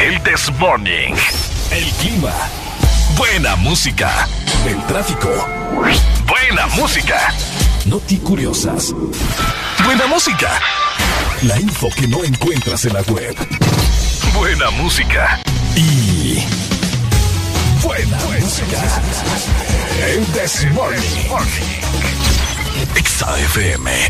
El Desmorning. El clima. Buena música. El tráfico. Buena música. Noti curiosas. Buena música. La info que no encuentras en la web. Buena música. Y. Buena, música. El Desmorning. XAFM.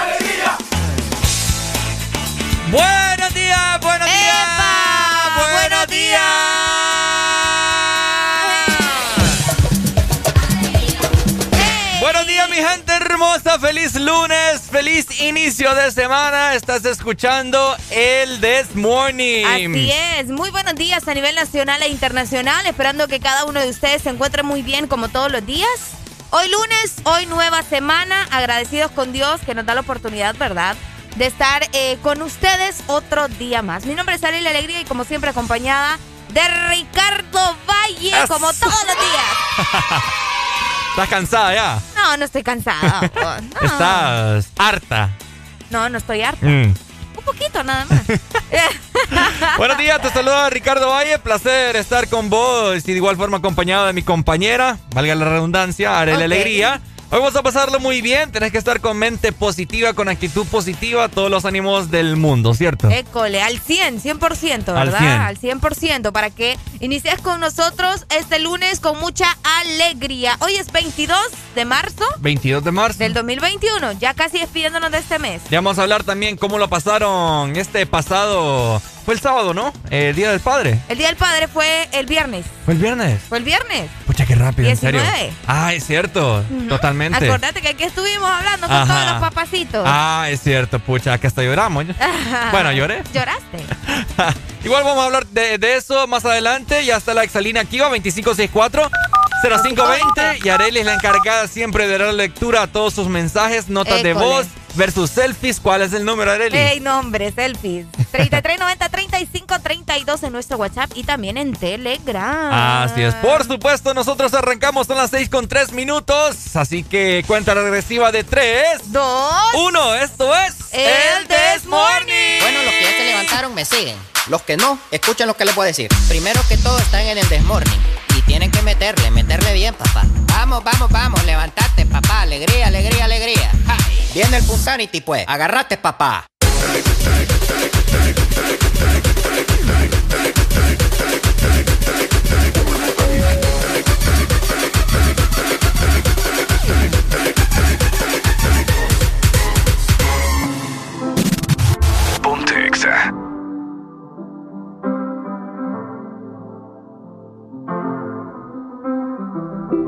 Feliz lunes, feliz inicio de semana. Estás escuchando el This Morning. Así es. Muy buenos días a nivel nacional e internacional. Esperando que cada uno de ustedes se encuentre muy bien como todos los días. Hoy lunes, hoy nueva semana. Agradecidos con Dios que nos da la oportunidad, ¿verdad? De estar eh, con ustedes otro día más. Mi nombre es Ariel Alegría y como siempre acompañada de Ricardo Valle, como todos los días. ¿Estás cansada ya? No, no estoy cansada. No. Estás harta. No, no estoy harta. Mm. Un poquito nada más. Buenos días, te saluda Ricardo Valle. Placer estar con vos y de igual forma acompañado de mi compañera, valga la redundancia, Arel Ok. Alegría. Hoy vamos a pasarlo muy bien. Tenés que estar con mente positiva, con actitud positiva, todos los ánimos del mundo, ¿cierto? École, al 100, 100%, ¿verdad? Al 100. Al 100%, para que inicies con nosotros este lunes con mucha alegría. Hoy es 22 de marzo 22 de marzo. del 2021, ya casi despidiéndonos de este mes. Ya vamos a hablar también cómo lo pasaron este pasado. Fue el sábado, ¿no? Eh, Día del Padre. El Día del Padre fue el viernes. Fue el viernes. Fue el viernes. Pucha, qué rápido, en 19. serio. Ah, es cierto. Totalmente. Acordate que aquí estuvimos hablando con Ajá. todos los papacitos. Ah, es cierto, pucha, que hasta lloramos. Bueno, lloré. ¿Lloraste? Igual vamos a hablar de, de eso más adelante. Ya está la exalina activa, 2564-0520. Y Arely es la encargada siempre de dar lectura a todos sus mensajes, notas de voz versus selfies. ¿Cuál es el número, Arely? Ey, nombre, selfies. 3390 35 32 en nuestro WhatsApp y también en Telegram. Así es, por supuesto, nosotros arrancamos, son las 6 con 3 minutos. Así que cuenta regresiva de 3, Dos. 1. Esto es El This Morning. Bueno, los que ya se levantaron me siguen. Los que no, escuchen lo que les voy a decir. Primero que todo están en el desmorning. Meterle, meterle bien, papá. Vamos, vamos, vamos, levantate, papá. Alegría, alegría, alegría. Ja. Viene el Punsanity, pues. Agarrate, papá.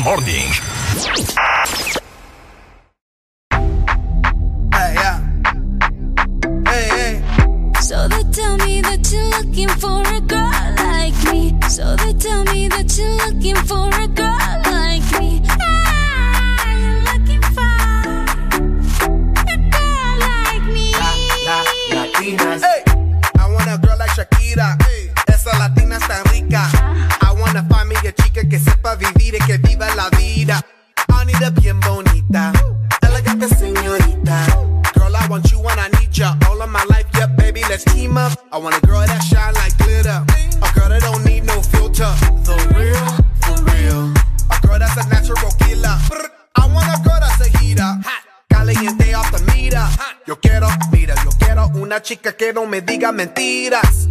Morning. Mentiras.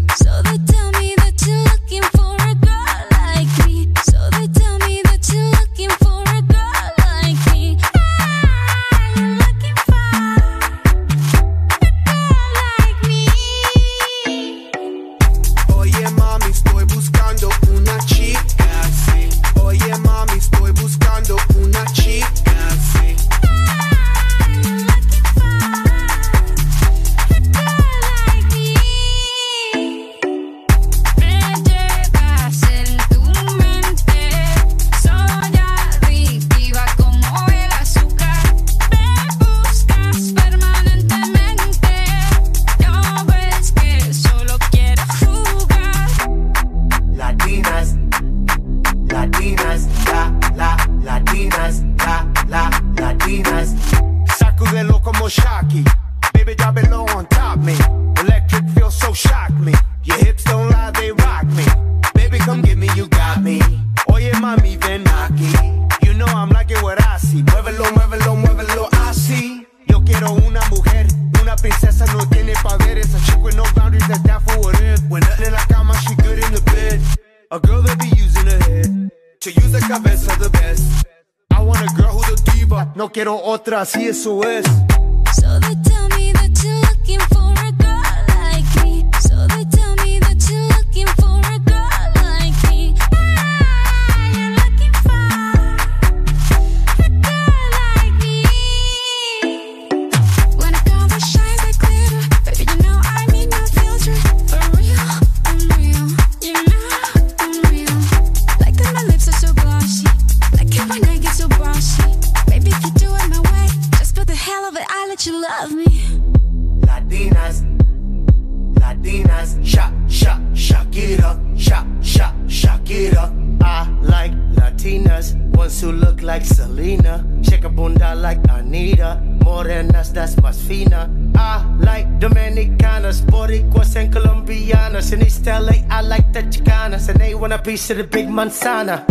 Mansana.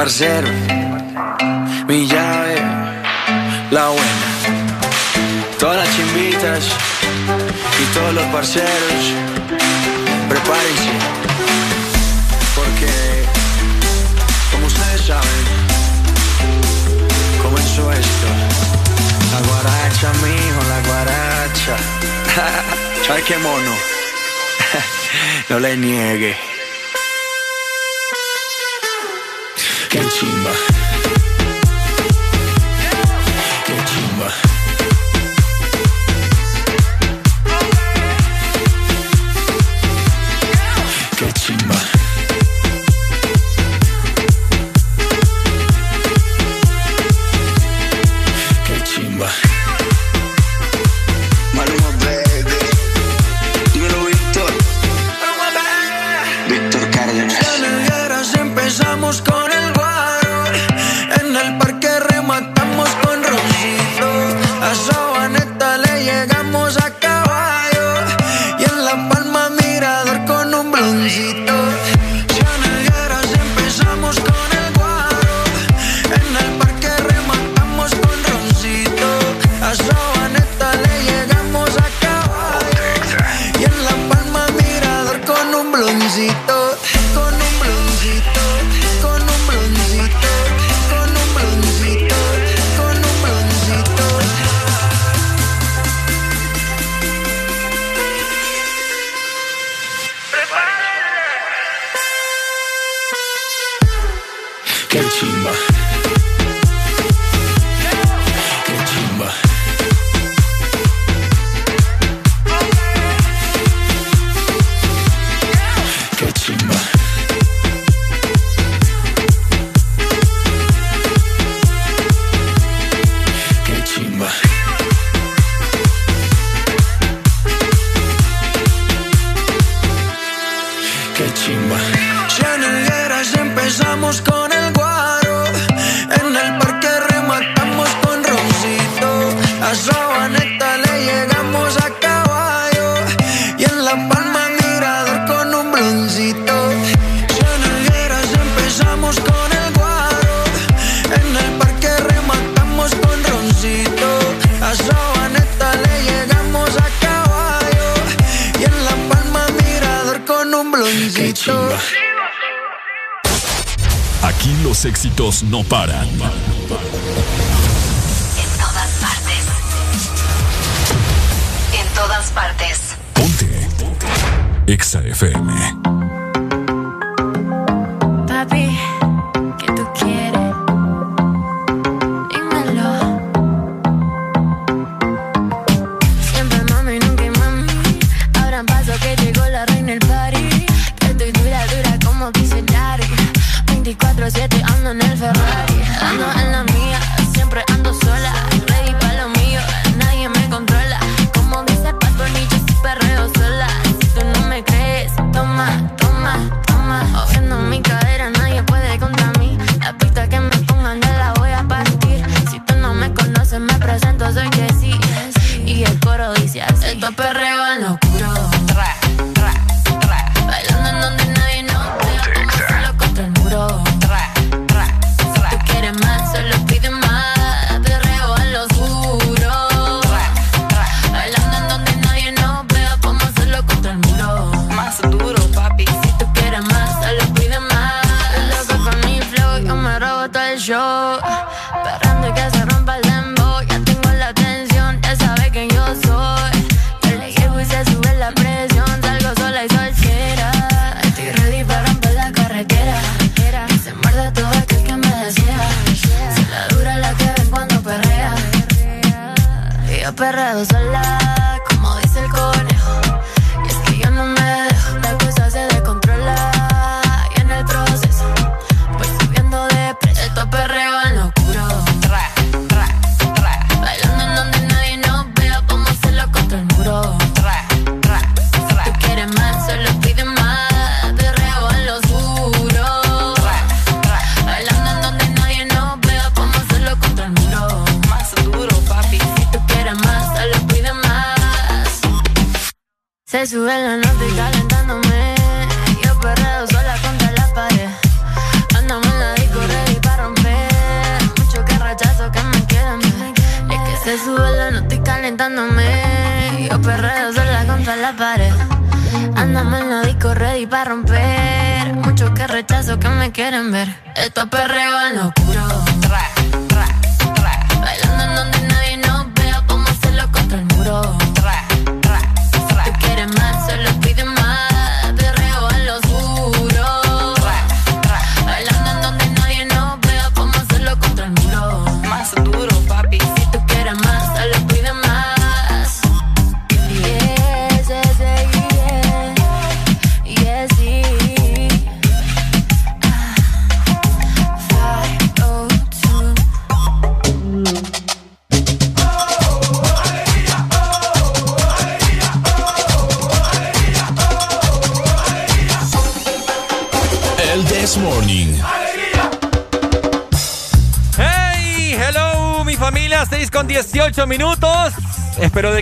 parcero, mi llave, la buena. Todas las chimbitas y todos los parceros, prepárense. Porque, como ustedes saben, comenzó esto. La guaracha, mijo, la guaracha. Ay, qué mono. no le niegue. 一起吗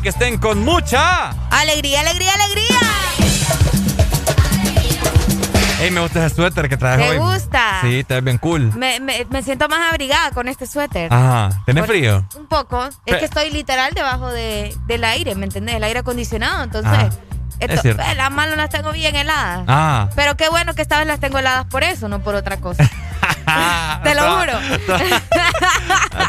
que estén con mucha. Alegría, alegría, alegría. Hey, me gusta ese suéter que traes ¿Te hoy. gusta? Sí, te ves bien cool. Me, me- me siento más abrigada con este suéter. Ajá. ¿Tenés frío? Un poco. Es que estoy literal debajo de, del aire, ¿me entendés? El aire acondicionado. Entonces, Ah, esto- es cierto. eh, las manos las tengo bien heladas. Ah. Pero qué bueno que esta vez las tengo heladas por eso, no por otra cosa. Te lo juro.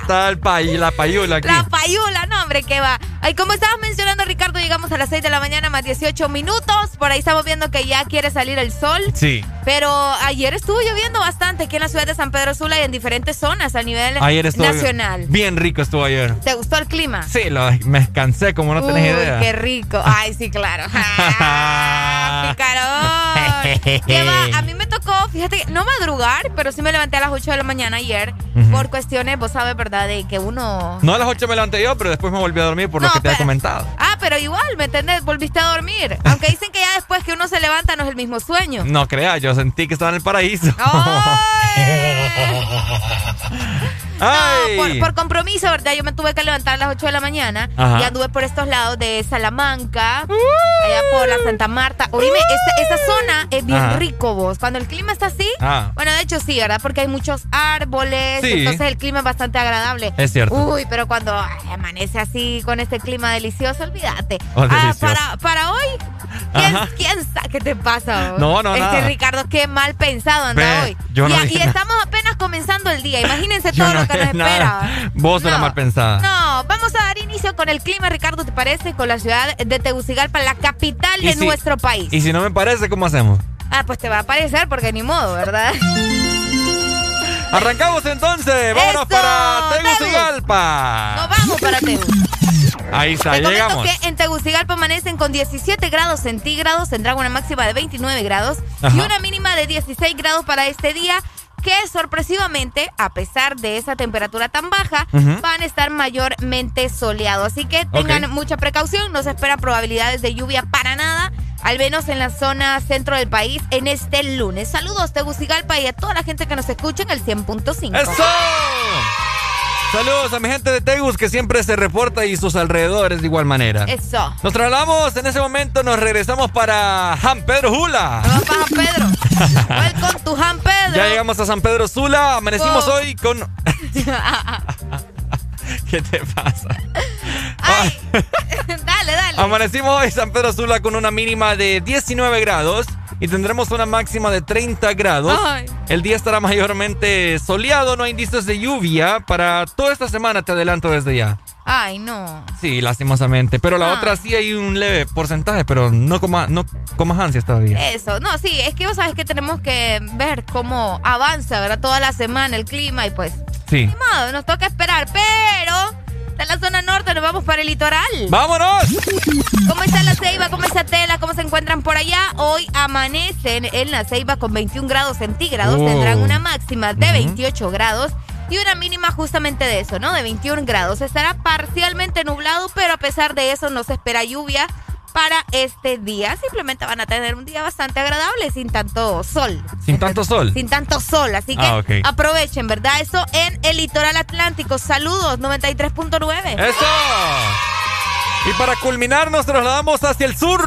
Está el pay, la payula aquí. La payula, no, hombre, que va. Ay, como estabas mencionando, Ricardo, llegamos a las 6 de la mañana más 18 minutos. Por ahí estamos viendo que ya quiere salir el sol. Sí. Pero ayer estuvo lloviendo bastante aquí en la ciudad de San Pedro Sula y en diferentes zonas a nivel Ayer estuvo nacional. bien rico estuvo ayer. ¿Te gustó el clima? Sí, lo, me descansé como no tenés Uy, idea. qué rico. Ay, sí, claro. Ah, picarón. ¿Qué va? A mí me tocó, fíjate, no madrugar, pero sí me levanté a las 8 de la mañana ayer por cuestiones, vos sabes, ¿verdad? De que uno... No a las 8 me levanté yo, pero después me volví a dormir por lo que te pero- comentado. Ah, pero igual, ¿me entendés? Volviste a dormir. Aunque dicen que ya después que uno se levanta no es el mismo sueño. No creas, yo sentí que estaba en el paraíso. Ay. No, por, por compromiso, ¿verdad? Yo me tuve que levantar a las 8 de la mañana Ajá. y anduve por estos lados de Salamanca, allá por la Santa Marta. Oíme, esa, esa zona es bien Ajá. rico vos. Cuando el clima está así, Ah. bueno, de hecho sí, ¿verdad? Porque hay muchos árboles, Sí. entonces el clima es bastante agradable. Es cierto. Uy, pero cuando ay, amanece así con este clima delicioso, olvídate. Oh, Ah, para, para hoy, ¿quién, sabe qué te pasa? vos? No, no, Este nada. Ricardo, qué mal pensado anda hoy. yo y, estamos apenas comenzando el día. Imagínense todo no que nos espera. Vos eras No. mal pensada. No, vamos a dar inicio con el clima, Ricardo, ¿te parece? Con la ciudad de Tegucigalpa, la capital de si- nuestro país. Y si no me parece, ¿cómo hacemos? Ah, pues te va a parecer porque ni modo, ¿verdad? Arrancamos entonces. Vámonos Eso, para. Tegucigalpa. Nos vamos para Tegus. Ahí está, Te llegamos. que en Tegucigalpa amanecen con 17 grados centígrados, tendrán una máxima de 29 grados y una mínima de 16 grados para este día que sorpresivamente, a pesar de esa temperatura tan baja, van a estar mayormente soleados. Así que tengan mucha precaución, no se esperan probabilidades de lluvia para nada, al menos en la zona centro del país en este lunes. Saludos Tegucigalpa y a toda la gente que nos escucha en el 100.5. ¡Eso! Saludos a mi gente de Tegus que siempre se reporta y sus alrededores de igual manera. Eso. Nos trasladamos en ese momento, nos regresamos para San Pedro Sula. Vamos para San Pedro. Welcome to San Pedro. Ya llegamos a San Pedro Sula, amanecimos Oh. hoy con... ¿Qué te pasa? dale, dale. Amanecimos hoy en San Pedro Sula con una mínima de 19 grados y tendremos una máxima de 30 grados. Ay. El día estará mayormente soleado, no hay indicios de lluvia. Para toda esta semana te adelanto desde ya. Ay, no. Sí, lastimosamente. Pero la Ah. otra sí hay un leve porcentaje, pero no coma, no comas ansias todavía. Eso, no, sí, es que vos sabes que tenemos que ver cómo avanza, ¿verdad? Toda la semana el clima y pues, Sí. ni modo, nos toca esperar, pero de la zona norte nos vamos para el litoral. ¡Vámonos! ¿Cómo está la ceiba? ¿Cómo está Tela? ¿Cómo se encuentran por allá? Hoy amanecen en la ceiba con 21 grados centígrados. Oh. Tendrán una máxima de Ujú. 28 grados y una mínima justamente de eso, ¿no? De 21 grados. Estará parcialmente nublado, pero a pesar de eso no se espera lluvia para este día. Simplemente van a tener un día bastante agradable sin tanto sol. Sin tanto sol. Sin tanto sol, así que Ah, aprovechen, ¿verdad? Eso en el litoral atlántico. Saludos, 93.9. ¡Eso! Y para culminar nos trasladamos hacia el sur.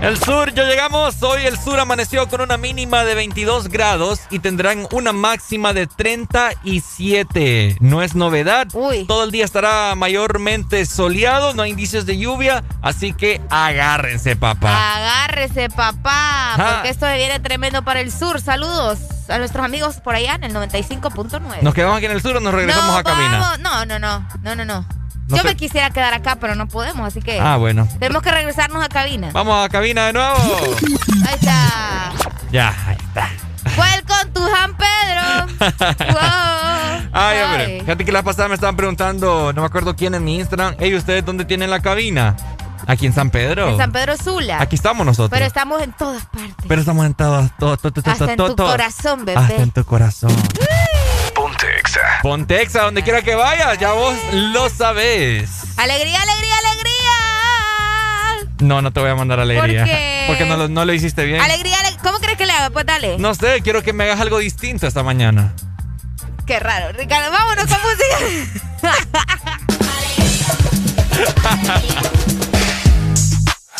El sur, ya llegamos. Hoy el sur amaneció con una mínima de 22 grados y tendrán una máxima de 37. No es novedad. Uy. Todo el día estará mayormente soleado, no hay indicios de lluvia, así que agárrense, papá. Agárrese, papá, Ah. porque esto se viene tremendo para el sur. Saludos a nuestros amigos por allá en el 95.9. ¿Nos quedamos aquí en el sur o nos regresamos no, a cabina? No, no, no, no, no, no. No Yo sé. me quisiera quedar acá, pero no podemos, así que Ah, bueno. tenemos que regresarnos a cabina. Vamos a cabina de nuevo. Ahí está. ya, ahí está. Welcome to San Pedro. Wow. Ay, hombre. Fíjate que la pasada me estaban preguntando, no me acuerdo quién en mi Instagram. Ey, ¿ustedes dónde tienen la cabina? Aquí en San Pedro. En San Pedro Sula. Aquí estamos nosotros. Pero estamos en todas partes. Pero estamos en todos, todo, todo, todo, Hasta en tu todo. corazón, bebé. Hasta en tu corazón. Ponte Exa. Ponte Exa, donde quiera que vayas, ya vos lo sabés. Alegría, alegría, alegría. No, no te voy a mandar alegría. ¿Por qué? Porque no, lo- no lo hiciste bien. Alegría, ale- ¿Cómo crees que le haga? Pues dale. No sé, quiero que me hagas algo distinto esta mañana. Qué raro. Ricardo, vámonos con música.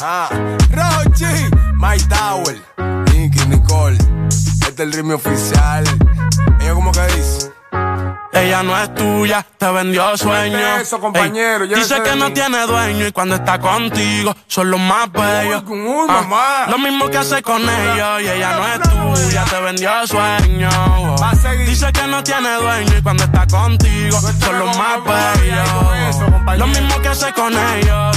Ah, Rochi, My Tower, Nicky, Nicole. Este es el ritmo oficial. Ella como que dice. Ella no es tuya, te vendió sueño. eso, compañero, Ey, dice que no tiene dueño y cuando está contigo son los más bellos. Uy, uy, Ah. Lo mismo que hace con ellos y ella no es tuya, te vendió sueño. Dice que no tiene dueño y cuando está contigo estás son los más bellos. Lo mismo que hace con ellos.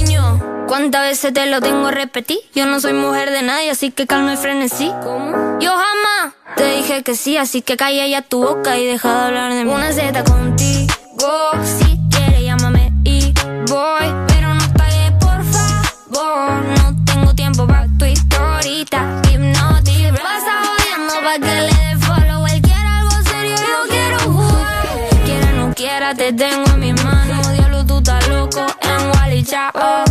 ¿Cuántas veces te lo tengo a repetir? Yo no soy mujer de nadie, así que calma y frenesí. ¿Cómo? Yo jamás te dije que sí, así que calla ya tu boca y deja de hablar de mí. Una Z contigo, si quieres llámame y voy. Pero no pagues, por favor. No tengo tiempo para tu historita. Hipnotic, pasa jodiendo pa' que le dé follow. Él quiere algo serio, yo quiero jugar. Quiera no quiera, te tengo en mis manos. Diablo, tú estás loco en Wally Chao.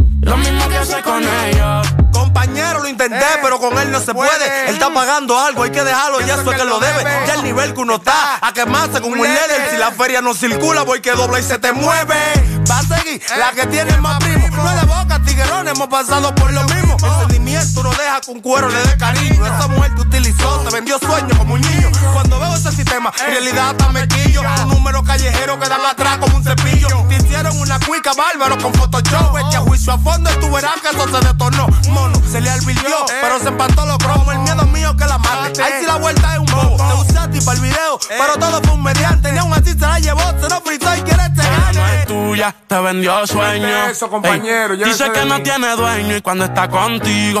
Lo mismo que hace con ellos. Compañero, lo intenté, pero con él no se puede. Él está pagando algo, hay que dejarlo, y eso es que lo debe. Ya el nivel que uno está, a quemarse como un líder. Si la feria no circula, voy que dobla y se te mueve. Va a seguir la que tiene más primo. No de boca, tiguerones hemos pasado por lo mismo. El sentimiento no deja que un cuero le dé cariño. Esa mujer te utilizó, te vendió sueños como un niño. Cuando veo ese sistema, en realidad hasta me quillo. Un número callejero que dan atrás como un cepillo. Te hicieron una cuica bárbaro con Photoshop. Vete a juicio a fondo y tú verás que eso se detornó. Mono, se le alvirtió, pero se empató los cromos. El miedo mío que la mate. Ahí sí la vuelta es un bobo. Te ti para el video, pero todo fue un mediante. Ni aún así se la llevó, se lo fritó y quiere este no es tuya, te vendió sueño. Eso, compañero, dice que no tiene dueño y cuando está contigo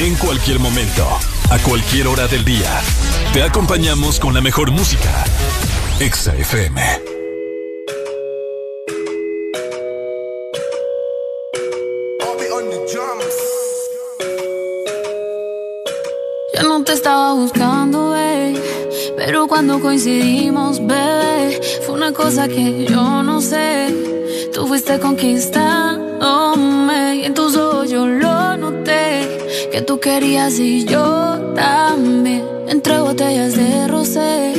En cualquier momento, a cualquier hora del día, te acompañamos con la mejor música. Exa FM. Yo no te estaba buscando, bebé. Pero cuando coincidimos, bebé, fue una cosa que yo no sé. Tú fuiste conquistándome y en tus ojos. Que tú querías y yo también. Entre botellas de rosé,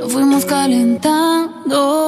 nos fuimos calentando.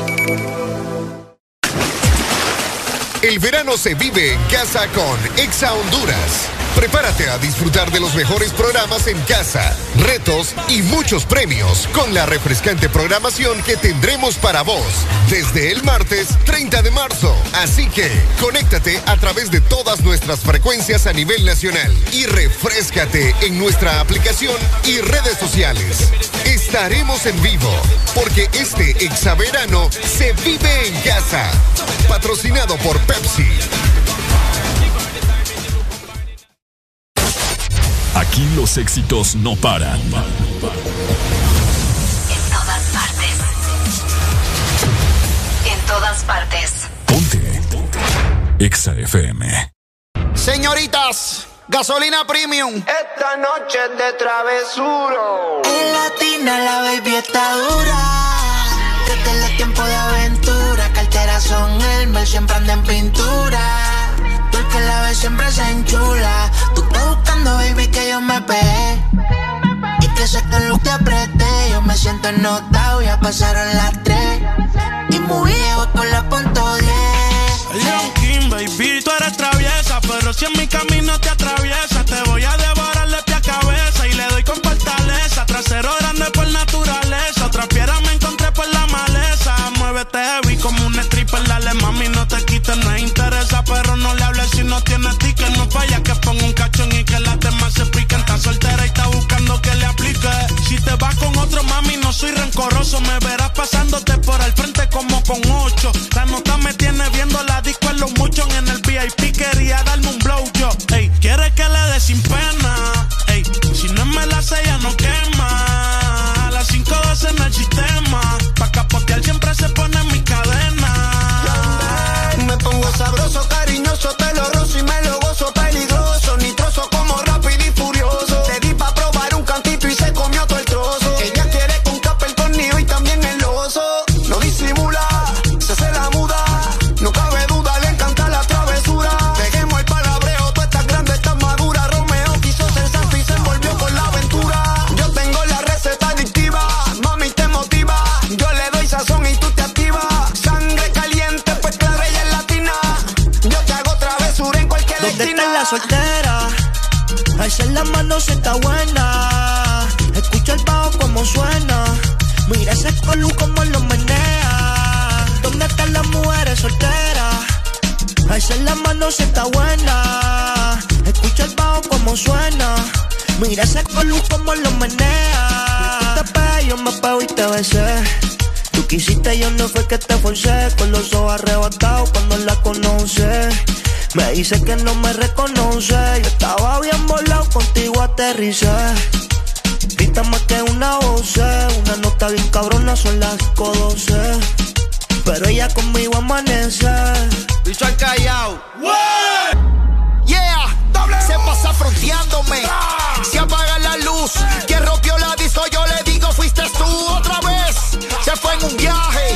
El verano se vive en casa con Exa Honduras. Prepárate a disfrutar de los mejores programas en casa, retos y muchos premios con la refrescante programación que tendremos para vos desde el martes 30 de marzo. Así que conéctate a través de todas nuestras frecuencias a nivel nacional y refrescate en nuestra aplicación y redes sociales. Estaremos en vivo porque este exaverano se vive en casa. Patrocinado por Pepsi. Los éxitos no paran. En todas partes. En todas partes. Exa FM. Señoritas, gasolina premium. Esta noche es de travesuro. En latina la baby está dura. Desde el tiempo de aventura. Carteras son Elmer, siempre anda en pintura. Que la ves siempre se enchula. Tú estás buscando, baby, que yo me pegué. Y que sé que lo te apreté. Yo me siento ennotado, ya pasaron las tres. Y muy viejo con la punto 10. Leon King, baby, tú eres traviesa, pero si en mi camino te atraviesa, te voy a devorar de pie a cabeza y le doy con fortaleza. Trasero grande por naturaleza, otra fiera me encontré por la maleza. Muévete heavy como un stripper, dale mami, no te quites, no pero no le hables si no tienes ticket, no falla que ponga un cachón y que las demás se piquen. Está soltera y está buscando que le aplique. Si te vas con otro mami, no soy rencoroso, me verás pasándote por el frente como con ocho. La nota me tiene viendo la disco en los muchos en el VIP, quería darme soltera? Alza la mano si está buena. Escucha el bajo como suena. Mira ese colu como lo menea. ¿Dónde están las mujeres solteras? Alza la mano si está buena. Escucha el bajo como suena. Mira ese colu como lo menea. Tú te yo me pego y te besé. Tú quisiste, yo no fue que te forcé. Con los ojos arrebatados cuando la conoce. Me dice que no me reconoce. Yo estaba bien volado, contigo aterricé. Grita más que una voz, una nota bien cabrona, son las 5:12. Pero ella conmigo amanece. Bicho al callao. Yeah, se pasa fronteándome. Se apaga la luz. Quien rompió la disco, yo le digo, fuiste tú otra vez. Se fue en un viaje,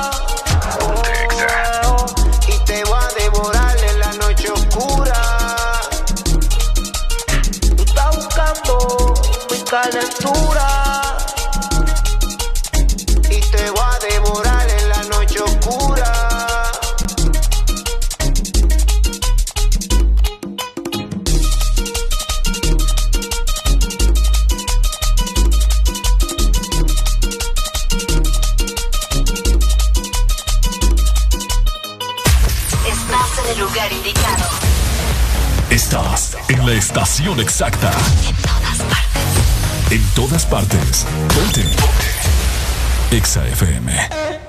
Calentura. Y te va a devorar en la noche oscura. Estás en el lugar indicado. Estás en la estación exacta. En todas partes. Partes. Ponte. Exa FM.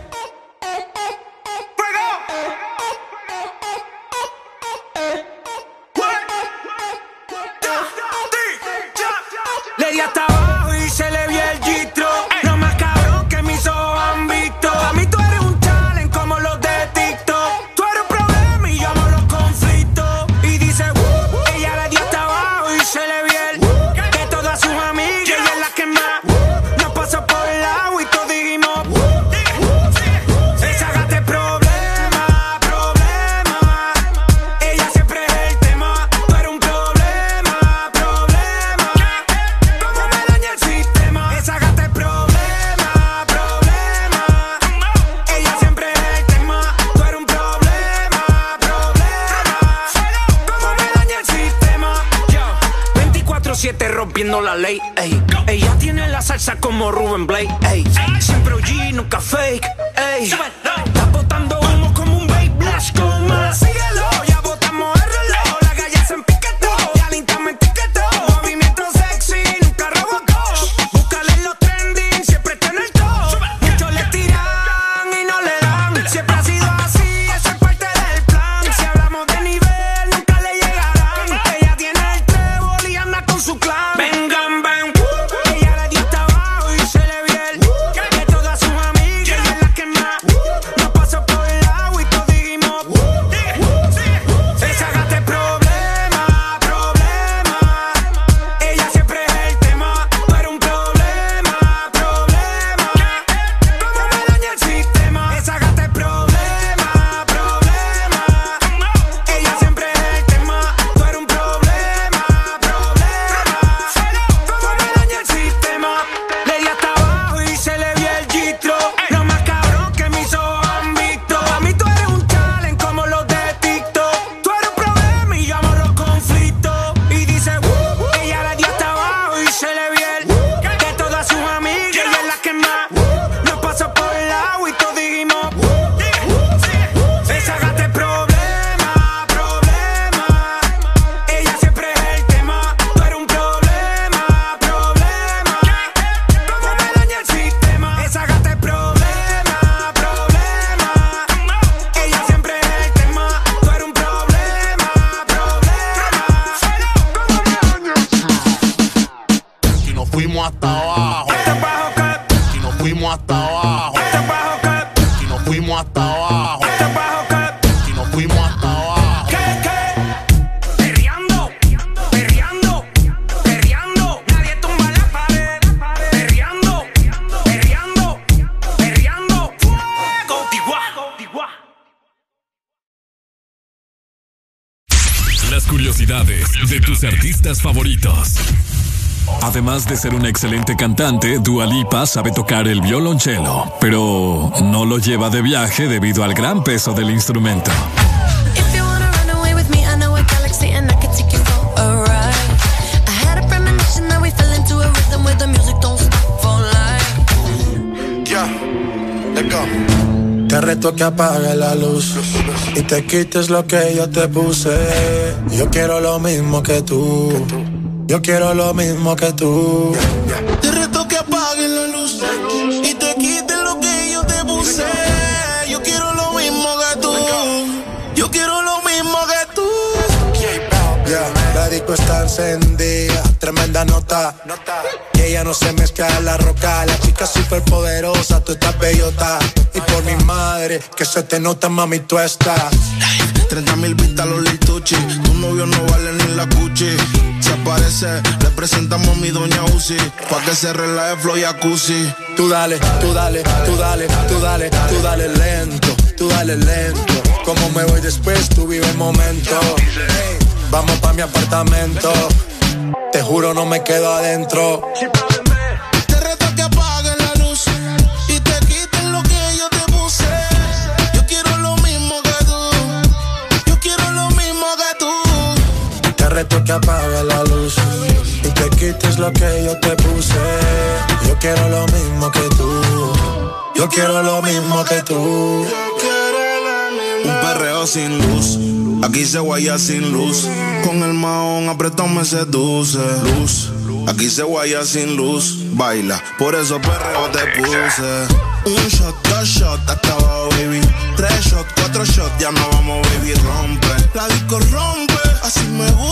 Ser una excelente cantante, Dua Lipa sabe tocar el violonchelo, pero no lo lleva de viaje debido al gran peso del instrumento. Te reto que apague la luz y te quites lo que yo te puse. Yo quiero lo mismo que tú. Yo quiero lo mismo que tú. Te reto que apagues la luz y te quites lo que yo te puse. Yo quiero lo mismo que tú. Yo quiero lo mismo que tú. Yeah, la disco está encendida, tremenda nota. Y ella no se mezcla en la roca. La chica súper poderosa, tú estás bellota. Y por mi madre, que se te nota, mami, tú estás. 30 mil vistas los lituchi. Tu novio no vale ni la cuchi. Se aparece, le presentamos a mi doña Uzi. Pa' que se relaje flow y jacuzzi. Tú dale, tú dale, tú dale, tú dale, tú dale lento, tú dale lento. Como me voy después, tú vive el momento. Vamos pa' mi apartamento. Te juro, no me quedo adentro. Te reto que apagues la luz y te quites lo que yo te puse. Yo quiero lo mismo que tú. Yo quiero lo mismo que tú. Te reto que apague la luz y te quites lo que yo te puse. Yo quiero lo mismo que tú. Yo quiero lo mismo que tú. Un perreo sin luz. Aquí se guaya sin luz. Con el maón apretado me seduce. Luz. Aquí se guaya sin luz, baila, por eso perreo te puse. Un shot, dos shots, hasta abajo, baby. Tres shots, cuatro shots, ya no vamos, baby, rompe. La disco rompe, así me gusta.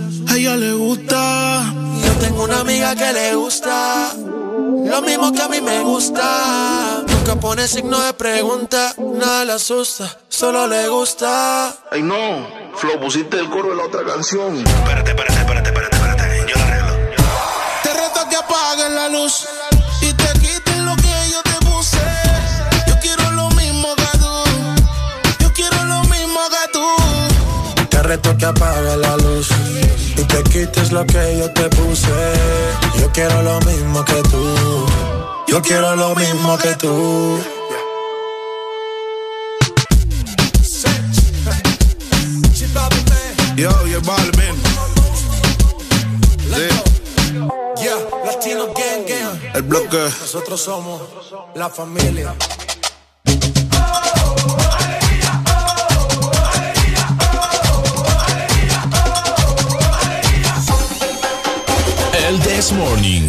A ella le gusta. Yo tengo una amiga que le gusta lo mismo que a mí me gusta. Nunca pone signo de pregunta, nada le asusta, solo le gusta. Ay no, Flo, pusiste el coro de la otra canción. Espérate, espérate, espérate, espérate, espérate. Yo la arreglo. Te reto que apagues la luz y te quites lo que yo te puse. Yo quiero lo mismo que tú. Yo quiero lo mismo que tú. Te reto que apague la luz te quites lo que yo te puse. Yo quiero lo mismo que tú. Yo quiero lo mismo que tú. Yo, yo, Balvin. Sí, Yeah, Latino Gang Gang. el bloque. Nosotros somos la familia. El This Morning.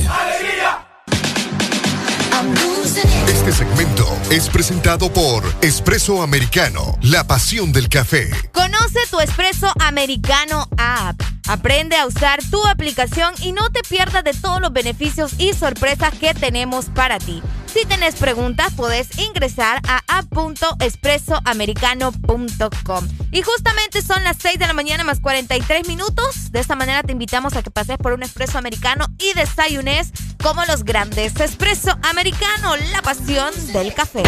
Este segmento es presentado por Espresso Americano, la pasión del café. Conoce tu Espresso Americano App. Aprende a usar tu aplicación y no te pierdas de todos los beneficios y sorpresas que tenemos para ti. Si tenés preguntas, puedes ingresar a app.espressoamericano.com. Y justamente son las 6 de la mañana más 43 minutos. De esta manera te invitamos a que pases por un espresso americano y desayunes como los grandes. Espresso Americano, la pasión del café.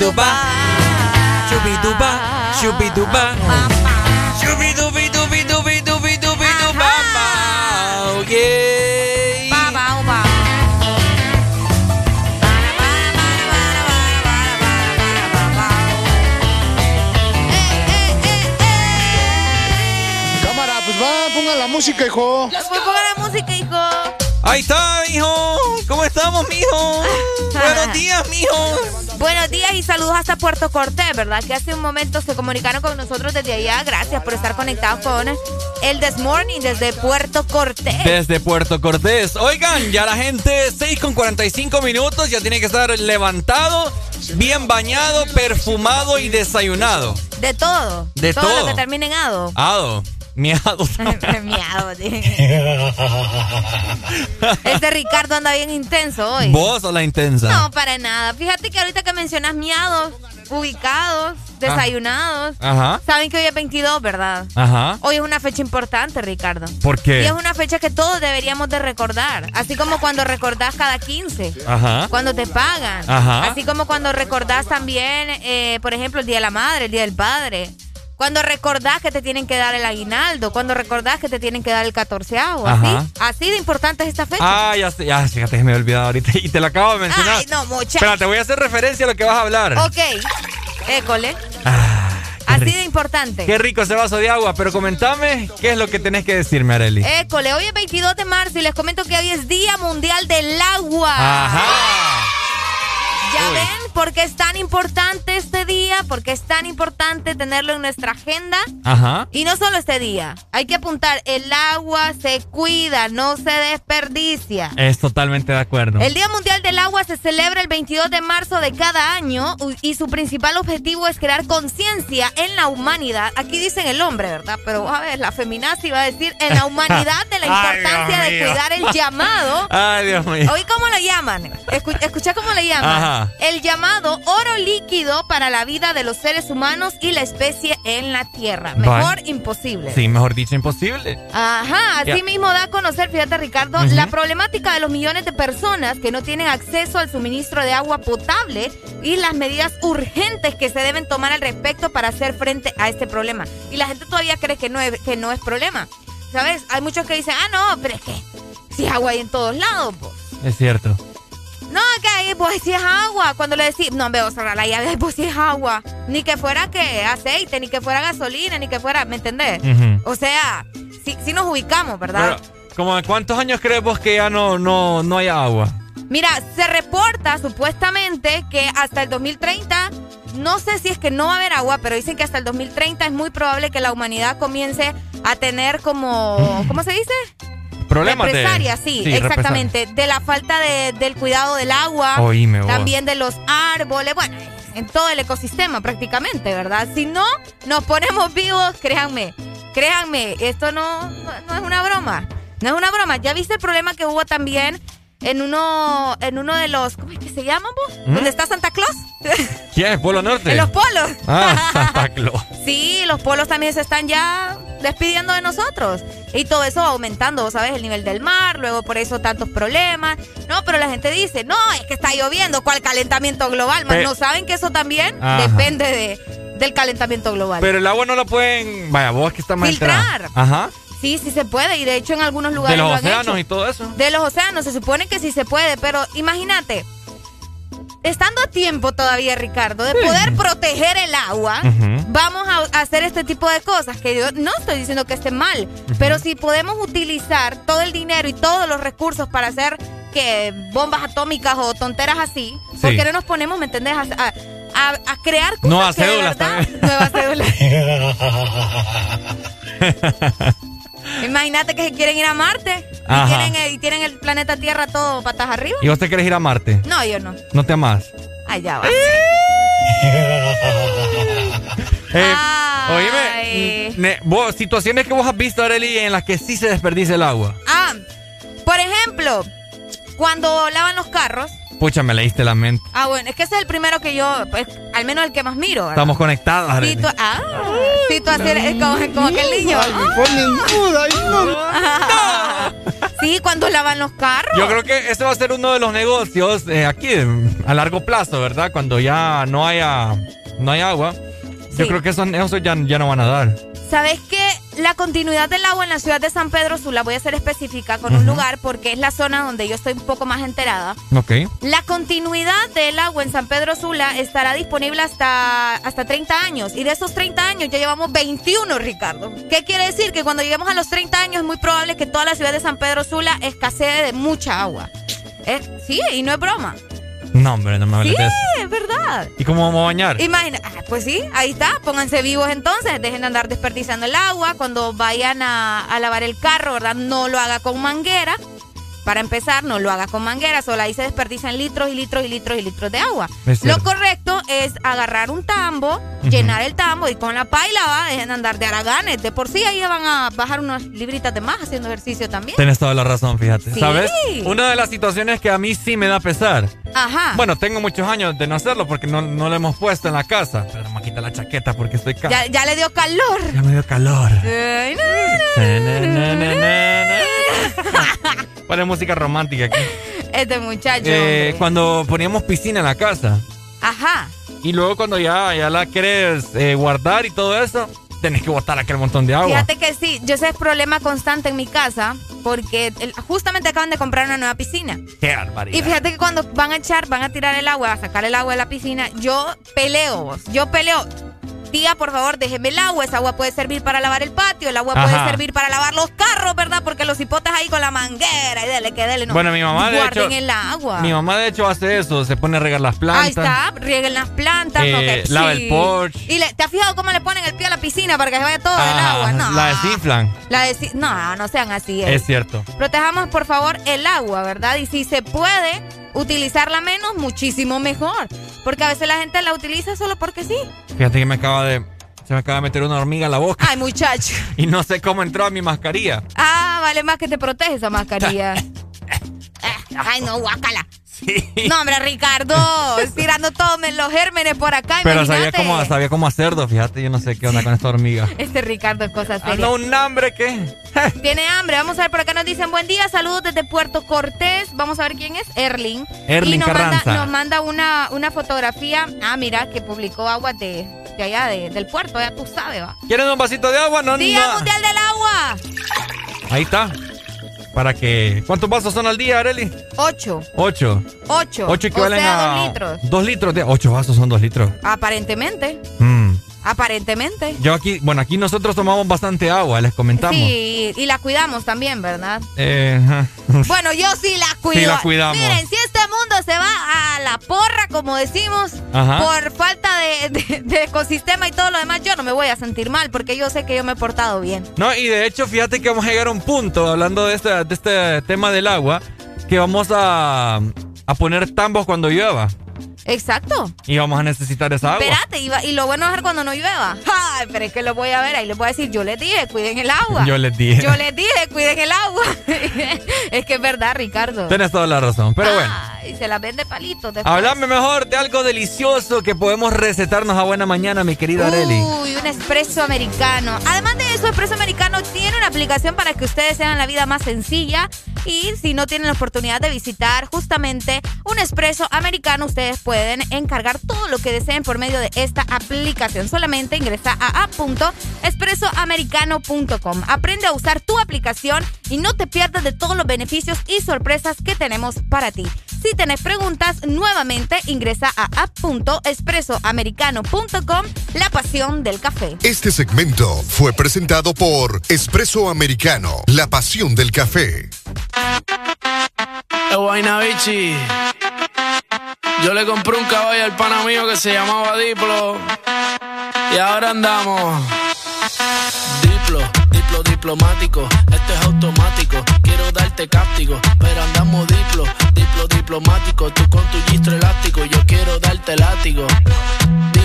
Shubi-duba, shubi-duba, shubi-duba, shubi-dubi-dubi-dubi-dubi-dubi-duba, ba. Yeah. Cámara, pues va, ponga la música, hijo. Pues ponga la música, hijo. Ahí está, mijo. ¿Cómo estamos, mijo? Buenos días, mijo. Buenos días y saludos hasta Puerto Cortés, ¿verdad? Que hace un momento se comunicaron con nosotros desde allá. Gracias por estar conectados con el This Morning desde Puerto Cortés. Desde Puerto Cortés. Oigan, ya la gente 6 con 45 minutos, ya tiene que estar levantado, bien bañado, perfumado y desayunado. De todo. De todo. todo. lo que termine en ado. Ado, miado. Miado. Este Ricardo anda bien intenso hoy. Vos o la intensa. No, para nada. Fíjate que ahorita que mencionas miados, ubicados, desayunados. Ajá. Saben que hoy es 22, ¿verdad? Ajá. Hoy es una fecha importante, Ricardo. ¿Por qué? Y es una fecha que todos deberíamos de recordar. Así como cuando recordás cada 15. Ajá. Cuando te pagan. Ajá. Así como cuando recordás también, eh, por ejemplo, el Día de la Madre, el Día del Padre. Cuando recordás que te tienen que dar el aguinaldo. Cuando recordás que te tienen que dar el catorceavo. Así. Así de importante es esta fecha. Ah, ya, ya, fíjate que me he olvidado ahorita y te lo acabo de mencionar. Ay, no, mucha. Espera, te voy a hacer referencia a lo que vas a hablar. Ok. École. ¿Cómo Así rico. de importante. Qué rico ese vaso de agua, pero comentame qué es lo que tenés que decirme, Areli. École, hoy es 22 de marzo y les comento que hoy es Día Mundial del Agua. Ajá. ¿Ya Uy. ven por qué es tan importante este día? ¿Por qué es tan importante tenerlo en nuestra agenda? Ajá. Y no solo este día. Hay que apuntar, el agua se cuida, no se desperdicia. Es totalmente de acuerdo. El Día Mundial del Agua se celebra el 22 de marzo de cada año y su principal objetivo es crear conciencia en la humanidad. Aquí dicen el hombre, ¿verdad? Pero a ver, la feminazi va a decir en la humanidad de la Ay, importancia Dios de cuidar el llamado. Ay, Dios mío. ¿Oí cómo lo llaman? Escu- escucha cómo le llaman. Ajá. El llamado oro líquido para la vida de los seres humanos y la especie en la Tierra. Mejor Vale. imposible. Sí, mejor dicho, imposible. Ajá, así mismo da a conocer, fíjate Ricardo, la problemática de los millones de personas que no tienen acceso al suministro de agua potable y las medidas urgentes que se deben tomar al respecto para hacer frente a este problema. Y la gente todavía cree que no es, que no es problema. ¿Sabes? Hay muchos que dicen, ah, no, pero es que si agua hay en todos lados, pues. Es cierto. No, que ahí pues si es agua. Cuando le decís, no, veo cerrar la llave, pues si es agua. Ni que fuera que aceite, ni que fuera gasolina, ni que fuera, ¿me entendés? O sea, si, si nos ubicamos, ¿verdad? Pero, ¿como de cuántos años crees vos que ya no, no, no hay agua? Mira, se reporta supuestamente que hasta el 2030, no sé si es que no va a haber agua, pero dicen que hasta el 2030 es muy probable que la humanidad comience a tener como, ¿cómo se dice? Problemas de- Represaria, sí, Sí, exactamente. De la falta de- del cuidado del agua, Oíme, también de los árboles, bueno, en todo el ecosistema prácticamente, ¿verdad? Si no nos ponemos vivos, créanme, créanme, esto no, no, no es una broma. No es una broma. ¿Ya viste el problema que hubo también en uno, en uno de los, ¿cómo es que se llaman vos? ¿Mm? ¿Dónde está Santa Claus? ¿Quién? ¿Polo Norte? en los polos. Ah, Santa Claus. Sí, los polos también se están ya despidiendo de nosotros. Y todo eso va aumentando, vos ¿sabes? El nivel del mar, luego por eso tantos problemas. No, pero la gente dice, no, es que está lloviendo, ¿cuál calentamiento global? Más no saben que eso también Ajá. depende de, del calentamiento global. Pero el agua no la pueden. Vaya, vos que está Filtrar. Ajá. Sí, sí se puede, y de hecho en algunos lugares De los lo han océanos hecho. y todo eso. De los océanos, se supone que sí se puede, pero imagínate, estando a tiempo todavía, Ricardo, de poder proteger el agua, vamos a hacer este tipo de cosas, que yo no estoy diciendo que esté mal, pero si podemos utilizar todo el dinero y todos los recursos para hacer que bombas atómicas o tonteras así, ¿por Sí. qué no nos ponemos, me entendés, a, a- a- a crear cosas Nuevas cédulas. Nuevas cédulas. Imagínate que se quieren ir a Marte y Ajá. tienen, el, y tienen el planeta Tierra todo patas arriba. ¿Y vos te querés ir a Marte? No, yo no. ¿No te amas? Allá va. Eh, oíme, ne- vos, situaciones que vos has visto, Arely, en las que sí se desperdicia el agua. Ah, por ejemplo, cuando lavan los carros. Pucha, me leíste la mente. Ah, bueno, es que ese es el primero que yo, pues, al menos el que más miro. ¿verdad? Estamos conectados, tú, ah, hacer, es como, como aquel niño. Sí, cuando lavan los carros. Yo creo que ese va a ser uno de los negocios eh, aquí a largo plazo, ¿verdad? Cuando ya no haya, no hay agua. Yo creo que esos negocios ya, ya no van a dar. ¿Sabes qué? La continuidad del agua en la ciudad de San Pedro Sula, voy a ser específica con un lugar porque es la zona donde yo estoy un poco más enterada. Ok. La continuidad del agua en San Pedro Sula estará disponible hasta, hasta 30 años. Y de esos 30 años ya llevamos 21, Ricardo. ¿Qué quiere decir? Que cuando lleguemos a los 30 años es muy probable que toda la ciudad de San Pedro Sula escasee de mucha agua. Eh, sí, y no es broma. No, hombre, no me hables Sí, de eso. es verdad. ¿Y cómo vamos a bañar? Imagina, ah, pues sí, ahí está, pónganse vivos entonces, dejen de andar desperdiciando el agua, cuando vayan a, a lavar el carro, ¿verdad? No lo haga con manguera, para empezar, no lo haga con manguera, solo ahí se desperdician litros y litros y litros y litros de agua. Lo correcto es agarrar un tambo, llenar el tambo y con la paila va, dejen de andar de haraganes, de por sí ahí van a bajar unas libritas de más haciendo ejercicio también. Tienes toda la razón, fíjate. Sí. ¿Sabes? Una de las situaciones que a mí sí me da pesar. Ajá. Bueno, tengo muchos años de no hacerlo porque no, no lo hemos puesto en la casa. Pero me quita la chaqueta porque estoy ya, ya le dio calor. Ya me dio calor. Pone música romántica aquí. Este muchacho. Eh, cuando poníamos piscina en la casa. Ajá. Y luego cuando ya, ya la quieres eh, guardar y todo eso, tenés que botar aquel montón de agua. Fíjate que sí, yo ese es problema constante en mi casa porque el- justamente acaban de comprar una nueva piscina. Qué barbaridad. Y fíjate que cuando van a echar, van a tirar el agua, a sacar el agua de la piscina, yo peleo, yo peleo. Tía, por favor, déjeme el agua. Esa agua puede servir para lavar el patio, el agua Ajá. puede servir para lavar los carros, ¿verdad? Porque los hipotes ahí con la manguera y dele, que dele. No. Bueno, mi mamá, de Guarden hecho- el agua. Mi mamá de hecho hace eso, se pone a regar las plantas. Ahí está, rieguen las plantas. Eh, no, que lava sí. el porch. ¿Y le- te has fijado cómo le ponen el pie a la piscina para que se vaya todo el agua? No. La desinflan. La desi- no, no sean así. eh. Es cierto. Protejamos, por favor, el agua, ¿verdad? Y si se puede utilizarla menos, muchísimo mejor. Porque a veces la gente la utiliza solo porque sí. Fíjate que me acaba de. Se me acaba de meter una hormiga en la boca Ay, muchacho. y no sé cómo entró a mi mascarilla. Ah, vale más que te protege esa mascarilla. Ay, no, guácala. No, hombre, Ricardo, tirando todos los gérmenes por acá, Pero sabía cómo, sabía cómo hacerlo, fíjate, yo no sé qué onda con esta hormiga. Este Ricardo es cosa seria. Anda un hambre que. Tiene hambre. Vamos a ver por acá nos dicen buen día, saludos desde Puerto Cortés. Vamos a ver quién es, Erling. Erling y nos manda, nos manda una, una fotografía. Ah, mira, que publicó aguas de, de allá, de- del puerto, ya tú sabes, va. ¿Quieren un vasito de agua? No, Día no. Mundial del Agua. Ahí está. Para que. ¿Cuántos vasos son al día, Areli? Ocho. Ocho. Ocho. Ocho equivalen o sea, a. dos litros. Dos litros de. Ocho vasos son dos litros. Aparentemente. Mm. Aparentemente. Yo aquí, bueno, aquí nosotros tomamos bastante agua, les comentamos. Sí, y la cuidamos también, ¿verdad? Eh. Bueno, yo sí la cuido. Sí la cuidamos. Miren, si este mundo se va a la porra, como decimos, Ajá. por falta de, de- de ecosistema y todo lo demás, yo no me voy a sentir mal porque yo sé que yo me he portado bien. No, y de hecho, fíjate que vamos a llegar a un punto, hablando de este, de este tema del agua, que vamos a, a poner tambos cuando llueva. Exacto. Y vamos a necesitar esa agua. Espérate, y, va- y lo bueno es cuando no llueva. Ay, pero es que lo voy a ver, ahí les voy a decir, yo les dije, cuiden el agua. Yo les dije. Yo les dije, cuiden el agua. es que es verdad, Ricardo. Tienes toda la razón. Pero bueno, Y se las vende palitos. después. hablame mejor de algo delicioso que podemos recetarnos a buena mañana, mi querida Areli. Uy, un espresso americano. Además de eso, Espresso Americano tiene una aplicación para que ustedes sean la vida más sencilla. Y si no tienen la oportunidad de visitar justamente un espresso americano, ustedes pueden encargar todo lo que deseen por medio de esta aplicación. Solamente ingresa a app.espressoamericano.com. Aprende a usar tu aplicación y no te pierdas de todos los beneficios y sorpresas que tenemos para ti. Si tenés preguntas, nuevamente ingresa a app.espressoamericano.com. La pasión del café. Este segmento fue presentado por Espresso Americano, la pasión del café. Yo le compré un caballo al pana mío que se llamaba Diplo. Y ahora andamos. Diplo, diplo diplomático. Este es automático. Quiero darte cáptico. Pero andamos diplo, diplo diplomático. Tú con tu gistro elástico. Yo quiero darte látigo.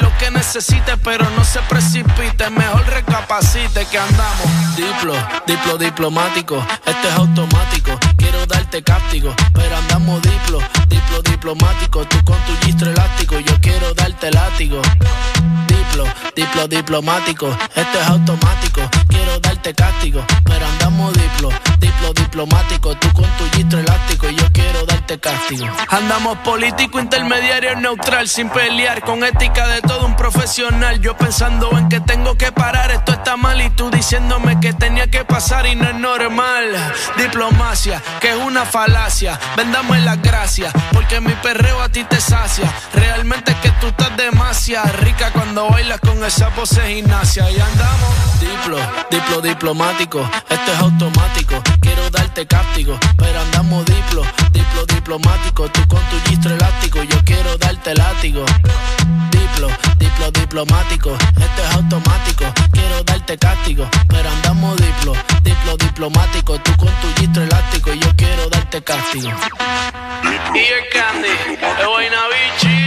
lo que necesite. Pero no se precipite, mejor recapacite que andamos. Diplo, diplo diplomático. Este es automático. Quiero darte cáptigo. Pero andamos diplo, diplo diplomático. Tú con tu gistro elástico. Yo quiero darte látigo. Diplo, diplo diplomático. Esto es automático. Quiero darte castigo. Pero andamos diplo, diplo diplomático. Tú con tu gistro elástico. Yo quiero darte castigo. Andamos político, intermediario, neutral. Sin pelear. Con ética de todo un profesional. Yo pensando en que tengo que parar. Esto está mal. Y tú diciéndome que tenía que pasar. Y no es normal. Diplomacia, que es una falacia. Vendame las gracias. Porque mi perreo a ti te sacia. Realmente es que tú estás demasiado rica cuando bailas con esa pose gimnasia. Y andamos diplo, diplo diplomático. Esto es automático. Quiero darte cáptigo, pero andamos diplo, diplo diplomático. Tú con tu gistro elástico, yo quiero darte látigo. Diplo, diplo diplomático. Esto es automático. Quiero darte cáptigo, pero andamos diplo, diplo diplomático. Tú con tu gistro elástico, Y el candy, es Guaynabichi.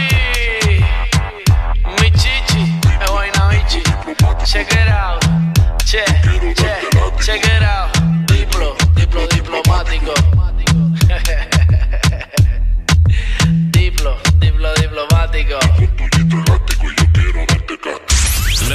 Mi chichi, es Guaynabichi. Check it out.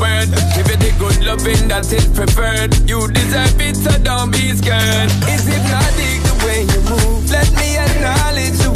word. Give you the good loving that is preferred. You deserve it, so don't be scared. Is it not the way you move? Let me acknowledge you.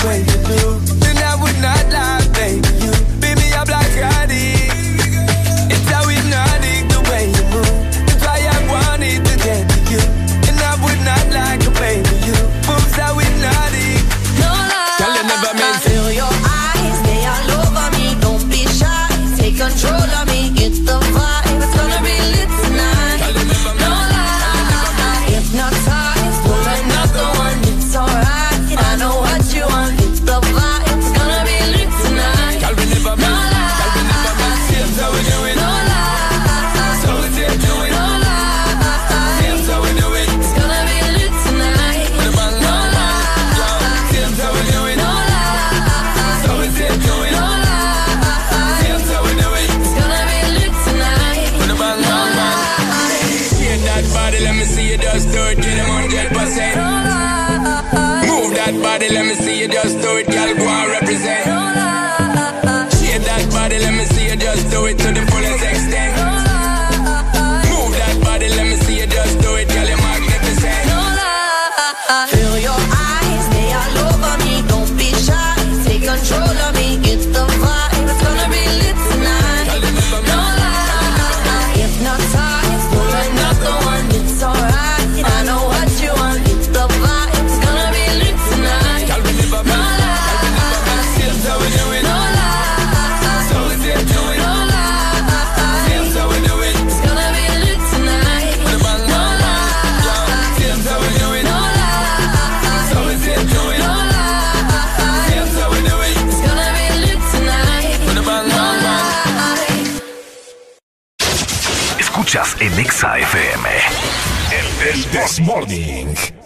Exa FM. El, el This Morning.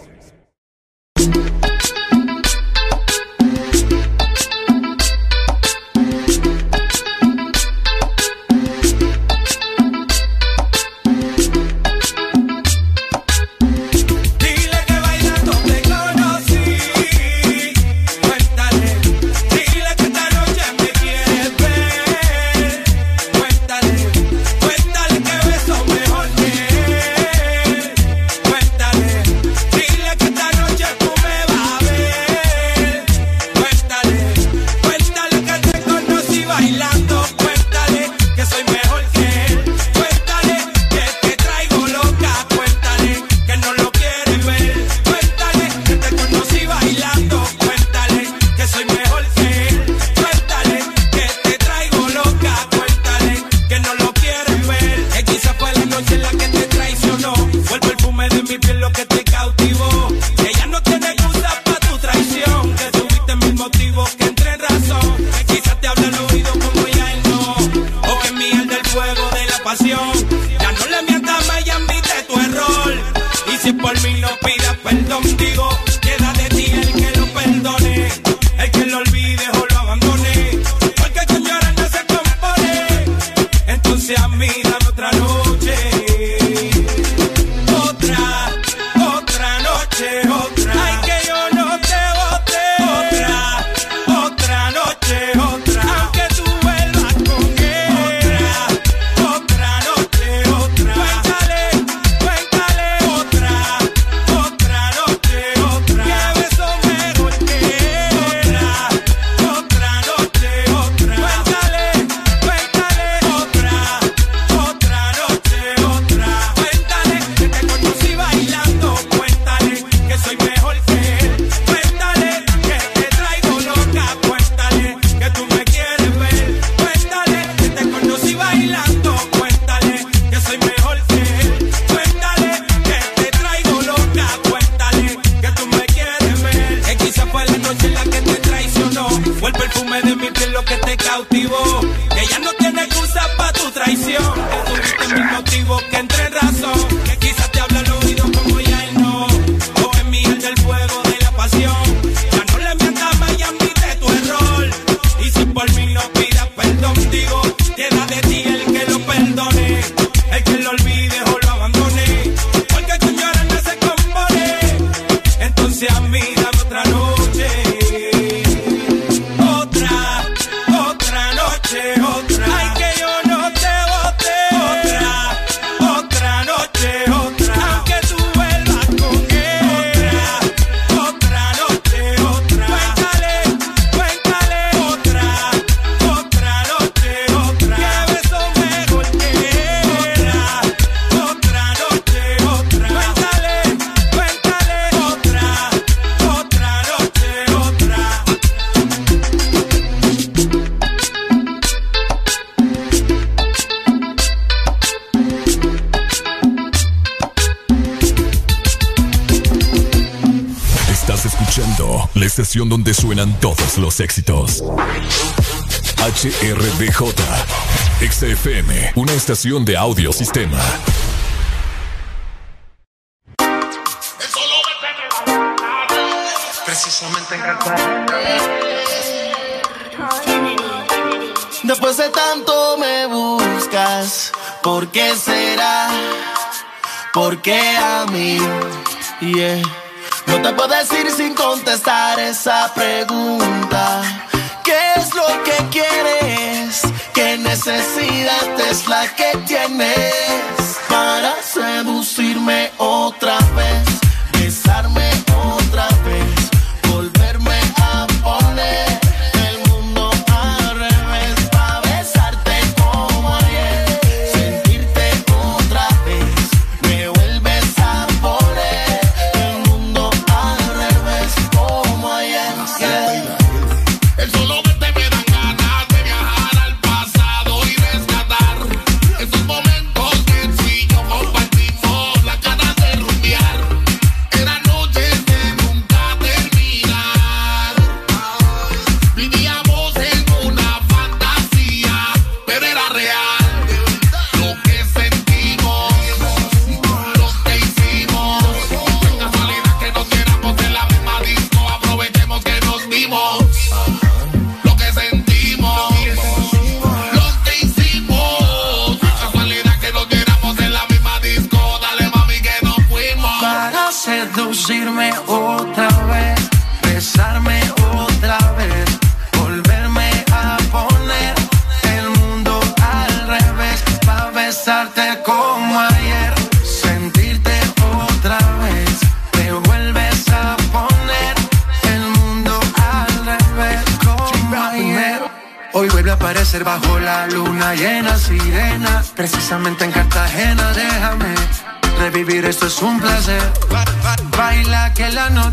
Estación de audio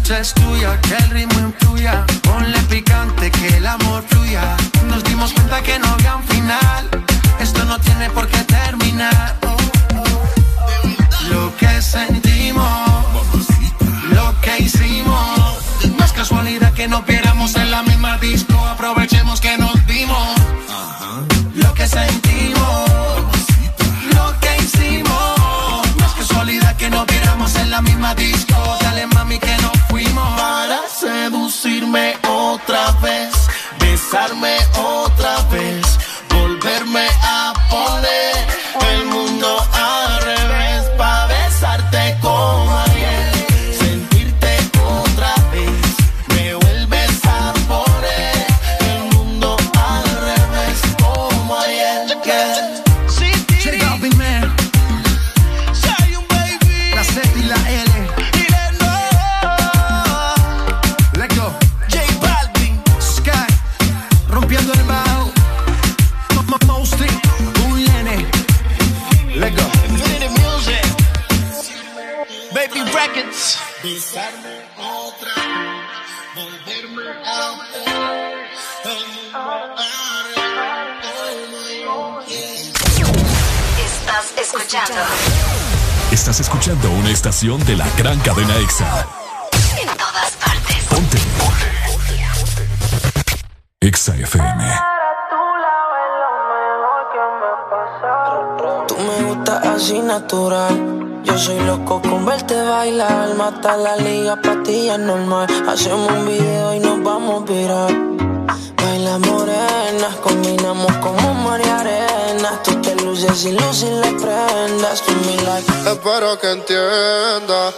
que la noche es Espero que entienda.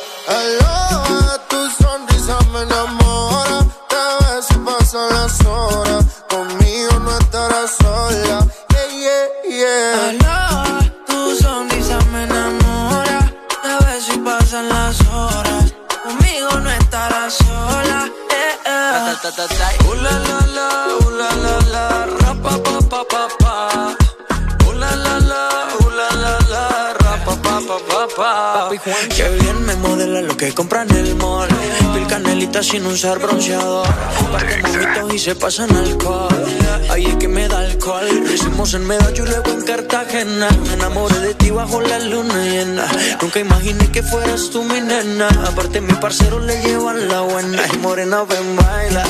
Sin usar bronceador. De mojitos y se pasan alcohol. Ahí es que me da alcohol. Lo hicimos en Medallo y luego en Cartagena. Me enamoré de ti bajo la luna llena. Nunca imaginé que fueras tú mi nena. Aparte, mi parcero le llevan la buena. Y morena, ven, baila.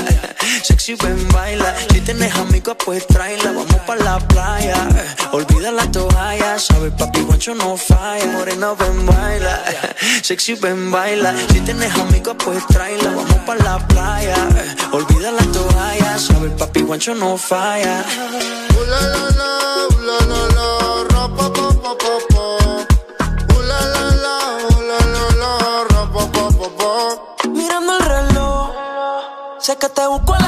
Sexy, ven, baila. Si tienes amigos, pues tráela. Vamos pa' la playa. Olvida la toalla. Sabes, papi, guancho no falla. Morena, ven, baila. Sexy, ven, baila. Si tienes amigos, pues tráela. Vamos pa' la playa. Olvida la toalla. Sabes, papi, guancho no falla. Uh, la, la, la, uh, la, la, la, ra, pa, pa, pa, pa, pa. Uh, la, la, la, uh, la, la, la, ra, pa, pa, pa, pa. Mirando el reloj, sé que te busco a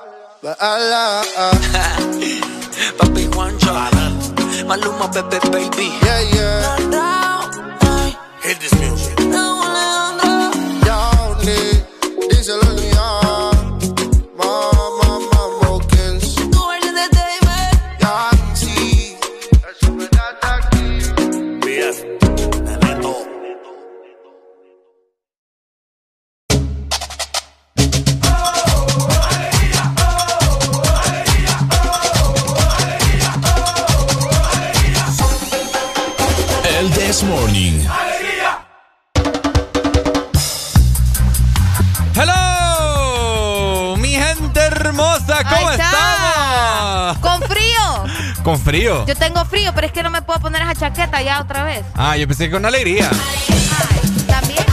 Baila. Papi Juancho, Maluma, Pepe, baby. Yeah, yeah. Hit this music. This Morning. Hello, mi gente hermosa, ¿cómo Ahí está. estamos? Con frío. Con frío. Yo tengo frío, pero es que no me puedo poner esa chaqueta ya otra vez. Ah, yo pensé que con alegría. También.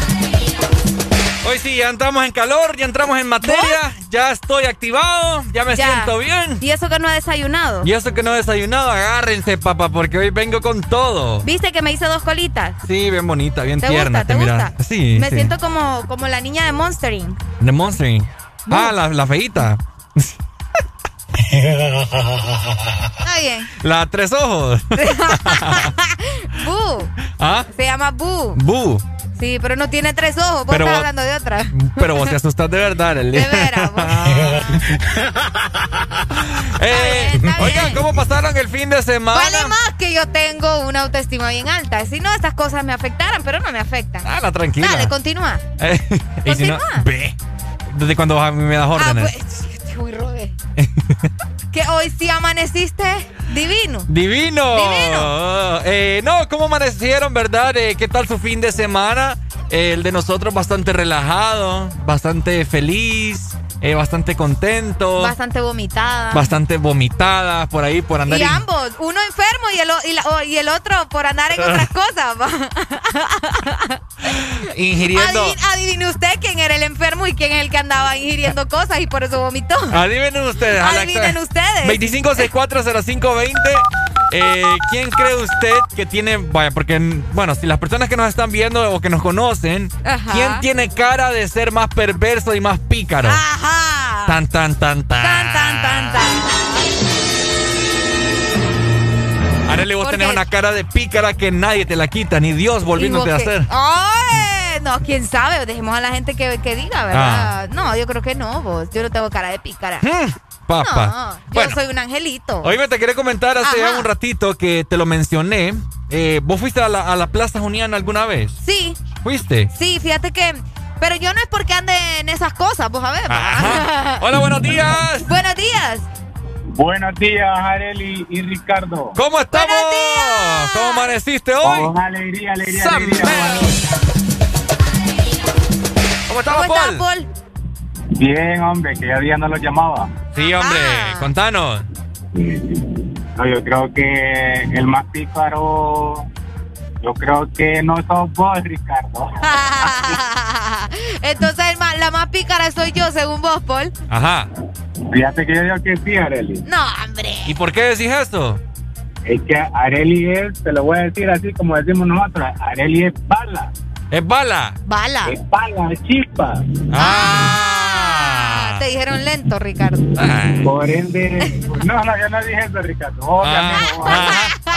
Hoy sí, ya entramos en calor, ya entramos en materia, ya estoy activado, ya me Ya. siento bien. Y eso que no he desayunado. Y eso que no he desayunado, agárrense, papá, porque hoy vengo con todo. ¿Viste que me hice dos colitas? Sí, bien bonita, bien ¿Te tierna. gusta? ¿Te gusta? Sí. Me sí. siento como, como la niña de Monstering. De Monstering. Ah, la, la feíta. Está bien. La tres ojos. Boo. ¿Ah? Se llama Boo. Bu. Sí, pero no tiene tres ojos. Vos Pero estás vos- hablando de otra. Pero vos te asustas de verdad, el De veras. Eh, oigan, ¿cómo pasaron el fin de semana? Vale más que yo tengo una autoestima bien alta. Si no, estas cosas me afectaran, pero no me afectan. Ah, la tranquila. Dale, continúa. Eh, y si no, Continúa. ve. Desde a mí me das Ah, órdenes. pues, uy, Robé. que hoy sí amaneciste divino. Divino. Divino. Eh, no, ¿cómo amanecieron, verdad? Eh, ¿Qué tal su fin de semana? Eh, el de nosotros bastante relajado, bastante feliz, eh, bastante contento, Bastante vomitada. bastante vomitada por ahí, por andar Y ambos, uno enfermo y el, o- y, la- o- y el otro por andar en otras cosas. ingiriendo. Adivine, adivine usted quién era el enfermo y quién es el que andaba ingiriendo cosas y por eso vomitó. Adivinen ustedes. Adivinen ustedes. 25640520. Eh, ¿Quién cree usted que tiene, vaya, porque, bueno, si las personas que nos están viendo o que nos conocen, Ajá. ¿quién tiene cara de ser más perverso y más pícaro? Ajá. Tan, tan, tan, tan. Tan, tan, tan, tan. Arely, vos ¿Por tenés qué? una cara de pícara que nadie te la quita, ni Dios volviéndote ¿Y a hacer. ¡Ay! No, quién sabe. Dejemos a la gente que, que diga, ¿verdad? Ah. No, yo creo que no, vos. Yo no tengo cara de pícara. Papa. No, yo Bueno. soy un angelito. Hoy me te quería comentar hace Ajá. un ratito que te lo mencioné. Eh, ¿Vos fuiste a la, a la Plaza Juniana alguna vez? Sí, ¿Fuiste? sí, fíjate que. Pero yo no es porque ande en esas cosas, vos a ver. Ajá. Hola, buenos días. Buenos días. Buenos días, Areli y Ricardo. ¿Cómo estamos? ¿Cómo amaneciste hoy? Con alegría, alegría, Sam- alegría. ¿Cómo estamos, ¿Cómo estás, Paul? Paul? Bien, hombre, que ya día no los llamaba. Sí, hombre, contanos. No, yo creo que el más pícaro, yo creo que no sos vos, Ricardo. Entonces el más- la más pícara soy yo, según vos, Paul. Ajá. Fíjate que yo digo que sí, Areli. No, hombre. ¿Y por qué decís eso? Es que Areli es, te lo voy a decir así como decimos nosotros, Areli es bala. ¿Es bala? Bala. Es bala, es chispa. Ah, te dijeron lento, Ricardo. Por ende, no, no, yo no dije eso, Ricardo. Obviamente.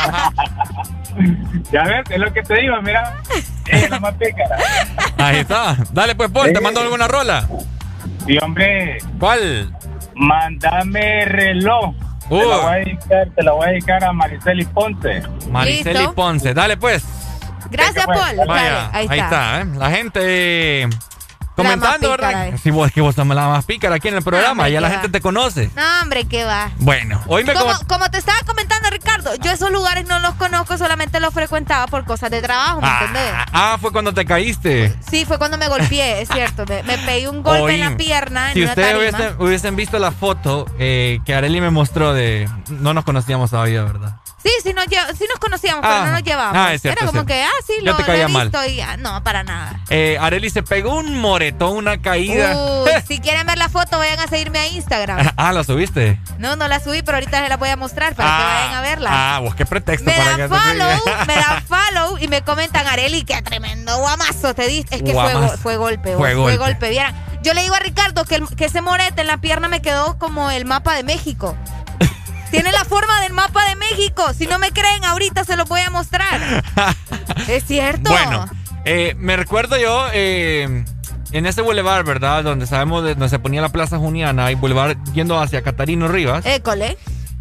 ya ves, es lo que te digo, mira. Es la más pícara. Ahí está. Dale, pues, Paul, ¿te Eh. mando alguna rola? Sí, hombre. ¿Cuál? Mándame reloj. Te la voy a dedicar, te la voy a dedicar a Mariceli Ponce. Mariceli Listo. Ponce. Dale, pues. Gracias, Paul. Dale, Vaya, ahí está. ¿eh? La gente comentando, más pícara ¿verdad? es. Sí, vos es que vos sos la más pícara aquí en el programa. hombre, ya la gente te conoce. No, hombre, ¿qué va? Bueno, hoy me Como, com- como te estaba comentando, Ricardo, yo esos lugares no los conozco, solamente los frecuentaba por cosas de trabajo, ¿me entendés? Ah, ah, fue cuando te caíste. Sí, fue cuando me golpeé, es cierto. Me, me pegué un golpe en la pierna en Si ustedes hubiesen, hubiesen visto la foto eh, que Areli me mostró de... No nos conocíamos todavía, ¿verdad? Sí, sí nos, sí nos conocíamos, Ah. pero no nos llevábamos. Ah, es cierto, Era como es que, ah, sí, lo, te lo he mal. visto y ah, no, para nada. Eh, Areli se pegó un moretón, una caída. Uy, si quieren ver la foto, vayan a seguirme a Instagram. ah, ¿la subiste? No, no la subí, pero ahorita se la voy a mostrar para que vayan a verla. Ah, vos qué pretexto Me para dan que follow, me dan follow y me comentan, Areli, qué tremendo guamazo te diste. Es que fue, fue golpe, Fue fue, golpe. golpe. Vieran, yo le digo a Ricardo que, el- que ese morete en la pierna me quedó como el mapa de México. Tiene la forma del mapa de México. Si no me creen, ahorita se los voy a mostrar. es cierto. Bueno, eh, me recuerdo yo eh, en ese boulevard, ¿verdad? Donde sabemos de, donde se ponía la Plaza Juniana y boulevard yendo hacia Catarino Rivas. École.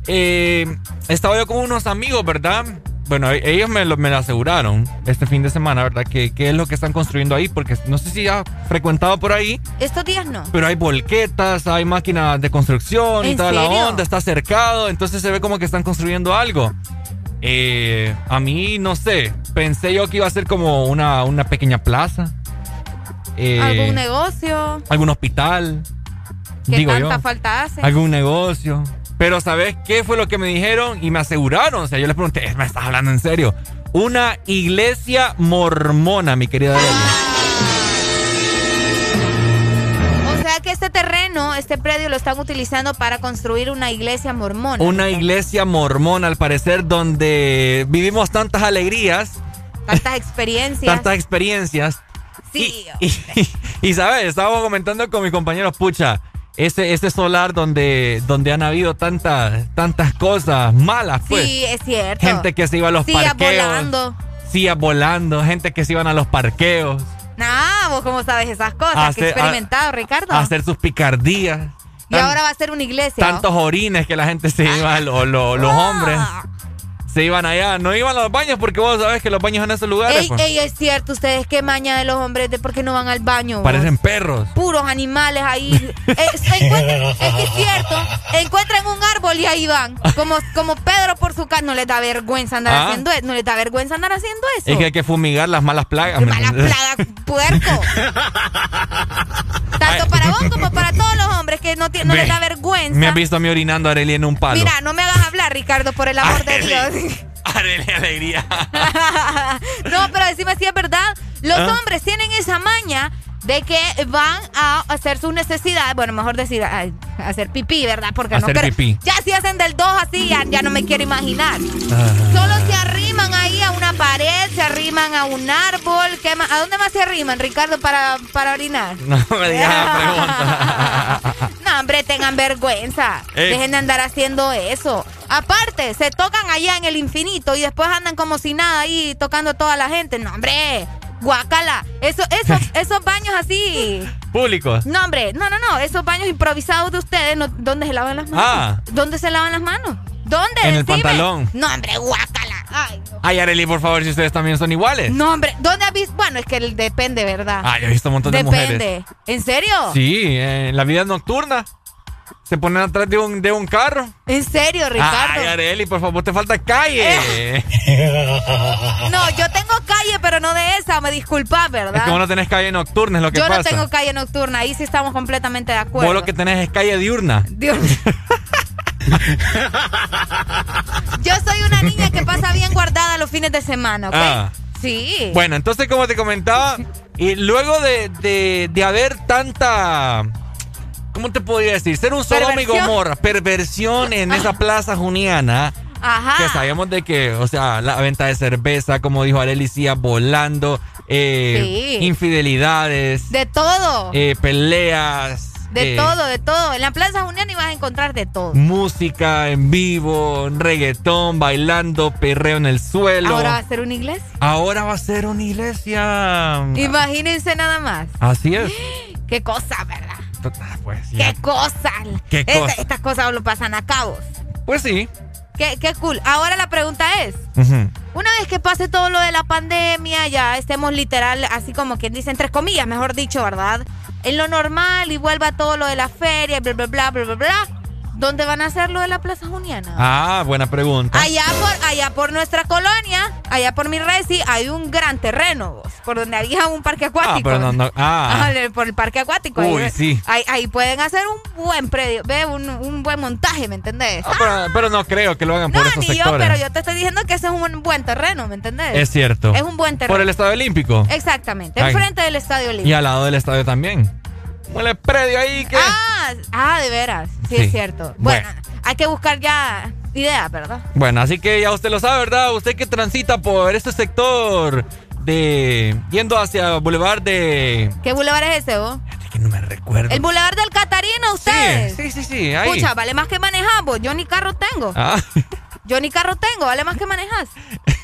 Eh, estaba yo con unos amigos, ¿verdad? Bueno, e- ellos me lo, me lo aseguraron este fin de semana, ¿verdad? Que, que es lo que están construyendo ahí, porque no sé si ya frecuentado por ahí, Estos días no. pero hay volquetas, hay máquinas de construcción y ¿En toda la onda, está cercado, entonces se ve como que están construyendo algo. Eh, a mí, no sé, pensé yo que iba a ser como una, una pequeña plaza. eh, ¿Algún negocio? algún hospital. ¿Qué digo tanta yo. falta hace? Algún negocio. Pero ¿sabes qué fue lo que me dijeron? Y me aseguraron. O sea, yo les pregunté, ¿me estás hablando en serio? Una iglesia mormona, mi querida. O sea que este terreno, este predio lo están utilizando para construir una iglesia mormona. Una iglesia mormona, al parecer, donde vivimos tantas alegrías, Tantas experiencias. tantas experiencias. Sí. Y, y, ¿sabes? Estábamos comentando con mis compañeros, pucha, ese, ese solar donde, donde han habido tantas, tantas cosas malas, pues. Sí, es cierto. Gente que se iba a los Sillas parqueos. volando. Sillas volando, gente que se iban a los parqueos Nah, vos cómo sabes esas cosas. A que hacer- experimentado, Ricardo. a hacer sus picardías. y ahora va a ser una iglesia. Tantos orines que la gente se iba, lo- lo- los hombres. Se iban allá, no iban a los baños porque vos sabés que los baños en esos lugares Ey, pues, ey, es cierto, ustedes qué maña de los hombres de por qué no van al baño. vos? parecen perros. Puros animales ahí. Eh, se encuentran- es que es cierto. Encuentran un árbol y ahí van. Como, como Pedro por su casa. No les da vergüenza andar Ah. haciendo eso. No les da vergüenza andar haciendo eso. Es que hay que fumigar las malas plagas. ¿me Malas plagas, puerco. Tanto para vos como para todos los hombres que no, no les da vergüenza. Me has visto a mí orinando a Arely en un palo. Mira, no me hagas hablar, Ricardo, por el amor de Dios. Alegría. no, pero decime si es verdad. Los Ah. hombres tienen esa maña de que van a hacer sus necesidades. Bueno, mejor decir, a, a hacer pipí, ¿verdad? Porque Hacer no pipí. Ya si hacen del 2 así, ya, ya no me quiero imaginar. Ah. Solo se arriman ahí a una pared, se arriman a un árbol. ¿Qué más? ¿A dónde más se arriman, Ricardo, para, para orinar? No me digas la pregunta. No, hombre, tengan vergüenza. Ey. Dejen de andar haciendo eso. Aparte, se tocan allá en el infinito y después andan como si nada ahí tocando a toda la gente. No, hombre. Guácala. Eso, eso, esos baños así. Públicos. No, hombre. No, no, no. Esos baños improvisados de ustedes, no- ¿dónde se lavan las manos? Ah. ¿Dónde se lavan las manos? ¿Dónde? En el pantalón. No, hombre, guácala. Ay, no. Ay, Arely, por favor, si ustedes también son iguales. No, hombre. ¿Dónde has visto? Bueno, es que depende, ¿verdad? Ay, he visto un montón de depende. mujeres. ¿En serio? Sí, en la vida nocturna. Se ponen atrás de un, de un carro. ¿En serio, Ricardo? Ay, Arely, por favor, te falta calle. No, yo tengo calle, pero no de esa, me disculpas, ¿verdad? Es que vos no tenés calle nocturna, es lo que yo pasa. no tengo calle nocturna, ahí sí estamos completamente de acuerdo. Vos lo que tenés es calle diurna. Dios. yo soy una niña que pasa bien guardada los fines de semana, ¿ok? Ah. Sí. Bueno, entonces, como te comentaba, y luego de, de, de haber tanta. ¿Cómo te podría decir? Ser un Sodoma y Perversión. Gomorra, perversión en esa plaza juniana. Ajá. Que sabíamos de que, o sea, la venta de cerveza, como dijo Arelicía, volando, eh, Sí. infidelidades, De todo. eh, peleas. de eh, todo, de todo. En la Plaza Unión ibas a encontrar de todo. Música en vivo, reggaetón, bailando, perreo en el suelo. Ahora va a ser una iglesia. Ahora va a ser una iglesia. Imagínense nada más. Así es. Qué cosa, ¿verdad? Pues, ya. Qué cosa. Qué Esta- cosa. estas cosas lo pasan a cabos. Pues sí. Qué, qué cool. Ahora la pregunta es. Una vez que pase todo lo de la pandemia, ya estemos literal, así como quien dice, entre comillas, mejor dicho, ¿verdad? En lo normal y vuelva todo lo de la feria, bla, bla, bla, bla, bla, bla. ¿Dónde van a hacer lo de la Plaza Juniana? Ah, buena pregunta. Allá por, allá por nuestra colonia, allá por mi resi, hay un gran terreno, vos, por donde había un parque acuático. Ah, pero no, no. Ah. Ajá, por el parque acuático. Uy, ahí, sí. Ahí, ahí pueden hacer un buen predio, ve, un, un buen montaje, ¿me entendés? Ah, pero, pero no creo que lo hagan por no, esos ni yo, sectores. pero yo te estoy diciendo que ese es un buen terreno, ¿me entendés? Es cierto. Es un buen terreno. Por el Estadio Olímpico. Exactamente, enfrente del Estadio Olímpico. Y al lado del estadio también. Huele predio ahí que. Ah, ah, de veras, sí, Sí. es cierto. Bueno, hay que buscar ya ideas, ¿verdad? Bueno, así que ya usted lo sabe, ¿verdad? Usted que transita por este sector de. yendo hacia Boulevard de. ¿Qué bulevar es ese, vos? que no me recuerdo. El bulevar del Catarino, ustedes. Sí, sí, sí, ahí. Escucha, vale más que manejamos. Yo ni carro tengo. Ah, Yo ni carro tengo, vale más que manejas.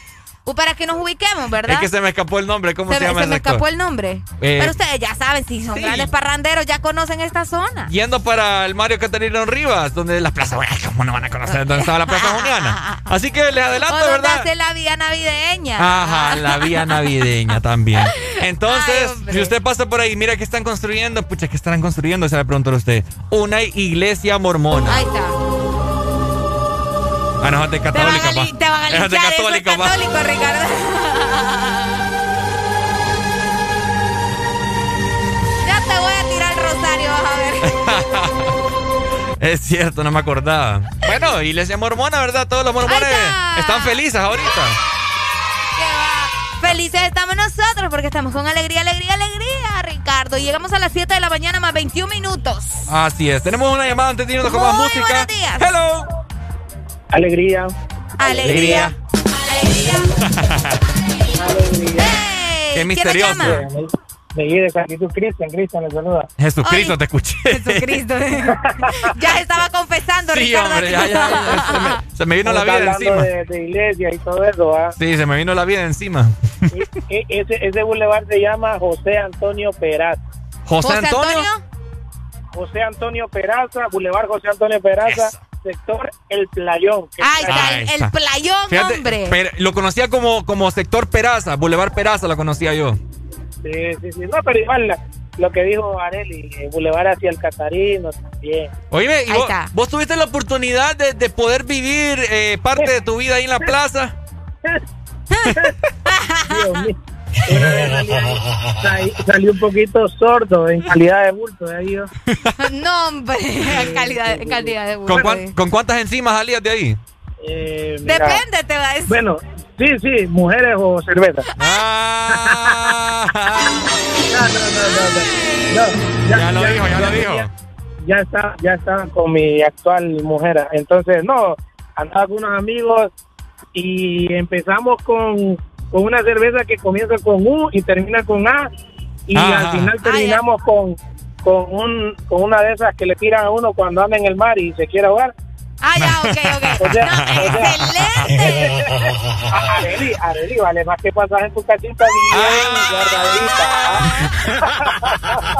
O para que nos ubiquemos, ¿verdad? es que se me escapó el nombre. ¿Cómo se, se, me- llama se el me escapó el nombre. Eh, Pero ustedes ya saben, si son sí. grandes parranderos, ya conocen esta zona. Yendo para el Mario Catarino Rivas, donde la plaza. Bueno, ¿Cómo no van a conocer dónde estaba la plaza Juniana? Así que les adelanto, o ¿verdad? hace la vía navideña. Ajá, la vía navideña también. Entonces, Ay, si usted pasa por ahí, mira que están construyendo, pucha, ¿qué estarán construyendo? Se le pregunta a usted. Una iglesia mormona. Ahí está. Ah, no, es de católica, pa. te van a Es de eso es católico, pa. Ricardo. ya te voy a tirar el rosario, vas a ver. Es cierto, no me acordaba. Bueno, iglesia mormona, ¿verdad? Todos los mormones está. están felices ahorita. Felices estamos nosotros porque estamos con alegría, alegría, alegría, Ricardo. Llegamos a las 7 de la mañana más 21 minutos. Así es. Tenemos una llamada antes de irnos con más música. buenos días. Hello. Alegría. Alegría. Qué misterioso. Me guíe San Jesús Cristian, Cristian le saluda. Jesucristo, te escuché. Jesucristo. ya estaba confesando, Sí, Ricardo. hombre, ya, ya, ya, se me- se me vino la vida encima. De, de iglesia y todo eso, ¿ah? Sí, se me vino la vida encima. E- ese, ese bulevar se llama José Antonio Peraza. José ¿José Antonio? Antonio? José Antonio Peraza, Boulevard José Antonio Peraza, sector El Playón. que está, Ahí el, está. el playón, Fíjate, hombre. pero lo conocía como, como sector Peraza, Boulevard Peraza lo conocía yo. Sí, sí, sí. No, pero igual la- lo que dijo Areli, el Boulevard hacia el Catarino también. Oíme, ¿y Ahí vos, está. vos tuviste la oportunidad de, de poder vivir eh, parte de tu vida ahí en la plaza? Dios mío. Salí- salí un poquito sordo en calidad de bulto. de ahí yo. no, hombre. calidad, calidad de ¿Con, burro. cuán- con cuántas enzimas salías de ahí? Eh, mira, Depende, te va a decir. Bueno, sí, sí, mujeres o cerveza. Ah. no, no, no, no, no. Ya lo dijo, ya lo dijo. Ya, ya está, ya está con mi actual mujer. Entonces, no, andaba con unos amigos y empezamos con, con una cerveza que comienza con U y termina con A y Ajá. al final terminamos con con un con una de esas que le tiran a uno cuando anda en el mar y se quiere ahogar. Ah, ya, ok, ok. O sea, o sea, Areli, Areli, vale más que pasar en tu casita bien guardadita.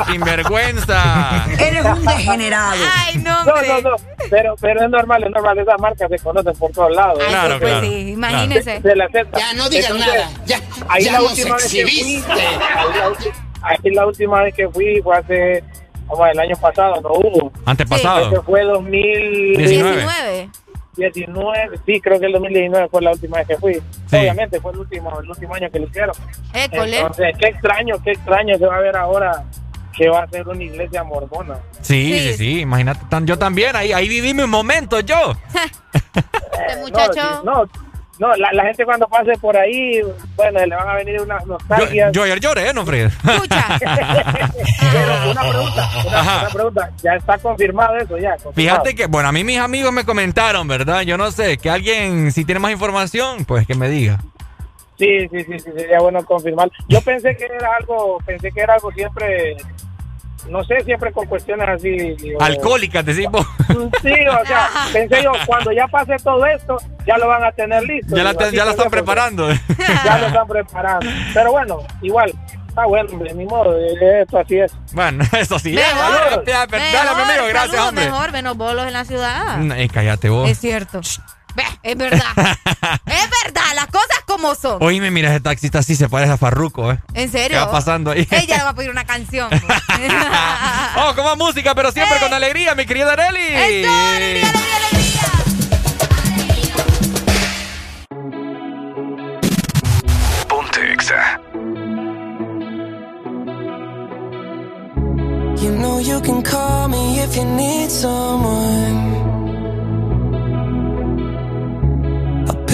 Sin vergüenza. Eres un degenerado. Ay, no, No, hombre. no, no. Pero, pero es normal, es normal. Esas marcas se conocen por todos lados. Ay, Claro, pues, claro. sí, imagínese. Se, se la acepta. Ya, no Entonces, nada. Ya- ahí ya la nos última vez que fui. exhibiste. Ahí la, ahí la última vez que fui fue hace. El año pasado, no hubo. Antepasado. Creo que fue 2019. 19, sí, creo que el 2019 fue la última vez que fui. Sí. Obviamente fue el último, el último año que lo hicieron. École. Entonces, qué extraño, qué extraño se va a ver ahora que va a ser una iglesia mormona. Sí, sí, sí, imagínate. tan- Yo también, ahí, ahí viví mis momentos yo. Este muchacho. No, no, la, la gente cuando pase por ahí, bueno, le van a venir unas Yo, nostalgias. yo ayer lloré, ¿no, Fred? Pero una pregunta, una, pregunta, ya está confirmado eso, ya. confirmado. Fíjate que, bueno, a mí mis amigos me comentaron, ¿verdad? Yo no sé, que alguien, si tiene más información, pues que me diga. Sí, sí, sí, sí, sería bueno confirmar. Yo pensé que era algo, pensé que era algo siempre, no sé, siempre con cuestiones así. digo, Alcohólicas, decimos. Sí, o sea, pensé yo, cuando ya pase todo esto, ya lo van a tener listo. Ya la, Digo, te- así ya la que están preparando. Ya lo están preparando. Pero bueno, igual, está bueno, hombre, ni modo, eh, esto así es. Bueno, eso sí. Mejor, ya, Dale, mi mejor, amigo, gracias, hombre. Mejor, menos bolos en la ciudad. Mm, eh, cállate vos. Es cierto. Ve, es verdad. es verdad, las cosas como son. Oíme, mira, ese taxista sí se parece a Farruco, ¿eh? ¿En serio? ¿Qué va pasando ahí? Ella le va a pedir una canción. Vamos con más música, pero siempre con alegría, mi querida Areli. Ponte Exa. You know you can call me if you need someone.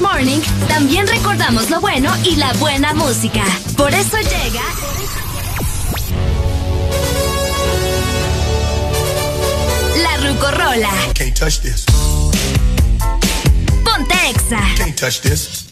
Morning también recordamos lo bueno y la buena música. Por eso llega... La Rucorola. Can't touch this. Ponte Exa. Can't touch this.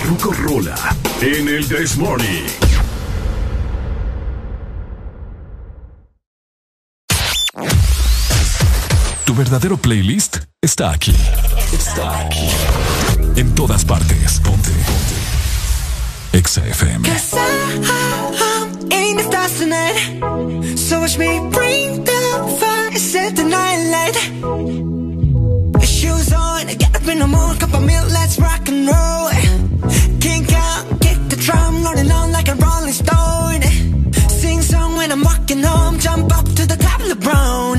La Rucorola en el This Morning. Tu verdadero playlist está aquí. En todas partes. Ponte. Ponte. Exa FM. So watch me bring the fire, set the night light. Shoes on, get up in the cup of milk, let's rock and roll. Kink out, kick the drum, rolling on like a rolling stone. Sing song when I'm walking home, jump up to the top of the brown.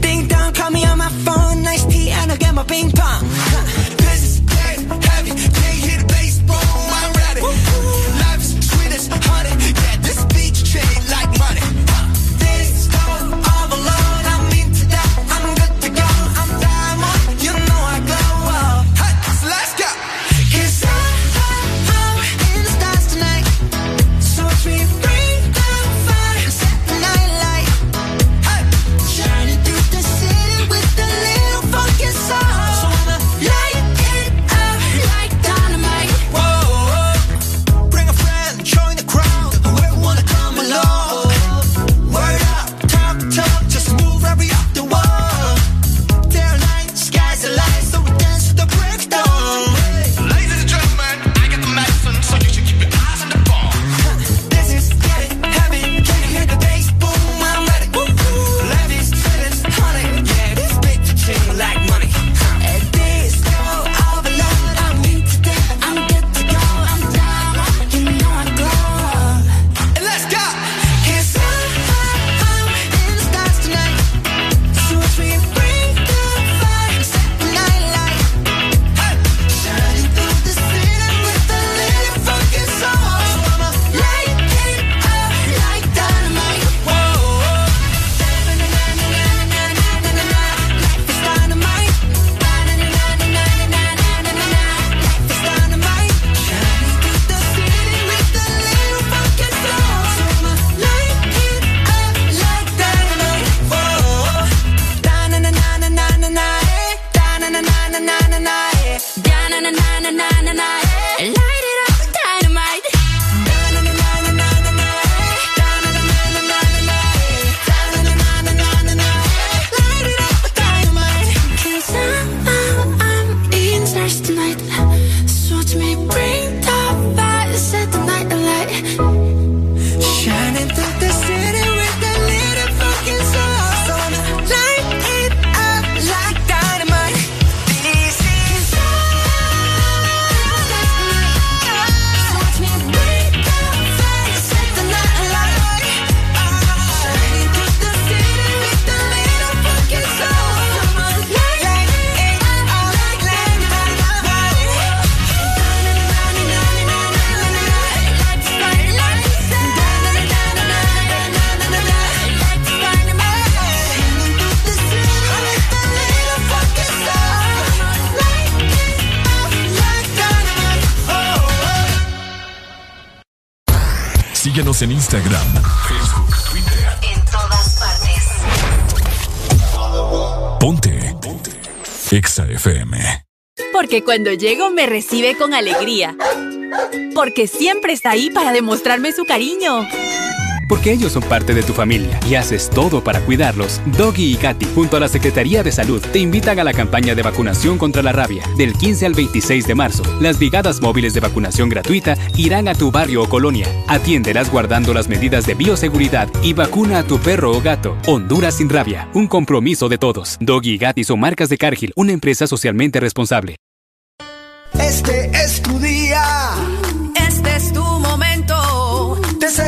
Ding dong, call me on my phone, nice tea, and I'll get my ping pong. This Instagram, Facebook, Twitter. En todas partes. Ponte. Ponte. Exa FM. Porque cuando llego me recibe con alegría. Porque siempre está ahí para demostrarme su cariño. Porque ellos son parte de tu familia y haces todo para cuidarlos. Doggy y Katy, junto a la Secretaría de Salud, te invitan a la campaña de vacunación contra la rabia del 15 al 26 de marzo. Las brigadas móviles de vacunación gratuita irán a tu barrio o colonia. Atiéndelas guardando las medidas de bioseguridad y vacuna a tu perro o gato. Honduras sin rabia, un compromiso de todos. Doggy y Katy son marcas de Cargill, una empresa socialmente responsable. Este es tu día. Este es tu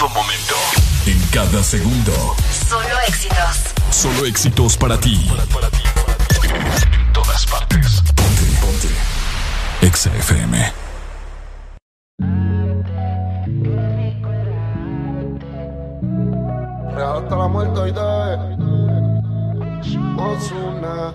todo momento. En cada segundo. Solo éxitos. Solo éxitos para ti. Para, para ti, para ti. En todas partes. Ponte, ponte. Exa FM. Real hasta la muerte hoy de Osuna.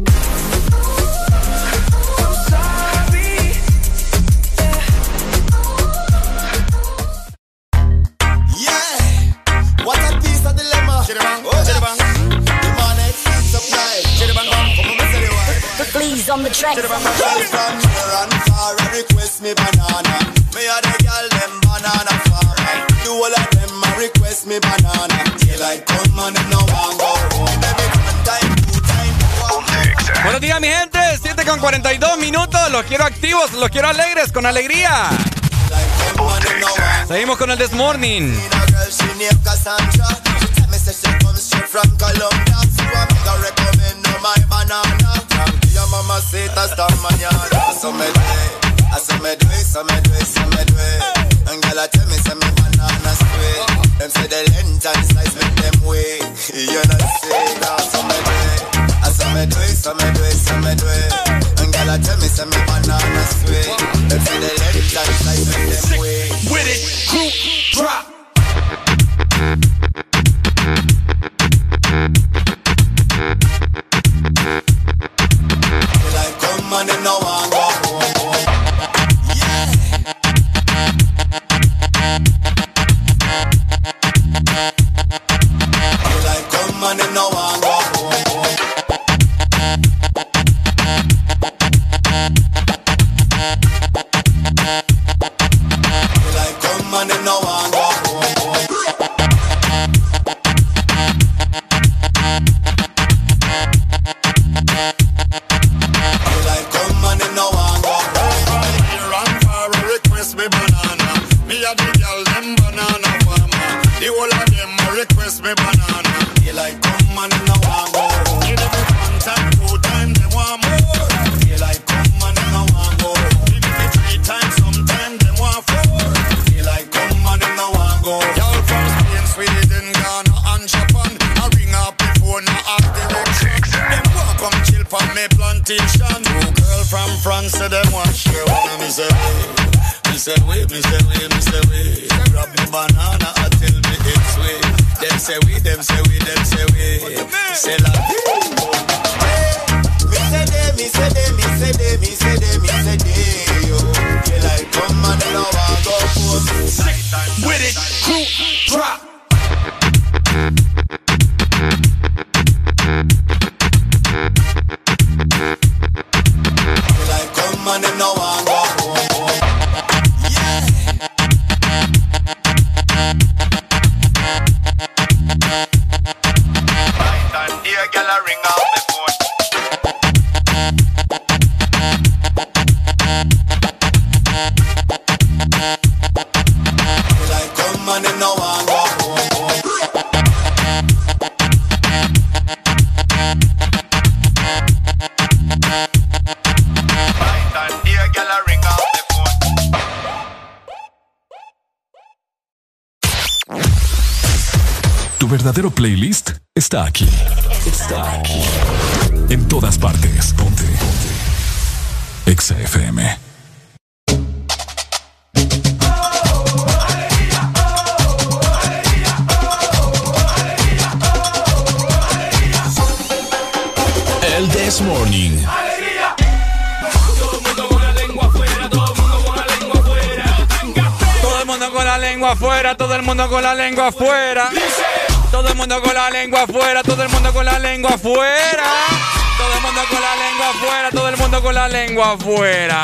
Buenos días, mi gente. 7 con 42 minutos. Los quiero activos, los quiero alegres, con alegría. Seguimos con el This Morning mamacita hasta mañana. Eso me duele, eso me duele, eso me duele, eso me duele. And girl, I tell me, say me banana sweet. Them say the length and size make them weak. You know say now, so me duele, eso me duele, eso me duele, eso me duele. And girl, I tell me, say me banana sweet. Them say the length and size make them weak. With it, crew, drop. Say them want share one we. Me say we, me say we, me say verdadero playlist está aquí. Está aquí. En todas partes. Ponte. Ponte. Exa FM. El This Morning. Todo el mundo con la lengua afuera, todo el mundo con la lengua afuera. Todo el mundo con la lengua afuera, todo el mundo con la lengua afuera. Todo el mundo con la lengua afuera, todo el mundo con la lengua afuera.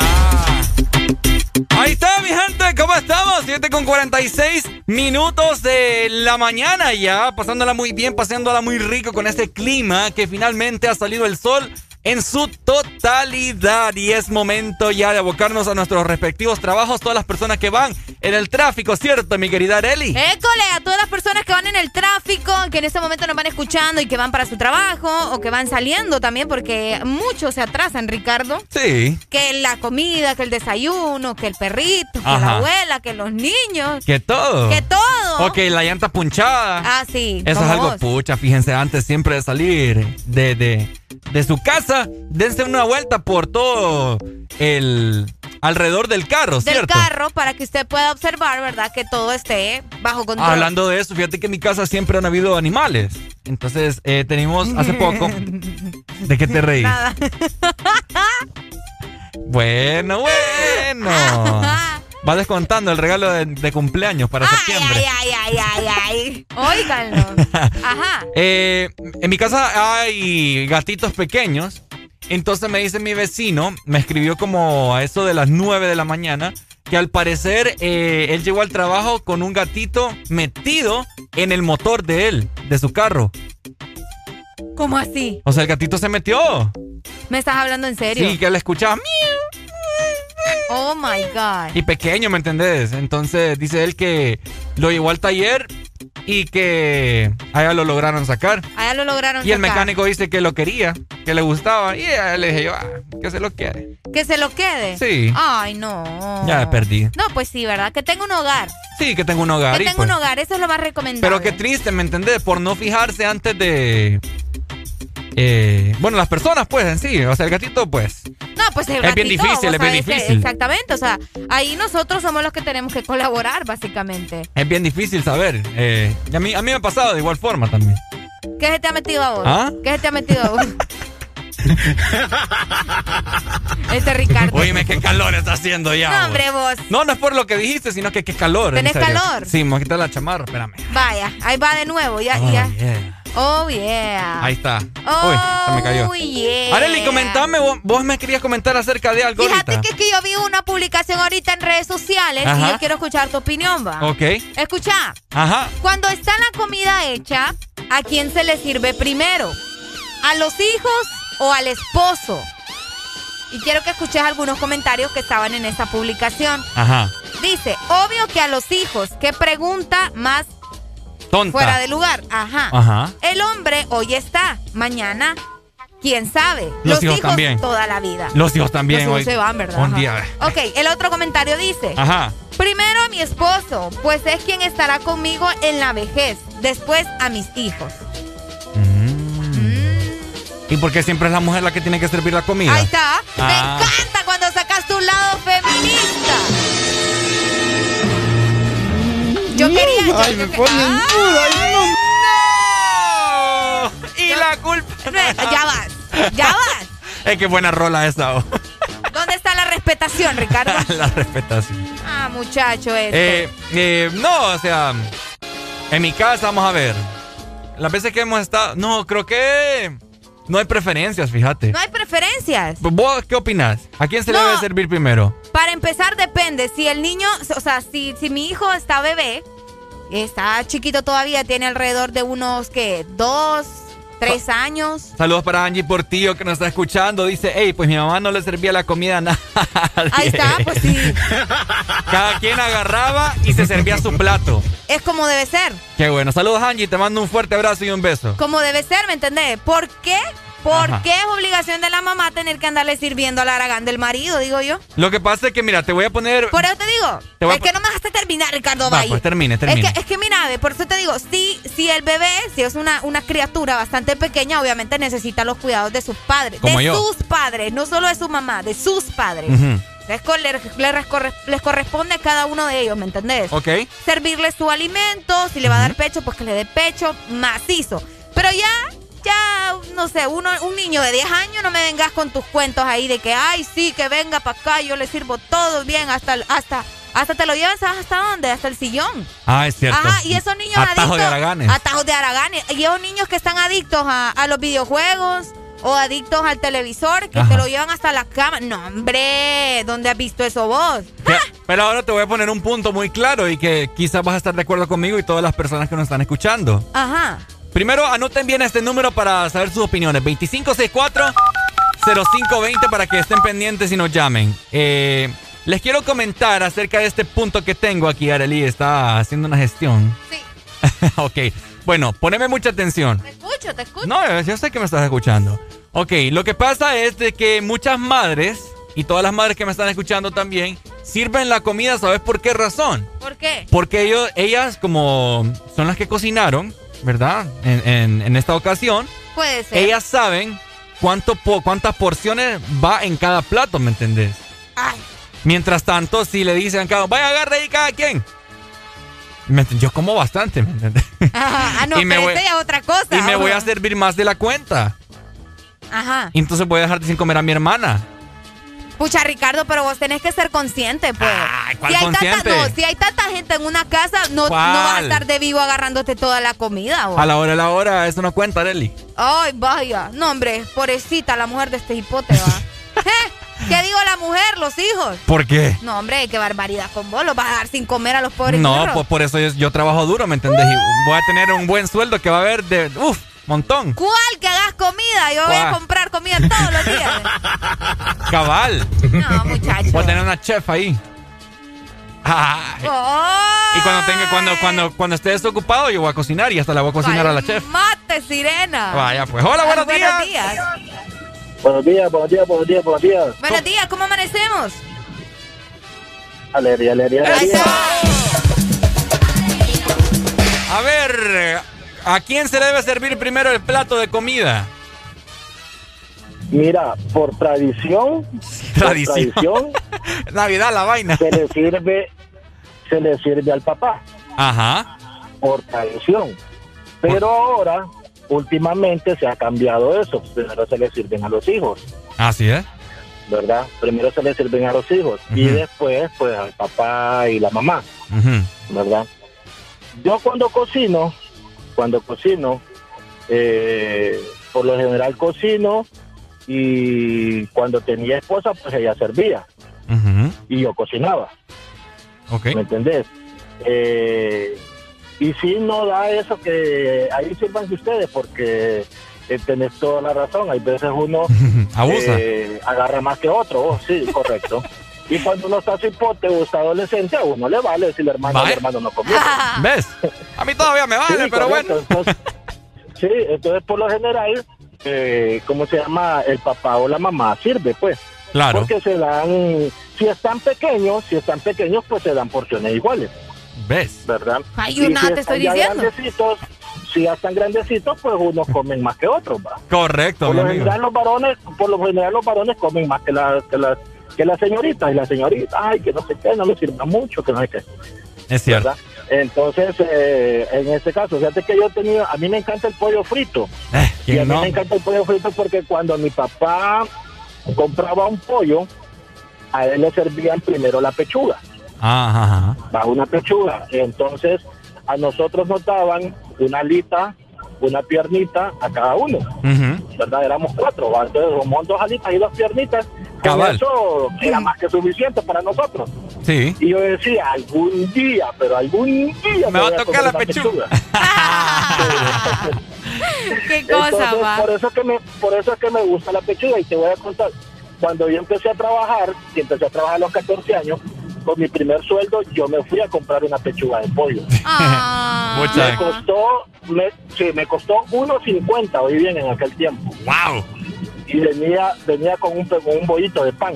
Ahí está, mi gente, ¿cómo estamos? 7 con 46 minutos de la mañana ya, pasándola muy bien, paseándola muy rico con este clima que finalmente ha salido el sol en su totalidad y es momento ya de abocarnos a nuestros respectivos trabajos, todas las personas que van en el tráfico, ¿cierto, mi querida Areli? École, a todas las personas que van en el tráfico, que en este momento nos van escuchando y que van para su trabajo o que van saliendo también, porque muchos se atrasan, Ricardo. Sí. Que la comida, que el desayuno, que el perrito, que la abuela, que los niños. Que todo. Que todo. Ok, la llanta punchada. Ah, sí. Eso es algo vos. pucha, fíjense, antes siempre de salir de, de, de su casa, dense una vuelta por todo el alrededor del carro, Del ¿cierto? carro para que usted pueda observar, ¿verdad? Que todo esté bajo control. Hablando de eso, fíjate que en mi casa siempre han habido animales. Entonces, eh, tenemos hace poco. ¿De qué te reís? Nada. Bueno, bueno. Va descontando el regalo de, de cumpleaños para septiembre. Ay, ay, ay, ay, ay. Óiganlo. Ajá. Eh, en mi casa hay gatitos pequeños. Entonces me dice mi vecino, me escribió como a eso de las 9 de la mañana, que al parecer eh, él llegó al trabajo con un gatito metido en el motor de él, de su carro. ¿Cómo así? O sea, el gatito se metió. ¿Me estás hablando en serio? Sí, que él escuchaba. Oh my God. y pequeño, ¿me entendés? Entonces dice él que lo llevó al taller y que allá lo lograron sacar. Allá lo lograron. Y el sacar. mecánico dice que lo quería, que le gustaba. Y le dije yo, ah, que se lo quede. Que se lo quede. Sí. Ay, no. Ya perdí. No, pues sí, ¿verdad? Que tenga un hogar. Sí, que tengo un hogar. que y tenga pues- un hogar, eso es lo más recomendable. Pero qué triste, ¿me entendés? Por no fijarse antes de... eh, bueno, las personas, pues, en sí. O sea, el gatito, pues... No, pues el Es bien difícil, es bien difícil. exactamente, o sea, ahí nosotros somos los que tenemos que colaborar, básicamente. Es bien difícil saber. eh, y a, mí, a mí me ha pasado de igual forma también. ¿Qué se te ha metido a vos? ¿Ah? ¿Qué se te ha metido a vos? este Ricardo. Oíme, qué calor está haciendo ya. No, hombre, vos. No, no es por lo que dijiste, sino que qué calor. en ¿Tenés calor? Sí, me voy a quitar la chamarra, espérame. Vaya, ahí va de nuevo, ya, Oh, ya. yeah. Oh, yeah. Ahí está. Oh, Uy, se me cayó. yeah. Areli, comentame, vos, vos me querías comentar acerca de algo Fíjate ahorita. que, que yo vi una publicación ahorita en redes sociales y yo quiero escuchar tu opinión, va. Ok. Escucha, Ajá. cuando está la comida hecha, ¿a quién se le sirve primero? ¿A los hijos o al esposo? Y quiero que escuches algunos comentarios que estaban en esa publicación. Ajá. Dice, obvio que a los hijos, ¿qué pregunta más Tonta. fuera de lugar? Ajá. Ajá. El hombre hoy está, mañana, quién sabe. Los hijos también. toda la vida. Los hijos también Los hijos hoy. se van, ¿verdad? Un día. Ok, el otro comentario dice. Ajá. Primero a mi esposo, pues es quien estará conmigo en la vejez. Después a mis hijos. ¿Y por qué siempre es la mujer la que tiene que servir la comida? Ahí está. Me Ah. encanta cuando sacas tu lado feminista. Quería. Ay, me ponen duda, ay, no. Y la culpa. Ya vas. Ya vas. Es que buena rola esa. oh. ¿Dónde está la respetación, Ricardo? la respetación. Ah, muchacho, este. Eh, eh, no, o sea, en mi casa, vamos a ver. Las veces que hemos estado. No, creo que. No hay preferencias, fíjate. No hay preferencias. ¿Vos qué opinas? ¿A quién se le debe servir primero? Para empezar, depende. Si el niño, o sea, si, si mi hijo está bebé, está chiquito todavía, tiene alrededor de unos, ¿qué? Dos, tres años. Saludos para Angie Portillo que nos está escuchando. Dice, hey, pues mi mamá no le servía la comida a nadie. Ahí está, pues sí. Cada quien agarraba y se servía su plato. Es como debe ser. Qué bueno. Saludos Angie, te mando un fuerte abrazo y un beso. Como debe ser, ¿me entendés? ¿Por qué? ¿Por Ajá. qué es obligación de la mamá tener que andarle sirviendo al aragán del marido, digo yo? Lo que pasa es que, mira, te voy a poner... Por eso te digo, Te es que no me dejaste terminar, Ricardo Va, Valle. pues termine, termine. Es que, es que mira, por eso te digo, si, si el bebé, si es una, una criatura bastante pequeña, obviamente necesita los cuidados de sus padres. Como de yo. sus padres, no solo de su mamá, de sus padres. Les- corre- les corresponde a cada uno de ellos, ¿me entendés? Ok. Servirle su alimento, si le va a dar pecho, pues que le dé pecho macizo. Pero ya, ya, no sé, uno, un niño de 10 años, no me vengas con tus cuentos ahí de que, ay, sí, que venga para acá, yo le sirvo todo bien, hasta, hasta, hasta te lo llevan, ¿sabes hasta dónde? Hasta el sillón. Ah, es cierto. Ajá, y esos niños Atajos adictos. de haraganes. Atajos de haraganes. Y esos niños que están adictos a, a los videojuegos o adictos al televisor, que Ajá. te lo llevan hasta la cama. No, hombre, ¿dónde has visto eso vos? Ya, Pero ahora te voy a poner un punto muy claro y que quizás vas a estar de acuerdo conmigo y todas las personas que nos están escuchando. Ajá. Primero, anoten bien este número para saber sus opiniones. 2564-0520 para que estén pendientes y nos llamen. Eh, les quiero comentar acerca de este punto que tengo aquí. Arely está haciendo una gestión. Sí. ok. Bueno, poneme mucha atención. Te escucho, te escucho. No, yo sé que me estás escuchando. Ok, lo que pasa es de que muchas madres, y todas las madres que me están escuchando también, sirven la comida, ¿sabes por qué razón? ¿Por qué? Porque ellos, ellas, como son las que cocinaron, ¿verdad? En, en- en esta ocasión, Puede ser. ellas saben cuánto po- cuántas porciones va en cada plato, ¿me entendés? Ay. Mientras tanto, si le dicen a cada vaya, agarre ahí cada quien. Yo como bastante, ¿me entendés? Ajá. Ah, no, Y me pero voy- esta ya es otra cosa. y me voy a servir más de la cuenta. Ajá. Y entonces voy a dejar de sin comer a mi hermana. Pucha, Ricardo, pero vos tenés que ser consciente, pues. ¿cuál si hay consciente? Tanta, no, si hay tanta gente en una casa, no, no vas a estar de vivo agarrándote toda la comida. vos. A la hora, a la hora, eso no cuenta, Arely. Ay, vaya. No, hombre, pobrecita la mujer de este hipote, va. ¿Eh? ¿Qué digo la mujer, los hijos? ¿Por qué? No, hombre, qué barbaridad con vos. Los vas a dar sin comer a los pobres No, pues por eso yo, yo trabajo duro, ¿me entendés? Y voy a tener un buen sueldo que va a haber de, uff, montón. ¿Cuál que hagas comida? Yo voy a comprar comida todos los días. Cabal. No, muchacho. Voy a tener una chef ahí. Ay. Y cuando tenga, cuando, cuando, cuando esté desocupado, yo voy a cocinar y hasta la voy a cocinar a la chef. Mate, sirena. Vaya, pues. Hola, buenos días. días. Buenos días, buenos días, buenos días, buenos días. Buenos días, ¿cómo amanecemos? Alegría, alegría, alegría. A ver, ¿a quién se le debe servir primero el plato de comida? Mira, por tradición, Tradición. por tradición, Navidad la vaina. se le sirve, se le sirve al papá, Ajá. por tradición. Pero ahora, últimamente se ha cambiado eso. Primero se le sirven a los hijos, Así es. ¿verdad? Primero se le sirven a los hijos y después, pues, al papá y la mamá. ¿verdad? Yo cuando cocino, cuando cocino, eh, por lo general cocino y cuando tenía esposa, pues ella servía y yo cocinaba, Ok. ¿me entendés? Eh, y sí no da eso que ahí sirvan ustedes porque eh, tenés toda la razón, hay veces uno eh, agarra más que otro, oh, sí, correcto. Y cuando uno está cipote o está adolescente, a uno le vale si el hermano, el Vale. hermano no comió. ¿Ves? A mí todavía me vale, Sí, pero correcto. bueno. Entonces, sí, entonces por lo general, eh, ¿cómo se llama? El papá o la mamá sirve, pues. Claro. Porque se dan, si están pequeños, si están pequeños, pues se dan porciones iguales, ¿Ves? ¿verdad? Ay, Y una, si te están estoy ya diciendo. grandecitos, si ya están grandecitos, pues unos comen más que otros, ¿va? Correcto, Por lo general los varones, por lo general los varones comen más que las que las que las señoritas y la señorita, ay, que no sé qué, no le sirva mucho, que no sé qué. Es cierto. ¿verdad? Entonces, eh, en este caso, fíjate que yo he tenido, a mí me encanta el pollo frito. y a ¿quién mí no? me encanta el pollo frito porque cuando mi papá compraba un pollo, a él le servían primero la pechuga, Ajá, ajá. va una pechuga. Entonces, a nosotros nos daban una alita, una piernita a cada uno. Ujú. ¿verdad? Éramos cuatro, ¿va? entonces como dos alitas y dos piernitas, Cabal. eso era más que suficiente para nosotros. Sí. Y yo decía, algún día, pero algún día Me va a tocar la pechuga. Qué cosa, Entonces, va. por eso es que me, por eso es que me gusta la pechuga y te voy a contar. Cuando yo empecé a trabajar, y empecé a trabajar a los 14 años, con mi primer sueldo yo me fui a comprar una pechuga de pollo. Ah. Me costó, me, sí, me costó 1.50, hoy bien en aquel tiempo. ¡Wow! Y venía, venía con un, con un bollito de pan.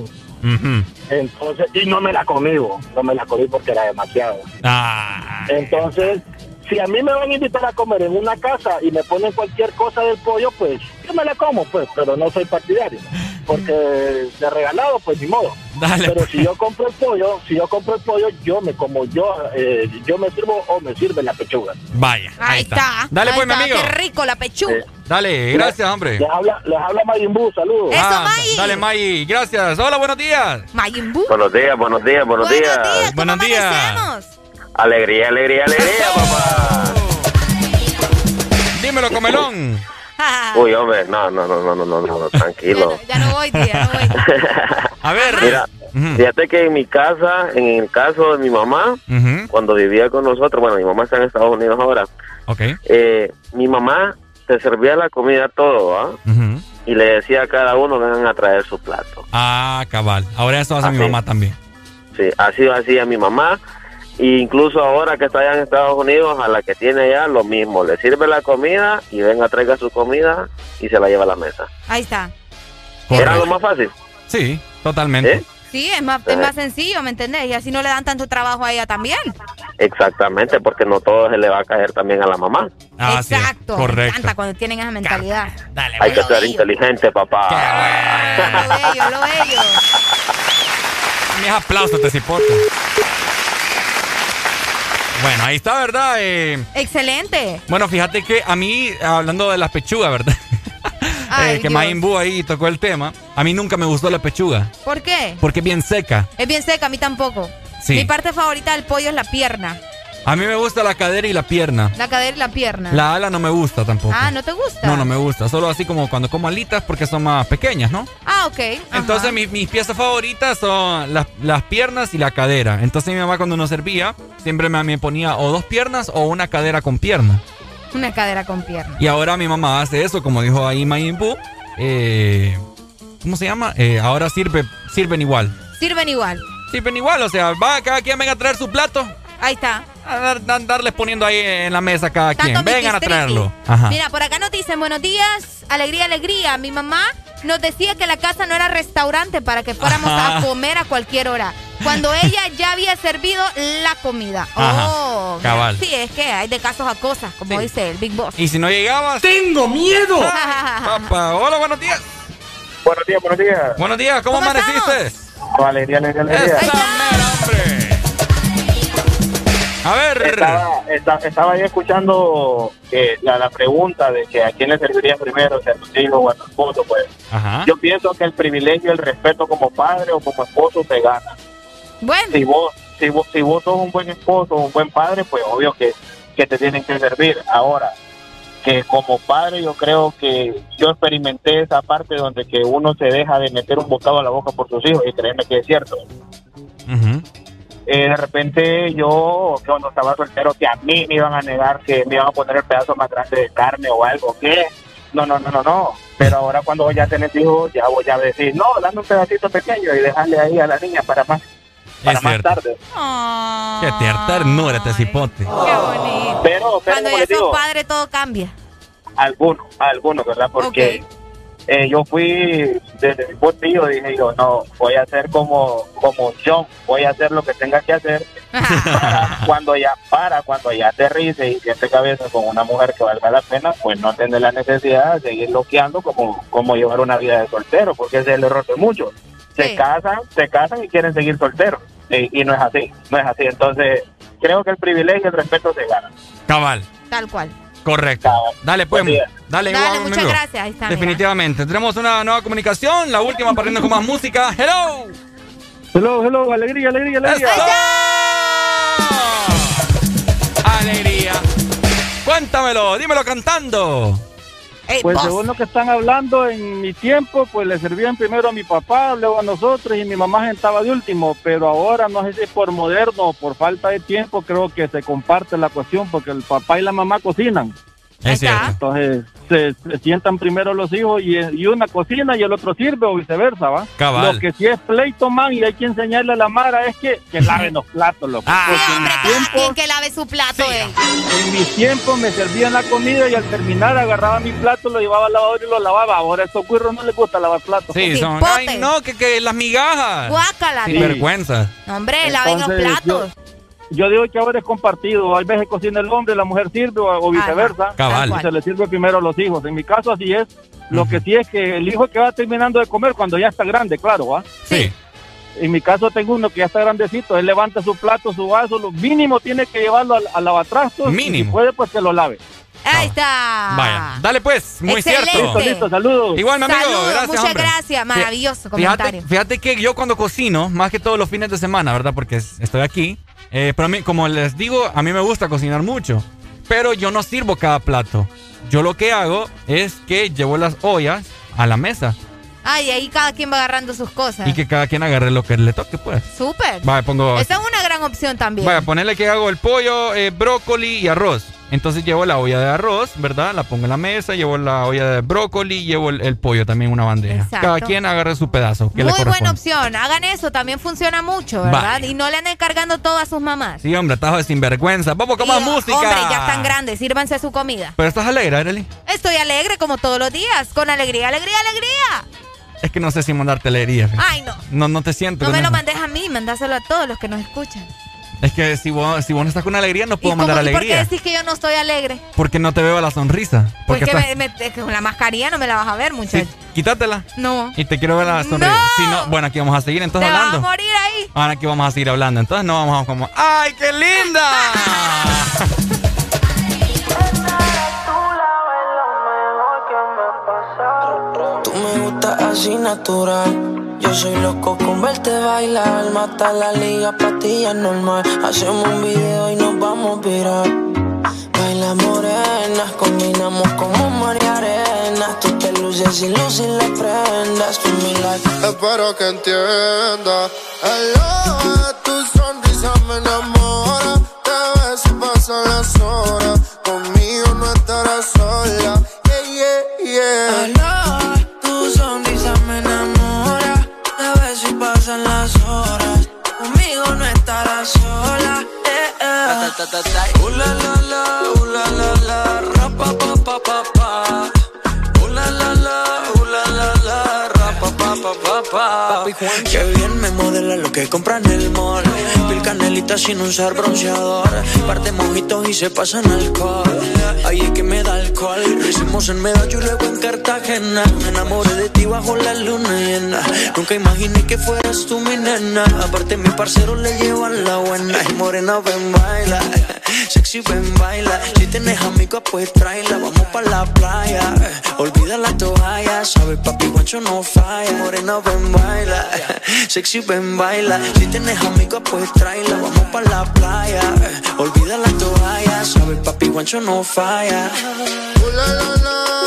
Entonces, y no me la comí, no me la comí porque era demasiado. Ah. Entonces, si a mí me van a invitar a comer en una casa y me ponen cualquier cosa del pollo, pues yo me la como, pues, pero no soy partidario. Porque de regalado, pues ni modo. pero si yo compro el pollo, si yo compro el pollo, yo me como yo, eh, yo me sirvo o me sirve la pechuga. Vaya. Ahí está. Dale, Ahí pues, mi amigo. Qué rico la pechuga. Dale, gracias, hombre. Les habla, les habla Mayimbu, saludos. Ah, Dale, May. Gracias. Hola, buenos días. Mayimbu. Buenos días, buenos días, buenos, días. Buenos días. Alegría, alegría, alegría, papá. Dímelo, comelón. Uy, hombre, no, no, no, no, no, no, no, tranquilo. Ya no voy, tía, no voy. A ver. Mira, fíjate que en mi casa, en el caso de mi mamá, cuando vivía con nosotros, bueno, mi mamá está en Estados Unidos ahora, Ok. eh, mi mamá te servía la comida todo, ¿ah? Y le decía a cada uno vengan a traer su plato. Ah, cabal. Ahora eso hace mi Así. mamá también. Sí, así lo hacía mi mamá. E incluso ahora que está allá en Estados Unidos, a la que tiene allá, lo mismo. Le sirve la comida y venga, traiga su comida y se la lleva a la mesa. Ahí está. Era lo más fácil. Sí, totalmente. ¿Eh? Sí, es más, es más sencillo, ¿me entendés? Y así no le dan tanto trabajo a ella también. Exactamente, porque no todo se le va a caer también a la mamá. Exacto. Me correcto. encanta cuando tienen esa mentalidad. Hay que ser inteligente, papá. Lo bello, lo bello. Mis aplausos, te cipote. Bueno, ahí está, ¿verdad? Eh, Excelente. bueno, fíjate que a mí, hablando de las pechugas, ¿verdad? Ay, Eh, que Buu ahí tocó el tema. A mí nunca me gustó la pechuga. ¿Por qué? Porque es bien seca. Es bien seca, a mí tampoco. Sí. Mi parte favorita del pollo es la pierna. A mí me gusta la cadera y la pierna. La cadera y la pierna. La ala no me gusta tampoco. Ah, ¿no te gusta? No, no me gusta. Solo así como cuando como alitas porque son más pequeñas, ¿no? Ah, ok. Ajá. Entonces mis, mis piezas favoritas son las, las piernas y la cadera. Entonces mi mamá cuando nos servía siempre me, me ponía o dos piernas o una cadera con pierna. Una cadera con pierna. Y ahora mi mamá hace eso, como dijo ahí Majin Buu. Eh, ¿Cómo se llama? Eh, ahora sirve, sirven igual. Sirven igual. Sirven igual, o sea, va cada quien venga a traer su plato. Ahí está. A dar- dar- darles poniendo ahí en la mesa cada Tanto quien. Vengan a traerlo. Ajá. Mira, por acá nos dicen buenos días, alegría, alegría. Mi mamá nos decía que la casa no era restaurante para que fuéramos Ajá. a comer a cualquier hora. Cuando ella ya había servido la comida. Ajá. Oh, mira, Cabal. sí, es que hay de casos a cosas, como dice el Big Boss. Y si no llegabas. ¡Tengo miedo! Papá, hola, buenos días. Buenos días, buenos días. Buenos días, ¿cómo, amaneciste? Alegría, alegría, alegría. Esa mera, hombre. A ver. Estaba, esta- estaba ahí escuchando eh, la, la pregunta de que a quién le serviría primero, si a tus hijos o a tu esposo, pues. Ajá. Yo pienso que el privilegio, el respeto como padre o como esposo te gana. Bueno. Si vos, si vos, si vos sos un buen esposo, un buen padre, pues obvio que, que te tienen que servir. Ahora, que como padre yo creo que yo experimenté esa parte donde que uno se deja de meter un bocado a la boca por sus hijos y créeme que es cierto. Eh, de repente yo cuando estaba soltero que a mí me iban a negar que me iban a poner el pedazo más grande de carne o algo que no no no no no pero ahora cuando vos ya tenés hijos ya voy a decir no dame un pedacito pequeño y dejarle ahí a la niña para más para Es más cierto. tarde Qué tier- ternura este cipote. Qué bonito. pero, pero Cuando ya sos digo padre todo cambia. algunos algunos verdad porque eh, yo fui desde mi postillo dije yo no voy a hacer como como John voy a hacer lo que tenga que hacer Para cuando ya para, cuando ya aterrice y siente cabeza con una mujer que valga la pena, pues no tiene la necesidad de seguir loqueando como, como llevar una vida de soltero, porque ese es el error de muchos. Se Sí. casan, se casan y quieren seguir solteros. Y, y no es así, no es así. Entonces, creo que el privilegio y el respeto se ganan. Cabal. Tal cual. Correcto. Dale, pues. Dale, Dale, igual, muchas amigo. gracias. Ahí está. mira. Definitivamente. Tenemos una nueva comunicación, la última para irnos con más música. ¡Hello! Hello, hello, alegría, alegría, alegría. ¡Alegría! Cuéntamelo, dímelo cantando. Pues según lo que están hablando, en mi tiempo, pues le servían primero a mi papá, luego a nosotros y mi mamá sentaba de último, pero ahora no sé si por moderno o por falta de tiempo, creo que se comparte la cuestión porque el papá y la mamá cocinan. Es cierto. Entonces se, se sientan primero los hijos y, y una cocina y el otro sirve o viceversa, ¿va? Cabal. Lo que sí es pleito, man, y hay que enseñarle a la Mara es que, que laven los platos, loco. Ah. Mi Cada tiempo- quien que lave su plato, eh. en mis tiempos me servían la comida y al terminar agarraba mi plato, lo llevaba al lavador y lo lavaba. Ahora a estos cuirros no les gusta lavar platos. Sí, son. Ay, no, que, que las migajas. Guácala. Sin Sí. vergüenza. No, hombre, laven los Entonces, platos. Yo digo que ahora es compartido. Hay veces cocina el hombre, la mujer sirve o, o viceversa. Cabal. Y se le sirve primero a los hijos. En mi caso así es. Lo que sí es que el hijo que va terminando de comer cuando ya está grande, claro, ¿va? Sí. En mi caso tengo uno que ya está grandecito. Él levanta su plato, su vaso. Lo mínimo tiene que llevarlo al, al lavatrastos. y Mínimo. si puede, pues que lo lave. Ahí está. Vaya. Dale, pues. Muy Excelente. cierto. Listo, listo, saludos. Igual, mi amigo. Saludos, gracias, muchas hombre. gracias. Maravilloso Fí- comentario. Fíjate, fíjate que yo cuando cocino, más que todos los fines de semana, ¿verdad? Porque es- estoy aquí. Eh, pero a mí, como les digo, a mí me gusta cocinar mucho. Pero yo no sirvo cada plato. Yo lo que hago es que llevo las ollas a la mesa. Ay, ahí cada quien va agarrando sus cosas. Y que cada quien agarre lo que le toque, pues. Súper. Vaya, pongo. Esa es una gran opción también. Vaya, ponerle que hago el pollo, eh, brócoli y arroz. Entonces llevo la olla de arroz, ¿verdad? La pongo en la mesa, llevo la olla de brócoli, llevo el, el pollo también en una bandeja. Exacto. Cada quien agarre su pedazo. Que Muy buena opción. Hagan eso, también funciona mucho, ¿verdad? Y no le anden cargando todo a sus mamás. Sí, hombre, estás de sinvergüenza. Vamos con más música. Hombre, ya están grandes, sírvanse su comida. Pero estás alegre, Arely. Estoy alegre como todos los días, con alegría, alegría, alegría. Es que no sé si mandarte alegría. Ay, no. No, no te siento. No me lo mandes a mí, mandáselo a todos los que nos escuchan. Es que si vos, si vos no estás con alegría, no puedo ¿Y, mandar cómo- y por qué alegría. decís que yo no estoy alegre? Porque no te veo la sonrisa. Pues Porque que estás- me- me- con la mascarilla no me la vas a ver, muchacho. Quítatela. No. Y te quiero ver la sonrisa. ¡No! Si no, bueno, aquí vamos a seguir entonces Te vas a hablando. morir ahí. Ahora aquí vamos a seguir hablando. Entonces no vamos a como. ¡Ay, qué linda! Tú me gustas así natural. Yo soy loco con verte bailar. Mata la liga, pastillas normal. Hacemos un video y nos vamos a virar. Baila morenas, combinamos como mar y arena. Tú te luces y luces las prendas. Tú mi. Espero que entienda. Hello, tu sonrisa me enamora. Eh. Uh, la, la, la, la, la, la, pa, pa. Pa, pa, pa, pa, pa. Papi Juan, que bien me modela lo que compra en el mall. Pil canelita sin usar bronceador. Par de mojitos y se pasan alcohol. Ahí es que me da alcohol. Lo hicimos en Medallo y luego en Cartagena. Me enamoré de ti bajo la luna llena. Nunca imaginé que fueras tú mi nena. Aparte, mi parcero le llevan la buena. Y morena, ven, baila. Sexy, ven, baila. Si tienes amigos, pues tráela. Vamos pa' la playa. Olvida la toalla. Sabes, papi, guancho no falla. Morena, ven, baila. Sexy, ven, baila. Si tienes amigos, pues tráela. Vamos pa' la playa. Olvida la toalla. Sabes, papi, guancho no falla. La, la, la, la, la,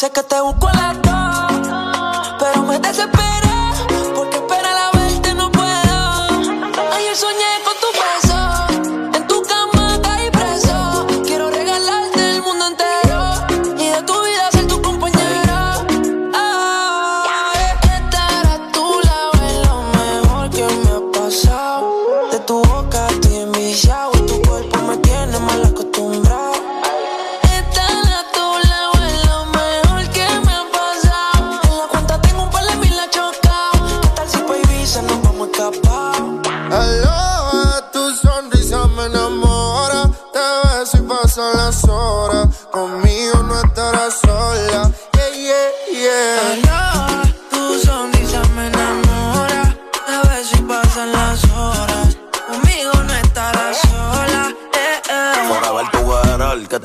sé que te busco a las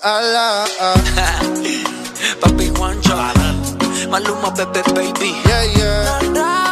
Baila. Papi Juancho, Maluma, Pepe, baby. Yeah, yeah.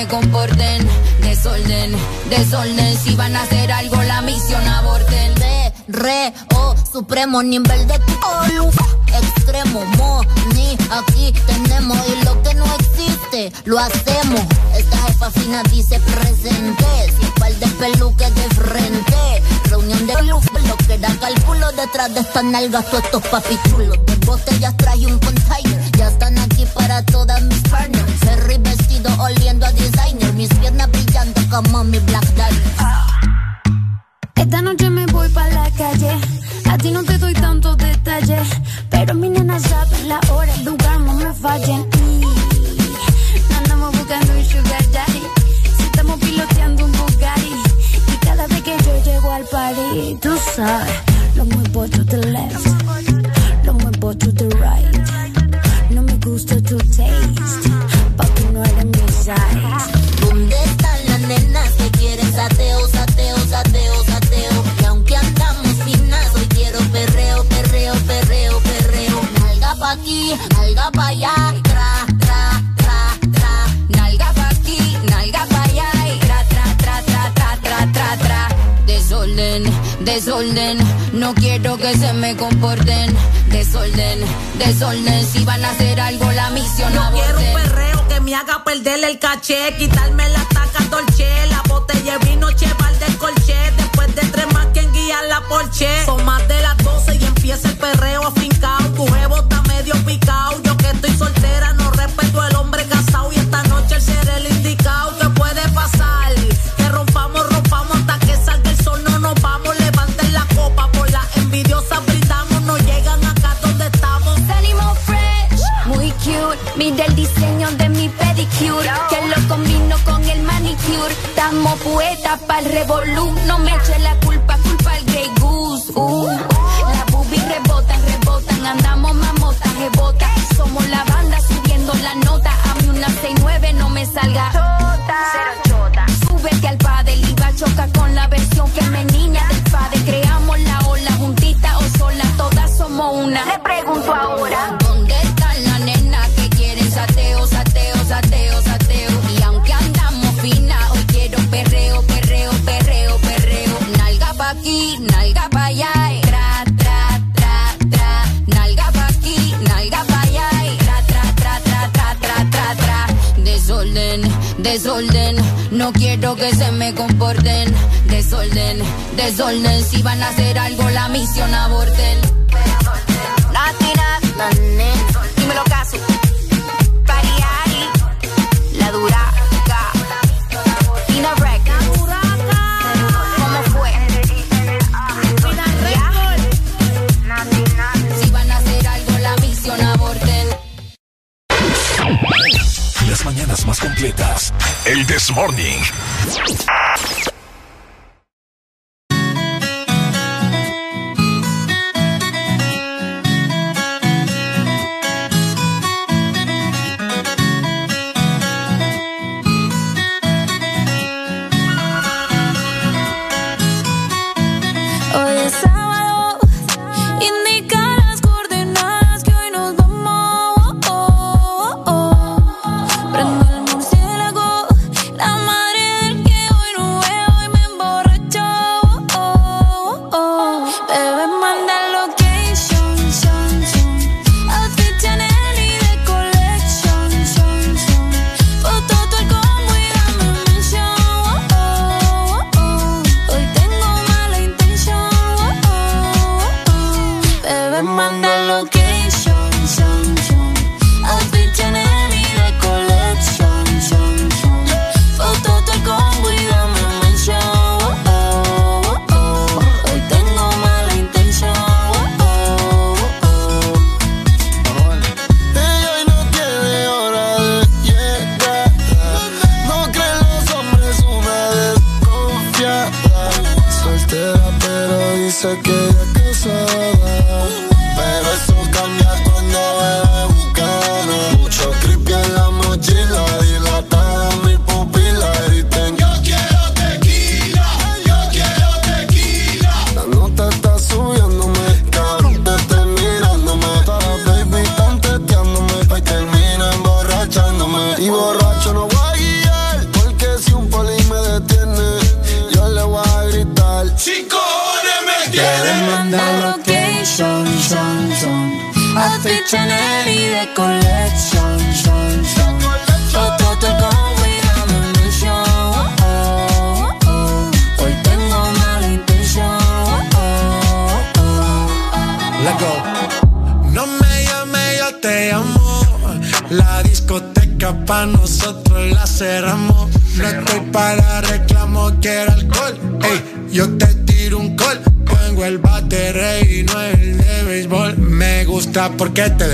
me comporten. Desorden, desorden. Si van a hacer algo, la misión aborten. Re, re, oh, supremo nivel de olu. Extremo, mo, ni aquí tenemos. Y lo que no existe, lo hacemos. Esta jefa fina dice presente. Sin par de peluques de frente. Reunión de luz, lo que da cálculo detrás de estas nalgas, todos estos papichulos. De botellas traje un container. Ya están aquí para todas mis partners. Ferry vestido oliendo a designer. Mis piernas brillando como mi black diamond. Esta noche me voy para la calle. A ti no te doy tantos detalles. Pero mi nena sabe la hora, el lugar, no me fallen. Sabes, lo muevo to the left. Lo muevo to the right. No me gusta tu taste. Papi, no eres mi size. ¿Dónde están las nenas que quieren sateo, Desorden. No quiero que se me comporten. Desorden, desorden. Si van a hacer algo, la misión Yo quiero un perreo que me haga perder el caché, quitarme la taca dolce, la botella vino cheval de colché, después de tres más quien guía la porche. Son más de las 12 y empieza el perreo Mira el diseño de mi pedicure, que lo combino con el manicure. Estamos poetas para el revolú. No me eche la culpa, culpa al Grey Goose. Uh. Las boobies rebotan, rebotan. Andamos mamotas, rebotan. Somos la banda subiendo la nota. A mí una 6-9 no me salga. Cero chota. Súbete al padre y va a chocar con la versión femenina del padre. Creamos la ola juntita o sola. Todas somos una. Le pregunto ahora. desorden. No quiero que se me comporten, desorden, desorden. Si van a hacer algo, la misión aborten. La tira, la Dímelo, caso. mañanas más completas. El This Morning. 想着。porque te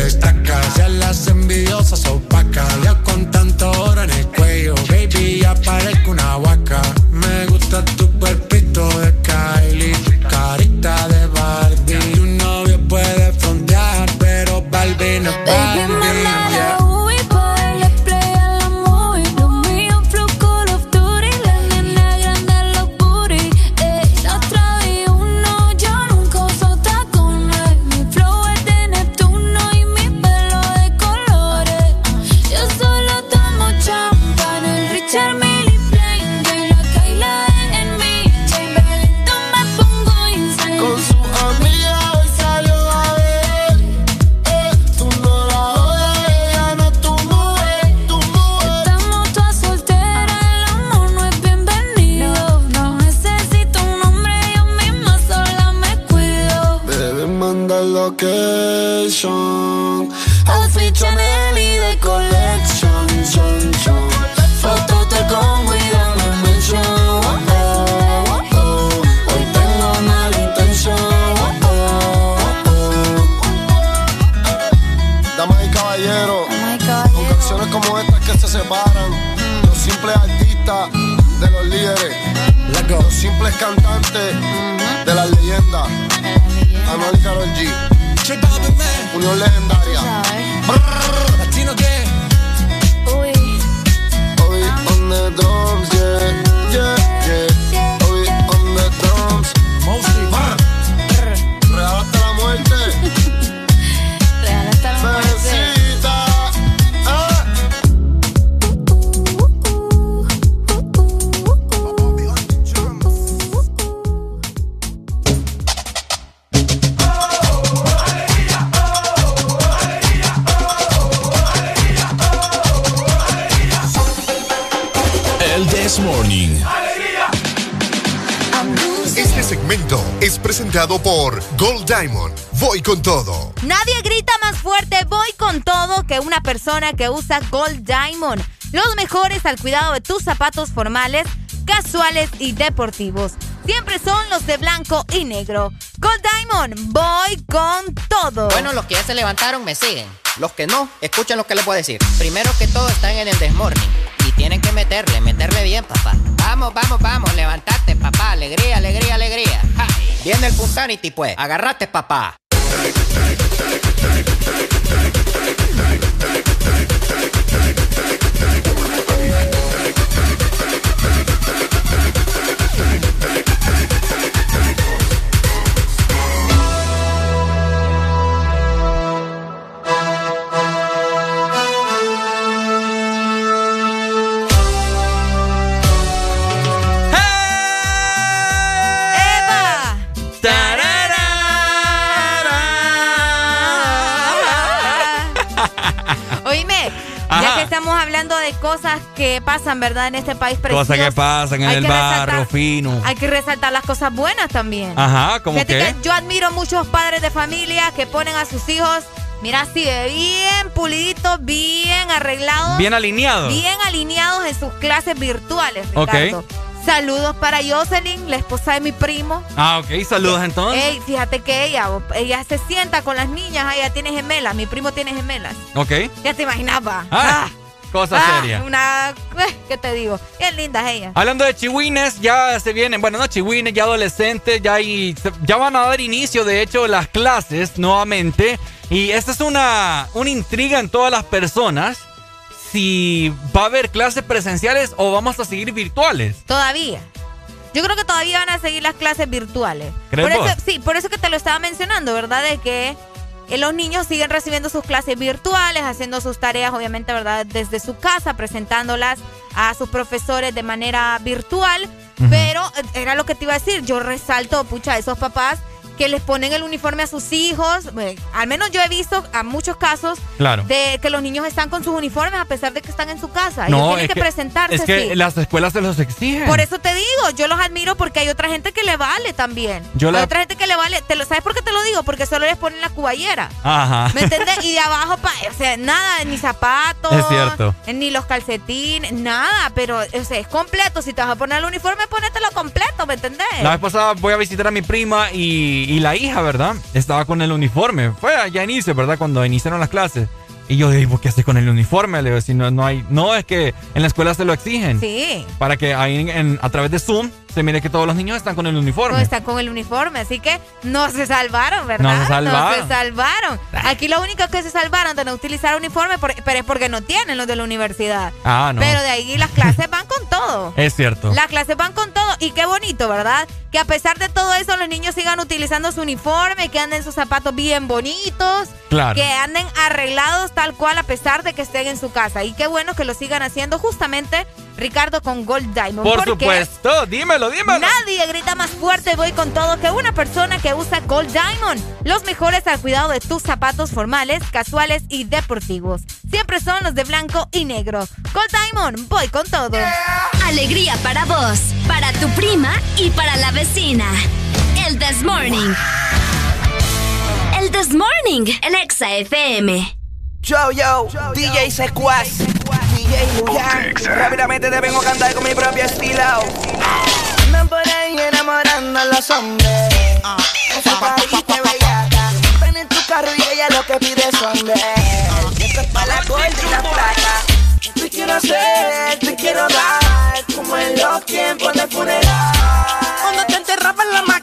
Gold Diamond. Los mejores al cuidado de tus zapatos formales, casuales y deportivos. Siempre son los de blanco y negro. Gold Diamond, voy con todo. Bueno, los que ya se levantaron me siguen. Los que no, escuchen lo que les voy a decir. Primero que todo están en el desmorning. Y tienen que meterle, meterle bien, papá. Vamos, vamos, vamos, levantate, papá. Alegría, alegría, alegría. Viene el Punsanity, pues. Agarrate, papá. Cosas que pasan, ¿verdad? En este país precioso. Cosas que pasan en hay el resaltar- fino. Hay que resaltar las cosas buenas también. Ajá, ¿cómo Fíjate qué? que yo admiro muchos padres de familia que ponen a sus hijos, mira así, bien puliditos, bien arreglados. Bien alineados. Bien alineados en sus clases virtuales, Ok. Ricardo. Saludos para Jocelyn, la esposa de mi primo. Ah, ok. Saludos entonces. Ey, fíjate que ella, ella se sienta con las niñas, ella tiene gemelas, mi primo tiene gemelas. Ok. Ya te imaginaba. Ah, cosa Ah, seria. Una, eh, ¿qué te digo? Bien lindas ellas. Hablando de chihuines, ya se vienen, bueno, no chihuines, ya adolescentes, ya, hay, ya van a dar inicio, de hecho, las clases nuevamente. Y esta es una, una intriga en todas las personas. Si va a haber clases presenciales o vamos a seguir virtuales. Todavía. Yo creo que todavía van a seguir las clases virtuales. ¿Crees Por eso, sí, por eso que te lo estaba mencionando, ¿verdad? De que eh, los niños siguen recibiendo sus clases virtuales, haciendo sus tareas, obviamente, ¿verdad? Desde su casa, presentándolas a sus profesores de manera virtual. Pero eh, era lo que te iba a decir. Yo resalto, pucha, esos papás que les ponen el uniforme a sus hijos. Eh, al menos yo he visto a muchos casos Claro. de que los niños están con sus uniformes a pesar de que están en su casa. No, Ellos tienen es que, que- presentarse Es que así. las escuelas se los exigen. Por eso te digo, yo los admiro porque hay otra gente que le vale también. Yo hay la- otra gente que le vale. Te lo, ¿Sabes por qué te lo digo? Porque solo les ponen la cuballera. Ajá. ¿Me entiendes? Y de abajo, pa- o sea, nada, ni zapatos. Es cierto. Ni los calcetines, nada. Pero, o sea, es completo. Si te vas a poner el uniforme, ponételo completo, ¿me entendés? La vez pasada voy a visitar a mi prima y, y la hija, ¿verdad? Estaba con el uniforme. Fue allá a inicio, ¿verdad? Cuando iniciaron las clases. Y yo digo, ¿qué haces con el uniforme? Le digo, si no, no hay... No, es que en la escuela se lo exigen. Sí. Para que ahí en- en- a través de Zoom se mire que todos los niños están con el uniforme. No están con el uniforme, así que no se salvaron, ¿verdad? No se salvaron. se salvaron. Aquí lo único que se salvaron de no utilizar uniforme, por- pero es porque no tienen los de la universidad. Ah, no. Pero de ahí las clases van con todo. Es cierto. Las clases van con todo y qué bonito, ¿verdad? Que a pesar de todo eso los niños sigan utilizando su uniforme, que anden sus zapatos bien bonitos, Claro. que anden arreglados tal cual a pesar de que estén en su casa. Y qué bueno que lo sigan haciendo justamente Ricardo con Gold Diamond. Por supuesto, dímelo, dímelo. Nadie grita más fuerte voy con todo que una persona que usa Gold Diamond. Los mejores al cuidado de tus zapatos formales, casuales y deportivos. Siempre son los de blanco y negro. Gold Diamond, voy con todo. Alegría para vos, para tu prima y para la vecina. El This Morning. El This Morning, en Exa FM. Yo, yo, DJ Secuaz, DJ Luyan. Rápidamente te vengo a cantar con mi propio estilo. Andan por ahí enamorando a los hombres. Esa parita bellaca. Ven en tu carro y ella lo que pide son de. Esto es para la gorda y la plata. Te quiero hacer, te quiero dar. Como en los tiempos de funeral. Cuando te enterraban la macana,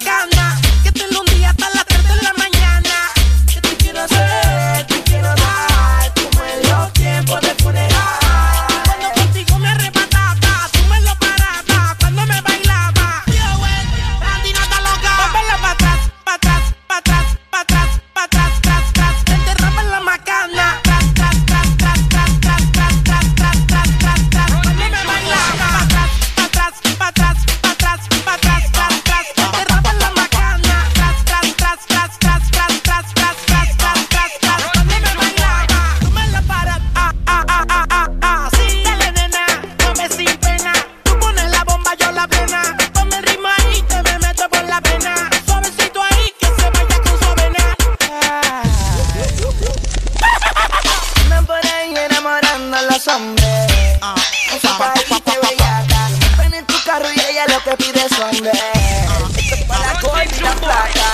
la playa.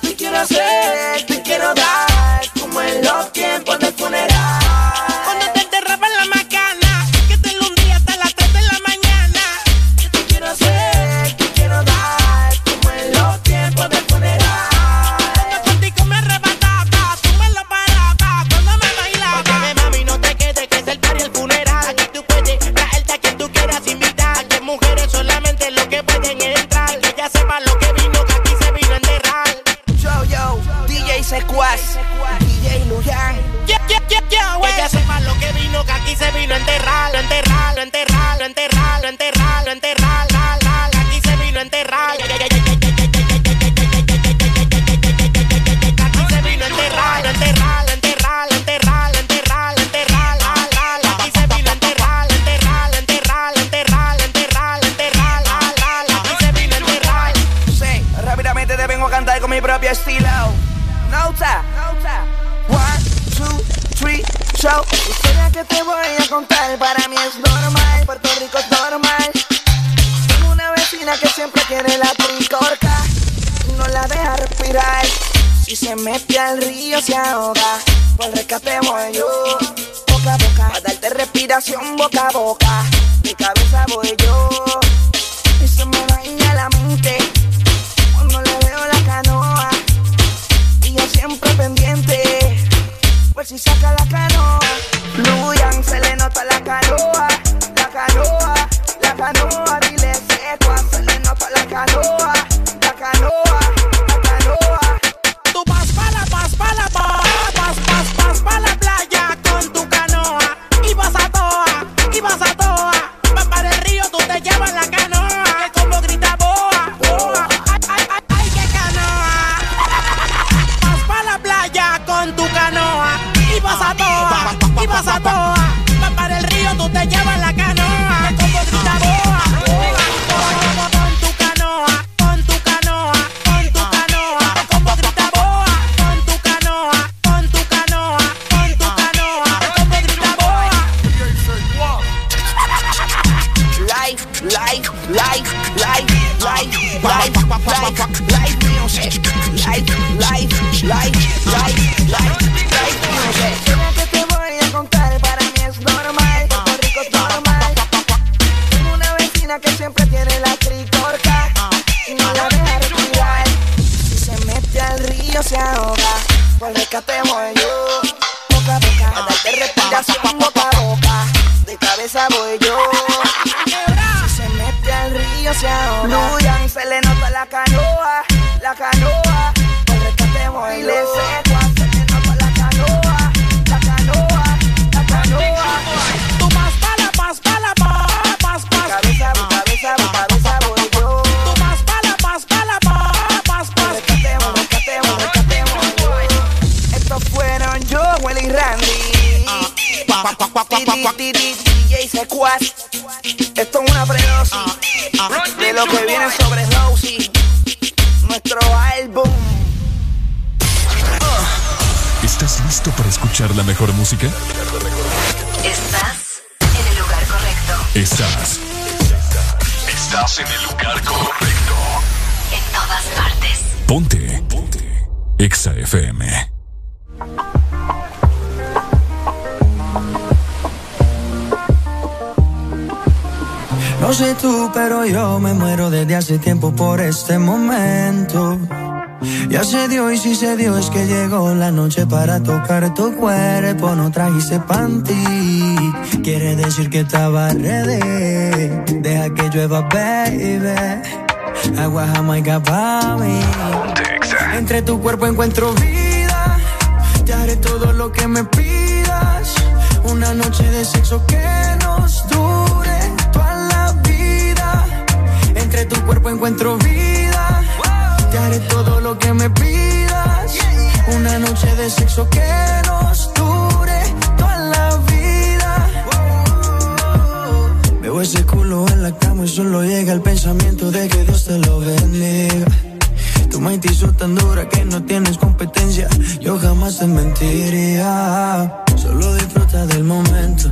¿Qué quiero hacer? sequaz boca a boca. Mi cabeza voy yo. se dio es que llegó la noche para tocar tu cuerpo. No trajiste panty. Quiere decir que estaba ready. Deja que llueva, baby. Agua jamaica para mí. Entre tu cuerpo encuentro vida. Te haré todo lo que me pidas. Una noche de sexo que nos dure toda la vida. Entre tu cuerpo encuentro vida de sexo que nos dure toda la vida. Veo ese culo en la cama y solo llega el pensamiento de que Dios te lo bendiga. Tu mente hizo tan dura que no tienes competencia. Yo jamás te mentiría. Solo disfruta del momento.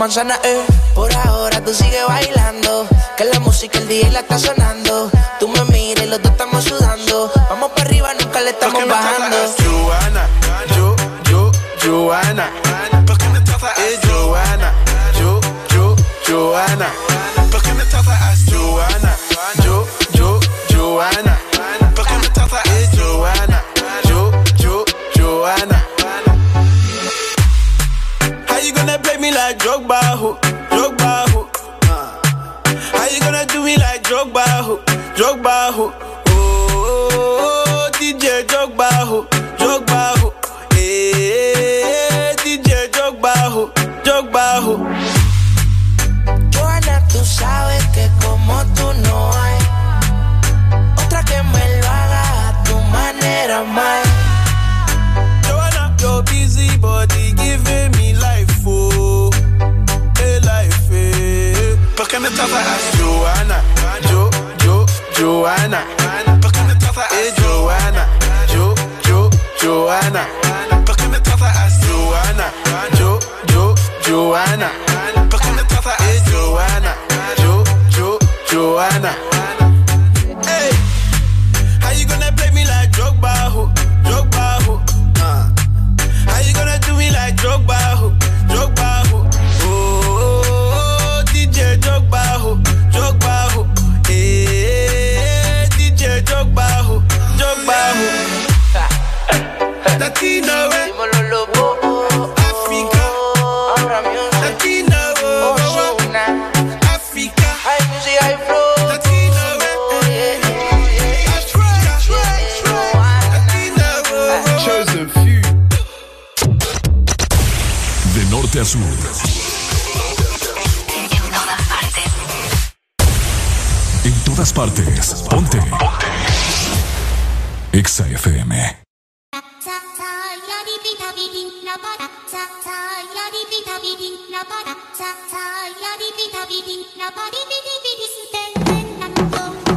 manzana, eh. Por ahora tú sigue bailando, que la música el día la está sonando さ、あ、やりびたびび、なばり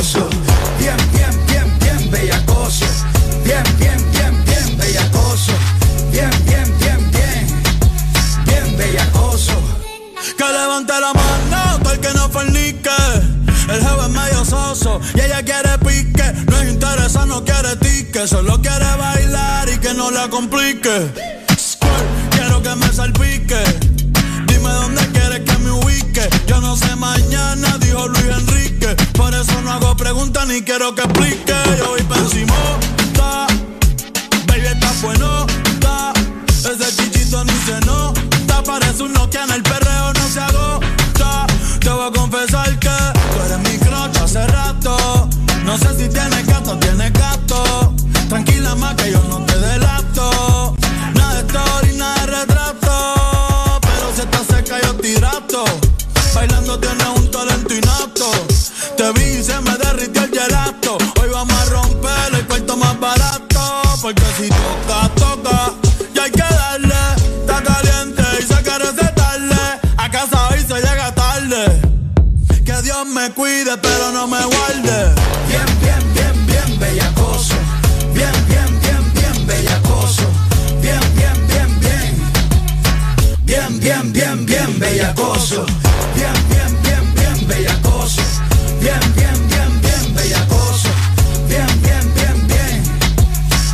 bellacoso. Bien, bien, bien, bien bellacoso. Bien, bien, bien, bien bellacoso. Bien, bien, bien, bien. Bien bellacoso. Que levante la mano, todo el que no fornique. El jefe es medio soso y ella quiere pique. No es interesa, no quiere tique. Solo quiere bailar y que no la complique. Quiero que me salpique. Dime dónde quieres que me ubique. Yo no sé mañana, dijo Luis Enrique. Por eso no hago preguntas ni quiero que explique. Yo voy pa' encima, ta. Baby, está bueno. Ese chichito ni se nota. Parece un Nokia en el perreo, no se agota. Te voy a confesar que tú eres mi crocha hace rato. No sé si tienes gato tienes gato. Tranquila más que yo no te delato. Nada de story, nada de retrato. Pero si estás cerca yo te. Bailando tienes un me cuide, pero no me guarde. Bien, bien, bien, bien bellacoso. Bien, bien, bien, bien bellacoso. Bien, bien, bien, bien. Bien, bien, bien, bien bellacoso. Bien, bien, bien, bien bellacoso. Bien, bien, bien, bien bellacoso. Bien, bien, bien, bien.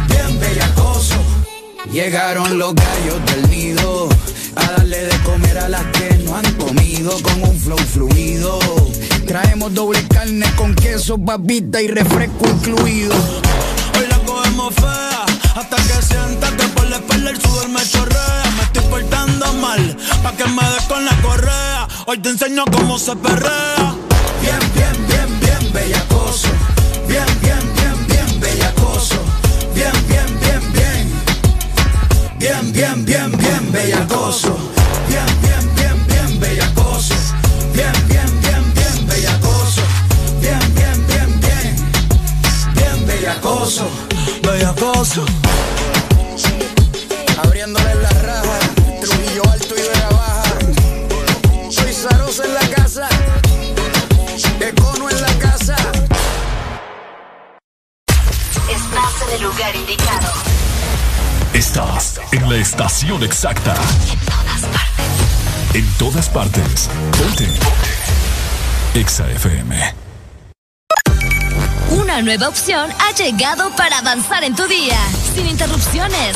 Bien bellacoso. Llegaron los gallos del nido a darle de comer a las comido con un flow fluido. Traemos doble carne con queso, papita y refresco incluido. Hoy la cogemos fea hasta que sienta que por la espalda el sudor me chorrea. Me estoy portando mal pa' que me des con la correa. Hoy te enseño cómo se perrea. Bien, bien, bien, bien bellacoso. Bien, bien, bien, bien bellacoso. Bien, bien, bien, bien. Bien, bien, bien, bien bellacoso. Bien, bien, bien, bien bellacoso. Bien, bien, bien, bien. Bien bellacoso. Bellacoso. Abriéndole la raja. Trujillo alto y Vega baja. Soy Zarosa en la casa. Econo en la casa. Estás en el lugar indicado. Estás en la estación exacta. En todas partes. Ponte. Exa FM. Una nueva opción ha llegado para avanzar en tu día, sin interrupciones.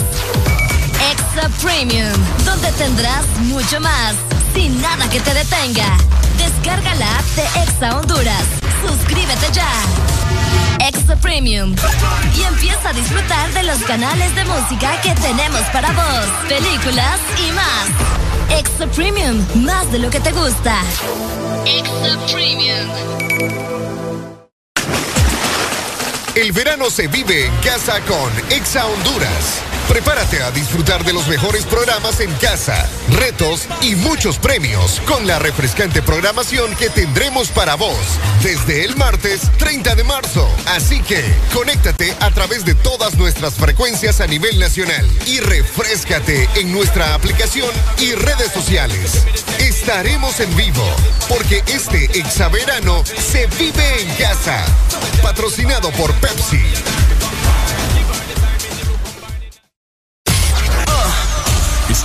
Extra Premium, donde tendrás mucho más, sin nada que te detenga. Descarga la app de Exa Honduras. Suscríbete ya. Extra Premium. Y empieza a disfrutar de los canales de música que tenemos para vos, películas y más. Extra Premium, más de lo que te gusta. Extra Premium. El verano se vive en casa con Exa Honduras. Prepárate a disfrutar de los mejores programas en casa, retos y muchos premios con la refrescante programación que tendremos para vos desde el martes 30 de marzo. Así que conéctate a través de todas nuestras frecuencias a nivel nacional y refrescate en nuestra aplicación y redes sociales. Estaremos en vivo porque este exaverano se vive en casa. Patrocinado por Pepsi.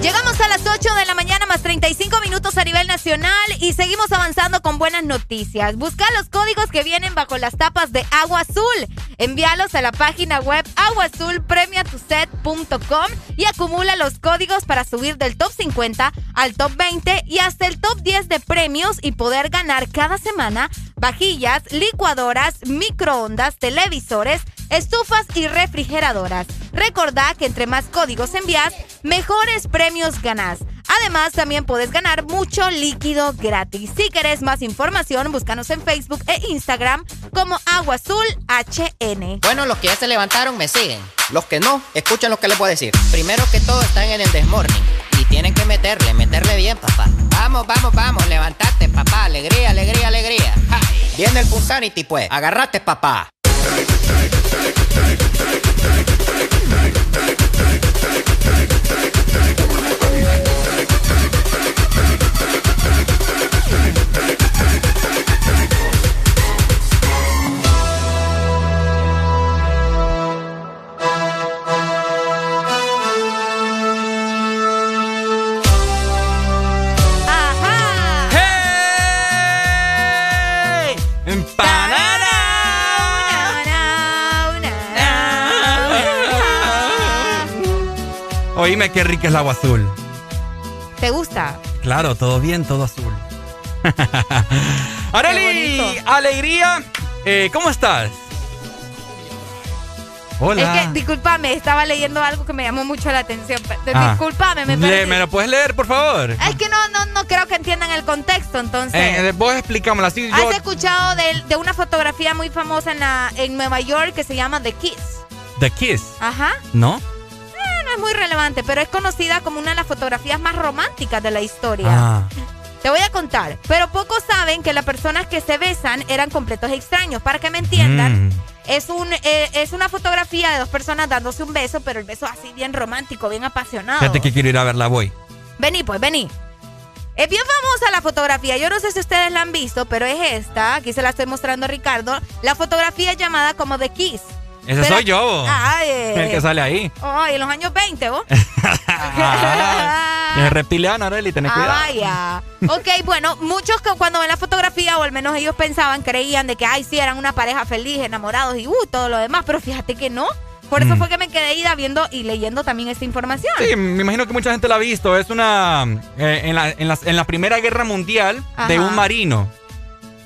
Llegamos a las 8 de la mañana más 35 minutos a nivel nacional y seguimos avanzando con buenas noticias. Busca los códigos que vienen bajo las tapas de Agua Azul. Envíalos a la página web aguazulpremiatuset.com y acumula los códigos para subir del top 50 al top 20 y hasta el top 10 de premios y poder ganar cada semana vajillas, licuadoras, microondas, televisores, estufas y refrigeradoras. Recordá que entre más códigos envías, mejores premios ganás. Además, también puedes ganar mucho líquido gratis. Si querés más información, búscanos en Facebook e Instagram como Agua Azul HN. Bueno, los que ya se levantaron me siguen. Los que no, escuchen lo que les voy a decir. Primero que todo están en el desmorning. Y tienen que meterle, meterle bien, papá. Vamos, vamos, vamos, levantate, papá. Alegría, alegría, alegría. Viene el Punsanity, pues. Agarrate, papá. Take it, take it. Oíme qué rica es el agua azul. ¿Te gusta? Claro, todo bien, todo azul. Areli, alegría. Eh, ¿Cómo estás? Hola. Es que, discúlpame, estaba leyendo algo que me llamó mucho la atención. Ah. Discúlpame, me Le- perdí. ¿Me lo puedes leer, por favor? Es que no, no, no creo que entiendan el contexto, entonces. Eh, vos explicámoslo así. Yo, ¿Has escuchado de, de una fotografía muy famosa en, la, en Nueva York que se llama The Kiss? The Kiss, Ajá. ¿no? No es muy relevante, pero es conocida como una de las fotografías más románticas de la historia. Ah. Te voy a contar, pero pocos saben que las personas que se besan eran completos extraños. Para que me entiendan, Mm. es, un, eh, es una fotografía de dos personas dándose un beso, pero el beso así bien romántico, bien apasionado. Fíjate que quiero ir a verla, voy. Vení, pues, vení. Es bien famosa la fotografía. Yo no sé si ustedes la han visto, pero es esta. Aquí se la estoy mostrando a Ricardo. La fotografía es llamada como The Kiss. Ese Pero- soy yo. Ay, El que sale ahí. Ay, en los años 20, ¿vos? Es reptiliano, Areli, tenés Ah, cuidado. vaya. Ok, bueno, muchos que cuando ven la fotografía, o al menos ellos pensaban, creían de que, ay, sí, eran una pareja feliz, enamorados y uh, todo lo demás, pero fíjate que no. Por eso Mm. fue que me quedé ida viendo y leyendo también esta información. Sí, me imagino que mucha gente la ha visto. Es una. eh, en, la, en, la, en la Primera Guerra Mundial de un marino.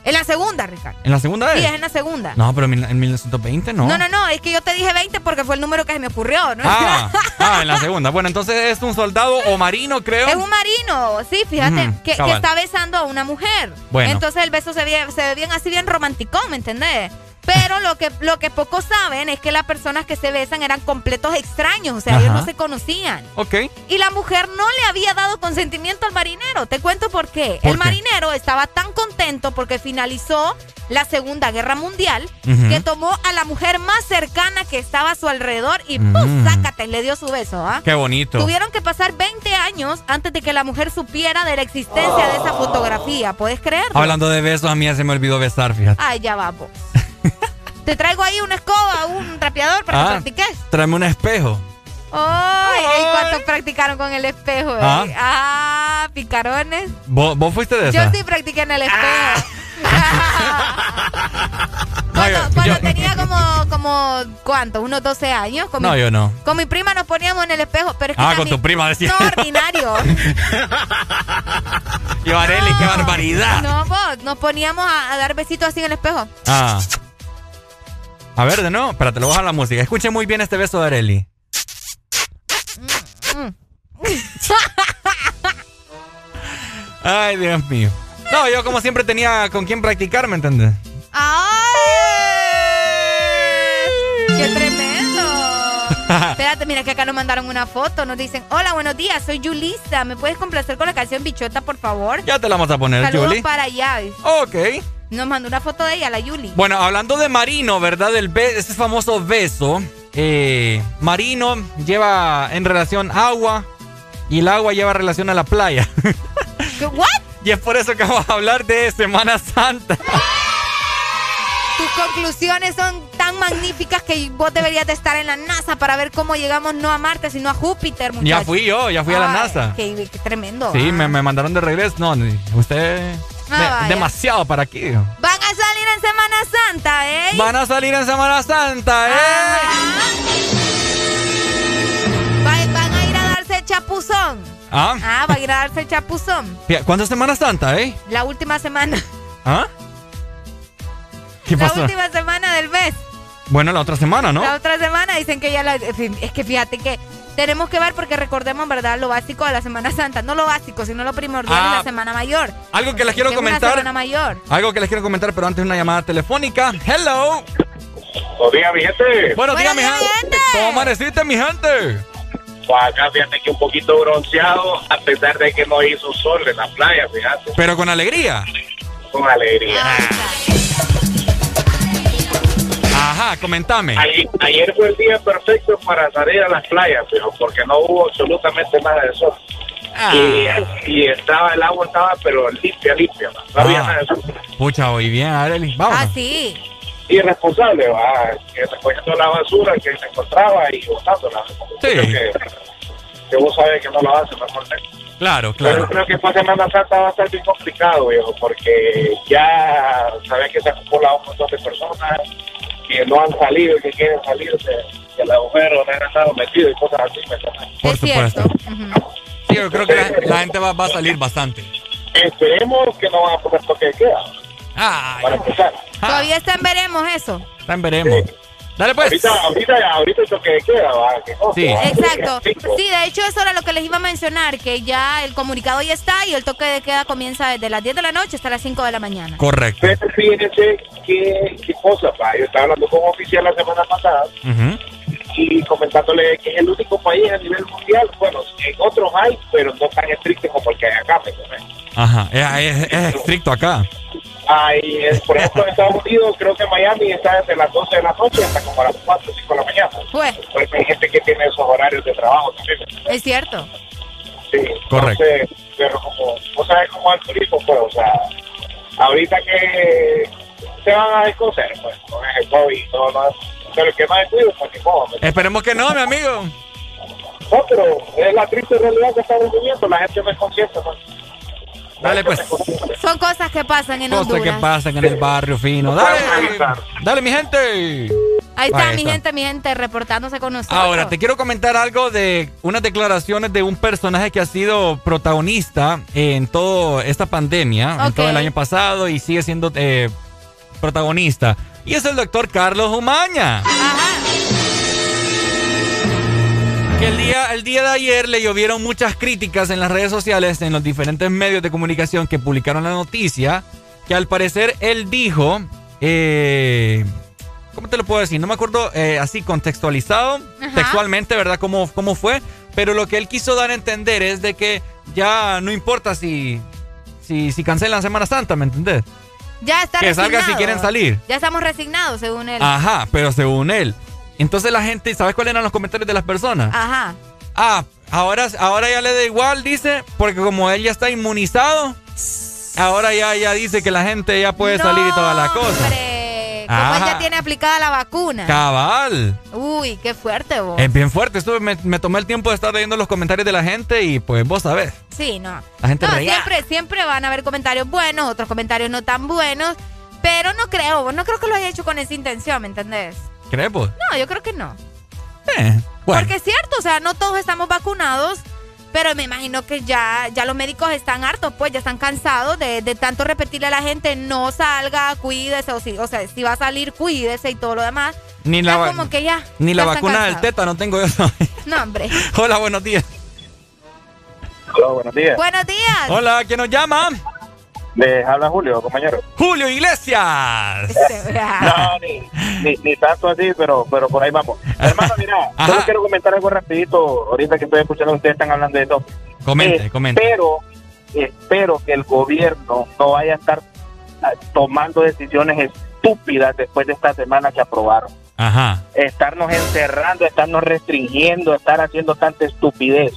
En la segunda, Ricardo. ¿En la segunda vez? Sí, es en la segunda. No, pero en mil- en 1920 no. No, no, no, es que yo te dije 20 porque fue el número que se me ocurrió, ¿no? Ah, ah, en la segunda. Bueno, entonces es un soldado o marino, creo. Es un marino, sí, fíjate, que, está besando a una mujer. Bueno. Entonces el beso se ve, se ve bien así, bien romántico, ¿me entendés? Pero lo que, lo que pocos saben es que las personas que se besan eran completos extraños, o sea, ellos no se conocían. Ok. Y la mujer no le había dado consentimiento al marinero. Te cuento por qué. ¿Por el qué? marinero estaba tan contento porque finalizó la Segunda Guerra Mundial que tomó a la mujer más cercana que estaba a su alrededor y ¡pum! Sácate, le dio su beso, ¿ah? Qué bonito. Tuvieron que pasar 20 años antes de que la mujer supiera de la existencia de esa fotografía. ¿Puedes creerlo? Hablando de besos, a mí ya se me olvidó besar, fíjate. Ay, ya vamos. Te traigo ahí una escoba, un trapeador para que Ah, practiques. tráeme un espejo. Ay, ¿y cuántos practicaron con el espejo? eh? Ah. Ah, picarones. ¿Vos, vos fuiste de Yo esa? sí practiqué en el espejo. Cuando, cuando tenía como, como, ¿cuánto? Unos 12 años. Con No, mi, yo no. Con mi prima nos poníamos en el espejo, pero es que Ah, con tu prima decía. No, ordinario. Yo, Areli, qué barbaridad. No, vos, nos poníamos a, a dar besitos así en el espejo. Ah. A ver, de nuevo, espérate, lo voy a bajar la música. Escuche muy bien este beso de Areli. Ay, Dios mío. No, yo como siempre tenía con quién practicar, ¿me entiendes? ¡Ay! ¡Qué tremendo! Espérate, mira que acá nos mandaron una foto. Nos dicen, hola, buenos días, soy Yulisa. ¿Me puedes complacer con la canción Bichota, por favor? Ya te la vamos a poner, Saludos para allá. Ok. Nos mandó una foto de ella, la Yuli. Bueno, hablando de Marino, ¿verdad? Del ese famoso beso. eh, Marino lleva en relación agua y el agua lleva relación a la playa. ¿Qué? Y es por eso que vamos a hablar de Semana Santa. Tus conclusiones son tan magníficas que vos deberías de estar en la NASA para ver cómo llegamos no a Marte, sino a Júpiter, muchachos. Ya fui yo, ya fui a la NASA. Qué, qué tremendo. Sí, va. me, me mandaron de regreso. No, usted... Ah, demasiado para aquí. Van a salir en Semana Santa, ¿eh? Van a salir en Semana Santa, ¿eh? Va- van a ir a darse el chapuzón. ¿Ah? Ah, va a ir a darse el chapuzón. Fíjate, ¿Cuándo es Semana Santa, eh? La última semana. ¿Ah? ¿Qué La pasó? última semana del mes. Bueno, la otra semana, ¿no? La otra semana dicen que ya la... Es que fíjate que tenemos que ver porque recordemos, ¿verdad? Lo básico de la Semana Santa. No lo básico, sino lo primordial Ah. de la Semana Mayor. Algo que les quiero Que es una comentar. Semana Mayor. Algo que les quiero comentar, pero antes una llamada telefónica. Hello. Buenos días, mi gente. Buenos días, mi gente. ¿Cómo amaneciste, mi gente? Pues acá fíjate que un poquito bronceado, a pesar de que no hizo sol en la playa, fíjate, Pero con alegría. con alegría. Ajá, comentame. Ayer, ayer fue el día perfecto para salir a las playas, pero porque no hubo absolutamente nada de sol. Ah. Y, y estaba el agua estaba pero limpia, limpia, no, había Ah. nada de sol. Pucha, hoy bien, Arely. Vamos. Ah, sí. Irresponsable, va, que recogiendo la basura que se encontraba y botándola. Sí. Creo que, que vos sabes que no lo hace mejor. Claro, Pero claro. creo que para Semana Santa va a estar bien complicado, viejo, porque ya sabes que se ha acumulado un montón de personas que no han salido y que quieren salir de, del agujero, no han estado metidos y cosas así. ¿me? Por supuesto. Sí, yo creo que la, la gente va, va a salir bastante. Esperemos que no van a poner toque de queda. Ah, para empezar. Todavía está en veremos eso. También veremos. Dale pues. Ahorita, ahorita, ahorita el toque de queda, va. que no, Sí. que Exacto. cinco. Sí, de hecho eso era lo que les iba a mencionar, que ya el comunicado ya está y el toque de queda comienza desde las 10 de la noche hasta las 5 de la mañana. Correcto. Pero fíjense qué, qué cosa, pa. Yo estaba hablando con un oficial la semana pasada y comentándole que es el único país a nivel mundial, bueno, en otros hay, pero no tan estricto como el que hay acá, ¿me? Ajá, es, es- es estricto acá. Hay, eh, por ejemplo, en Estados Unidos, creo que Miami está desde las 12 de la noche hasta como a las 4 o 5 de la mañana. Pues, Porque hay gente que tiene esos horarios de trabajo también. es cierto. Sí, Correcto. Entonces, pero como, vos sabes cómo es el turismo, pues, o sea, ahorita que se van a descoser, pues, con el COVID, no, no, pero el que pues, ni modo, ¿me Esperemos que no, mi amigo. No, pero es la triste realidad que estamos viviendo, la gente no es consciente, ¿no? Dale pues. Son cosas que pasan en Cosas que Honduras. pasan en el barrio fino. Dale. Dale, mi gente. Ahí está, Ahí mi está. gente, mi gente, reportándose con nosotros. Ahora, te quiero comentar algo de unas declaraciones de un personaje que ha sido protagonista en toda esta pandemia, en todo el año pasado y sigue siendo eh, protagonista. Y es el doctor Carlos Umaña. Que el día, el día de ayer le llovieron muchas críticas en las redes sociales, en los diferentes medios de comunicación que publicaron la noticia, que al parecer él dijo, eh, ¿cómo te lo puedo decir? No me acuerdo eh, así contextualizado, Ajá. textualmente, ¿verdad? ¿Cómo, ¿Cómo fue? Pero lo que él quiso dar a entender es de que ya no importa si, si, si cancelan Semana Santa, ¿me entendés? Ya está Que salga si resignado. quieren salir. Ya estamos resignados, según él. Ajá, pero según él. Entonces la gente, ¿sabes cuáles eran los comentarios de las personas? Ajá. Ah, ahora, ahora ya le da igual, dice, porque como él ya está inmunizado, ahora ya, ya dice que la gente ya puede salir y toda la cosa. Hombre, como él Ajá. ya tiene aplicada la vacuna. Cabal. Uy, qué fuerte vos. Es bien fuerte. Estuve, me, me tomé el tiempo de estar leyendo los comentarios de la gente y pues vos sabés. Sí, no. La gente no, reía. siempre, siempre van a haber comentarios buenos, otros comentarios no tan buenos. Pero no creo, no creo que lo haya hecho con esa intención, ¿me entendés? ¿Crees vos? No, yo creo que no. Eh, bueno. Porque es cierto, o sea, no todos estamos vacunados, pero me imagino que ya, ya los médicos están hartos, pues ya están cansados de, de tanto repetirle a la gente, no salga, cuídese, o, si, o sea, si va a salir, cuídese y todo lo demás. Ni Ya la, va- como que ya. ni la ya vacuna del cansados. tétano tengo yo. No, hombre. Hola, buenos días. Hola, buenos días. Buenos días. Hola, ¿quién nos llama? Les habla Julio, compañero. Julio Iglesias. No, ni, ni, ni tanto así, pero, pero por ahí vamos. Hermano, mira, solo quiero comentar algo rapidito. Ahorita que estoy escuchando, ustedes están hablando de todo. Comente, comente. Espero, espero que el gobierno no vaya a estar ah, tomando decisiones estúpidas después de esta semana que aprobaron. Ajá. Estarnos encerrando, estarnos restringiendo, estar haciendo tanta estupidez.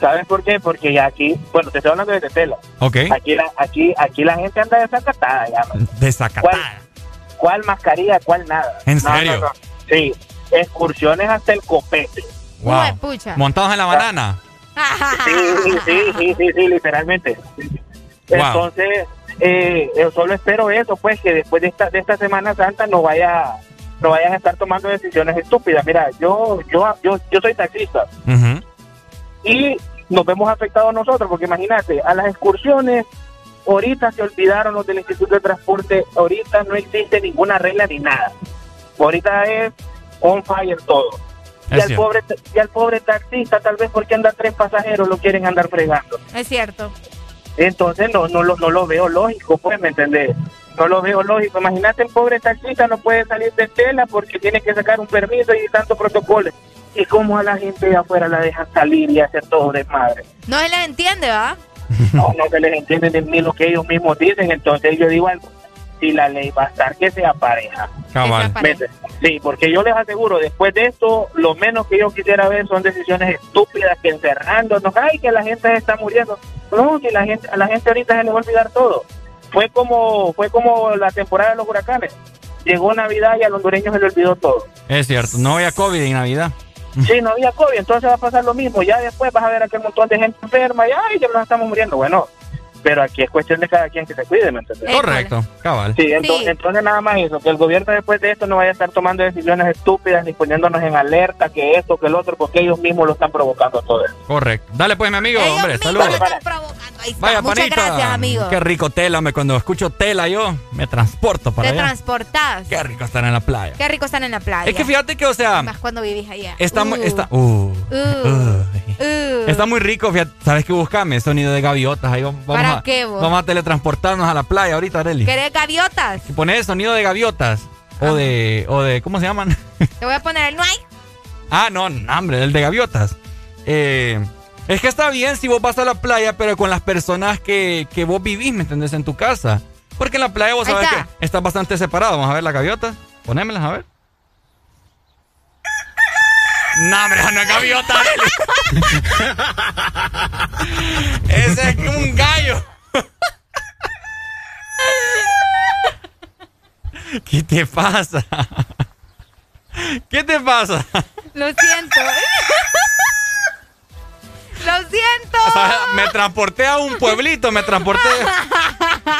¿Sabes por qué? Porque ya aquí, bueno, te estoy hablando de Tetela. Ok. Aquí la, aquí, aquí la gente anda desacatada ya. ¿no? Desacatada. ¿Cuál, cuál mascarilla, cuál nada? ¿En No, serio? no, no. Sí, excursiones hasta el copete. Wow. pucha. Montados en la banana. Sí, sí, sí, sí, sí, literalmente. Wow. Entonces, eh, yo solo espero eso, pues, que después de esta, de esta Semana Santa no vaya no vayan a estar tomando decisiones estúpidas. Mira, yo yo yo, yo soy taxista y nos vemos afectados nosotros, porque imagínate, a las excursiones, ahorita se olvidaron los del Instituto de Transporte, ahorita no existe ninguna regla ni nada. Ahorita es on fire todo. Y Es al, cierto. pobre, y al pobre taxista, tal vez porque anda tres pasajeros, lo quieren andar fregando. Es cierto. Entonces no, no, lo, no lo veo lógico, pues, ¿me entendés? No lo veo lógico. Imagínate, el pobre taxista no puede salir de tela porque tiene que sacar un permiso y tanto protocolo. Y cómo a la gente de afuera la dejan salir y hacer todo desmadre. No se les entiende, ¿va? No, no se les entiende ni- lo que ellos mismos dicen. Entonces yo digo algo, si la ley va a estar, que sea pareja. Cabal. Sí, porque yo les aseguro, después de esto, lo menos que yo quisiera ver son decisiones estúpidas que encerrándonos, ay, que la gente está muriendo. No, que la gente, a la gente ahorita se le va a olvidar todo. Fue como, fue como la temporada de los huracanes. Llegó Navidad y a los hondureños se le olvidó todo. Es cierto, no había COVID en Navidad. Sí, no había COVID, entonces va a pasar lo mismo. Ya después vas a ver aquel montón de gente enferma y ay, ya nos estamos muriendo. Bueno, pero aquí es cuestión de cada quien que se cuide, ¿me entiendes? Correcto, cabal. Sí, ento- entonces nada más eso, que el gobierno después de esto no vaya a estar tomando decisiones estúpidas ni poniéndonos en alerta que esto, que el otro, porque ellos mismos lo están provocando todo eso. Correcto. Dale pues, mi amigo, hombre, saludos. Ahí está. Vaya, Muchas panita. gracias, amigo. Qué rico tela, hombre. Cuando escucho tela yo, me transporto para Te allá. transportás. Qué rico estar en la playa. Qué rico están en la playa. Es que fíjate que, o sea, Más cuando vivís allá. está, muy- Uh, está, uh, uh, uh, uh. está muy rico. Fíjate, ¿Sabes qué buscame? Sonido de gaviotas. Ahí vamos, vamos ¿Para a, qué, vos? vamos a teletransportarnos a la playa ahorita, Areli. ¿Querés gaviotas? Si pones sonido de gaviotas o de, o de, ¿cómo se llaman? Te voy a poner el no hay. Ah, no, hombre, el de gaviotas. Eh, es que está bien si vos vas a la playa, pero con las personas que, que vos vivís, ¿me entendés? En tu casa. Porque en la playa vos sabés está. que estás bastante separado. Vamos a ver las gaviotas. Ponémelas a ver. No, hombre, no es gaviota. Ese es un gallo. ¿Qué te pasa? ¿Qué te pasa? Lo siento. Lo siento. O sea, me transporté a un pueblito, me transporté.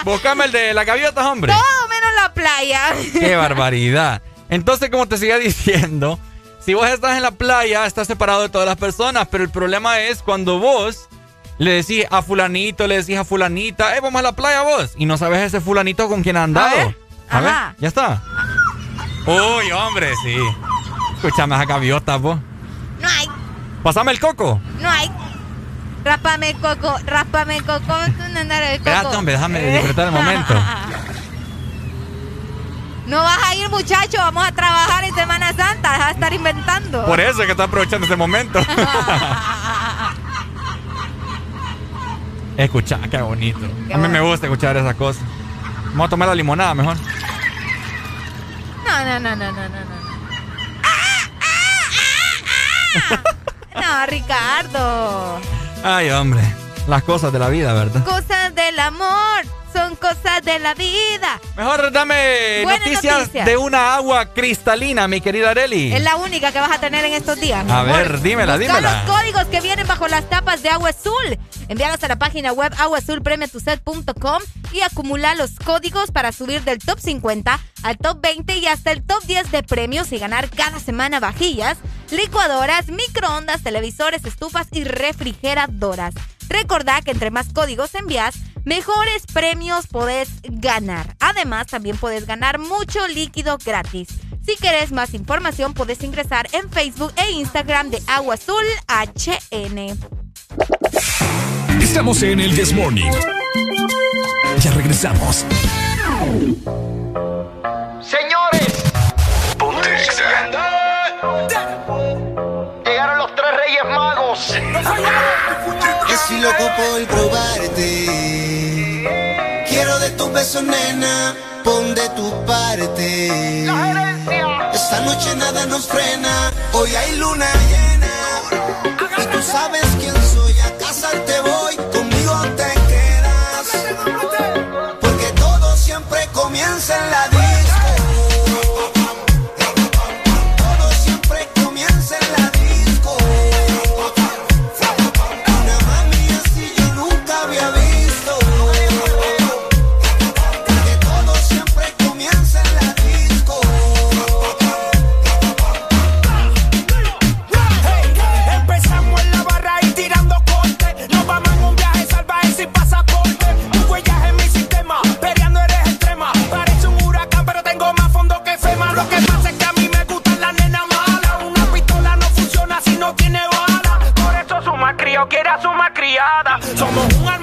Búscame el de las gaviotas, hombre. Todo menos la playa. Qué barbaridad. Entonces, como te sigue diciendo, si vos estás en la playa, estás separado de todas las personas, pero el problema es cuando vos le decís a fulanito, le decís a fulanita, eh, vamos a la playa vos, y no sabes ese fulanito con quién ha andado. ver. A ver, Ajá. ya está. Uy, hombre, sí. Escúchame a gaviotas, vos. No hay, Pasame el coco. no hay. Rápame coco, rápame coco. tú no el coco. Espérate, hombre, déjame disfrutar el momento. No vas a ir, muchacho. Vamos a trabajar en Semana Santa. Deja de estar inventando. Por eso es que está aprovechando ese momento. Escucha, qué bonito. a mí me gusta escuchar esas cosas. Vamos a tomar la limonada mejor. No, no, no, no, no, no, no. No, Ricardo. Ay, hombre. Las cosas de la vida, ¿verdad? Cosas del amor son cosas de la vida. Mejor dame noticias, de una agua cristalina, mi querida Areli. Es la única que vas a tener en estos días. A ver, dímela, dímela. los códigos que vienen bajo las tapas de agua azul. Envíalos a la página web aguazulpremiatuset.com y acumula los códigos para subir del top 50 al top 20 y hasta el top 10 de premios y ganar cada semana vajillas, licuadoras, microondas, televisores, estufas y refrigeradoras. Recordá que entre más códigos envías, mejores premios podés ganar. Además, también podés ganar mucho líquido gratis. Si querés más información, podés ingresar en Facebook e Instagram de Agua Azul HN. Estamos en el This Morning. Ya regresamos. Señores. Reyes Magos. Estoy loco por probarte. Quiero de tus besos, nena, pon de tu parte. Esta noche nada nos frena, hoy hay luna llena. Y tú sabes quién soy, a casa Yo quiero a su más criada. Somos un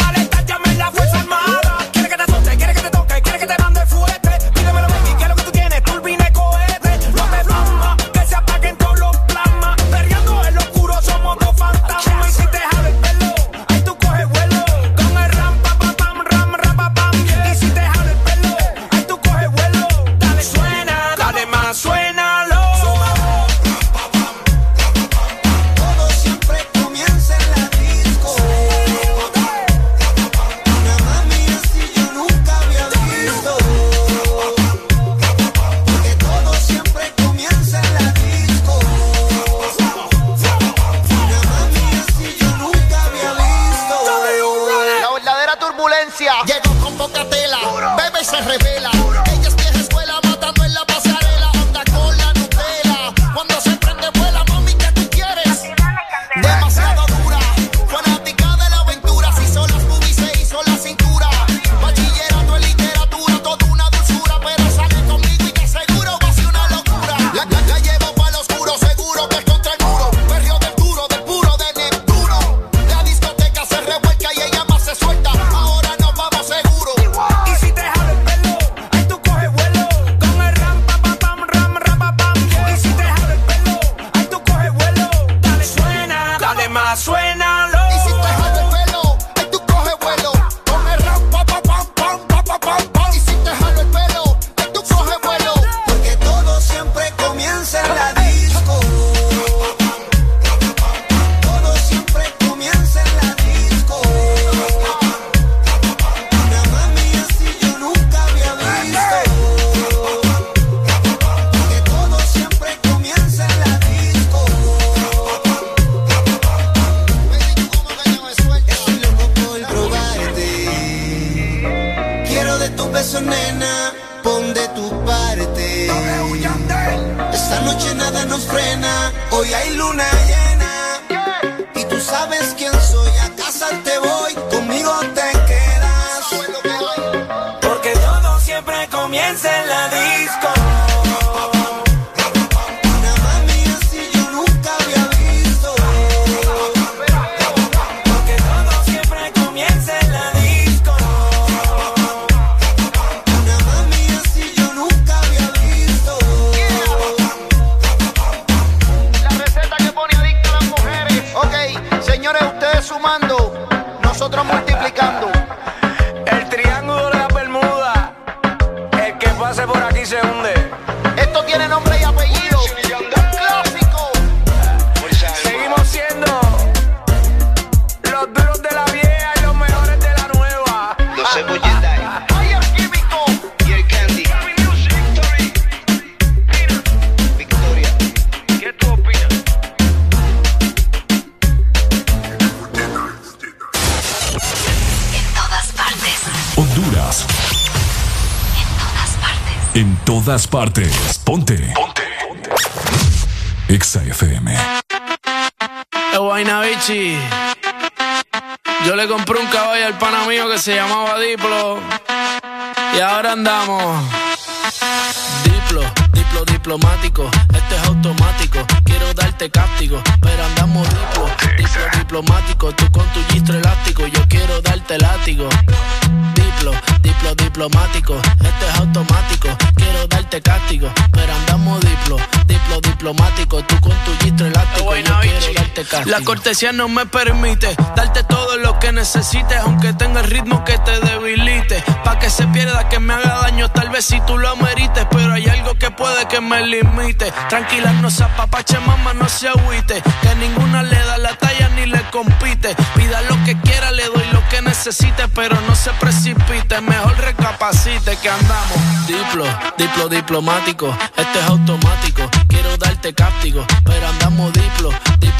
cortesía no me permite darte todo lo que necesites. Aunque tenga el ritmo que te debilite. Pa' que se pierda, que me haga daño. Tal vez si tú lo merites. Pero hay algo que puede que me limite. Tranquila, no se apapache, mamá, no se agüite. Que ninguna le da la talla ni le compite. Pida lo que quiera, le doy lo que necesite. Pero no se precipite, mejor recapacite que andamos. Diplo, diplo diplomático. Este es automático. Quiero darte cáptico. Pero andamos diplo,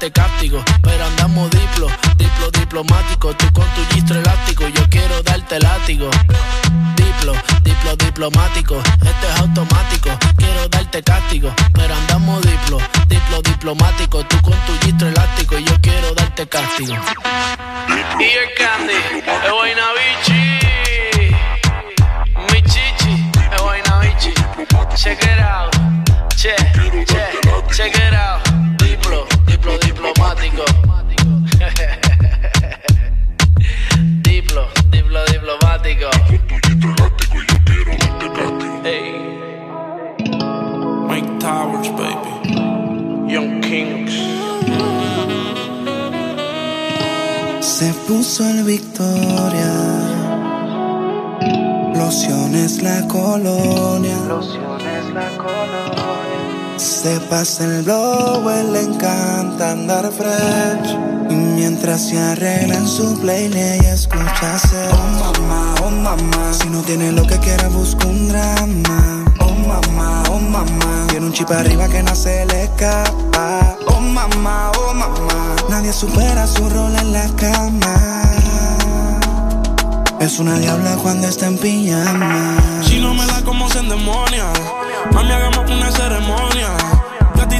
Darte cáptico. Pero andamos diplo, diplo diplomático. Tú con tu gistro elástico. Yo quiero darte látigo. Diplo, diplo diplomático. Este es automático. Quiero darte cáptico. Pero andamos diplo, diplo diplomático. Tú con tu gistro elástico. Yo quiero darte cáptigo. Y el candy, es buena bichi. Mi chichi, es buena bichi. Check it out. Che, che, check it out. Pasa el blow, le encanta andar fresh. Y mientras se arregla en su playlist, escucha hacer. Oh mamá, oh mamá. Si no tiene lo que quiera, busca un drama. Oh mamá, oh mamá. Tiene un chip arriba que no se le escapa. Oh mamá, oh mamá. Nadie supera su rol en la cama. Es una diabla cuando está en pijama. Si no me da como se endemonia, mami, hagamos una ceremonia.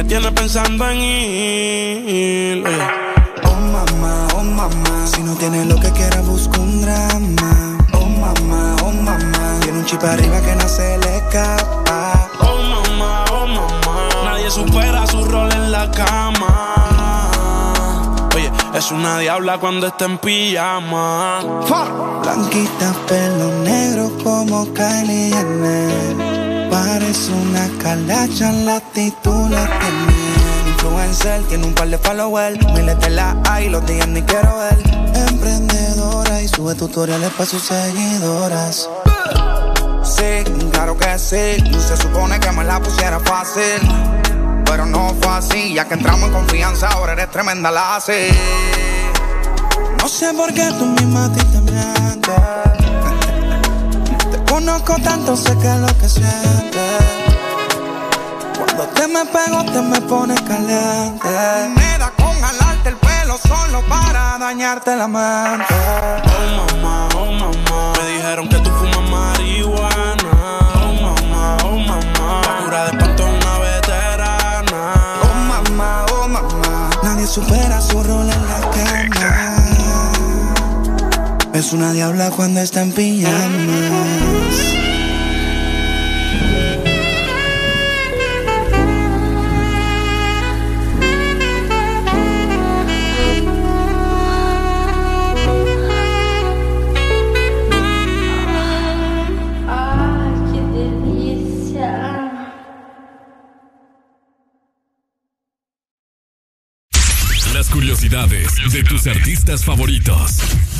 Me tienes pensando en ir. Oye. Oh mamá, oh mamá. Si no tiene lo que quiera, busca un drama. Oh mamá, oh mamá. Tiene un chip arriba que no se le escapa. Oh mamá, oh mamá. Nadie supera su rol en la cama. Oye, es una diabla cuando está en pijama. Blanquita, pelo negro como Kylie Jenner. Parece una calacha, la actitud. Influencer, tiene un par de followers. Miles de la hay, los días ni quiero ver. Emprendedora y sube tutoriales para sus seguidoras. Sí, claro que sí. Se supone que me la pusiera fácil. Pero no fue así, ya que entramos en confianza, ahora eres tremenda la así. No sé por qué tú misma a ti te mientes conozco tanto, sé que es lo que sientes. Cuando te me pego, te me pones caliente. Me da con jalarte el pelo solo para dañarte la mente. Oh mamá, oh mamá, me dijeron que tú fumas marihuana. Oh mamá, oh mamá, la cura de espanto una veterana. Oh mamá, oh mamá, nadie supera su rol en la cama. Es una diabla cuando está en pijama. de tus artistas favoritos.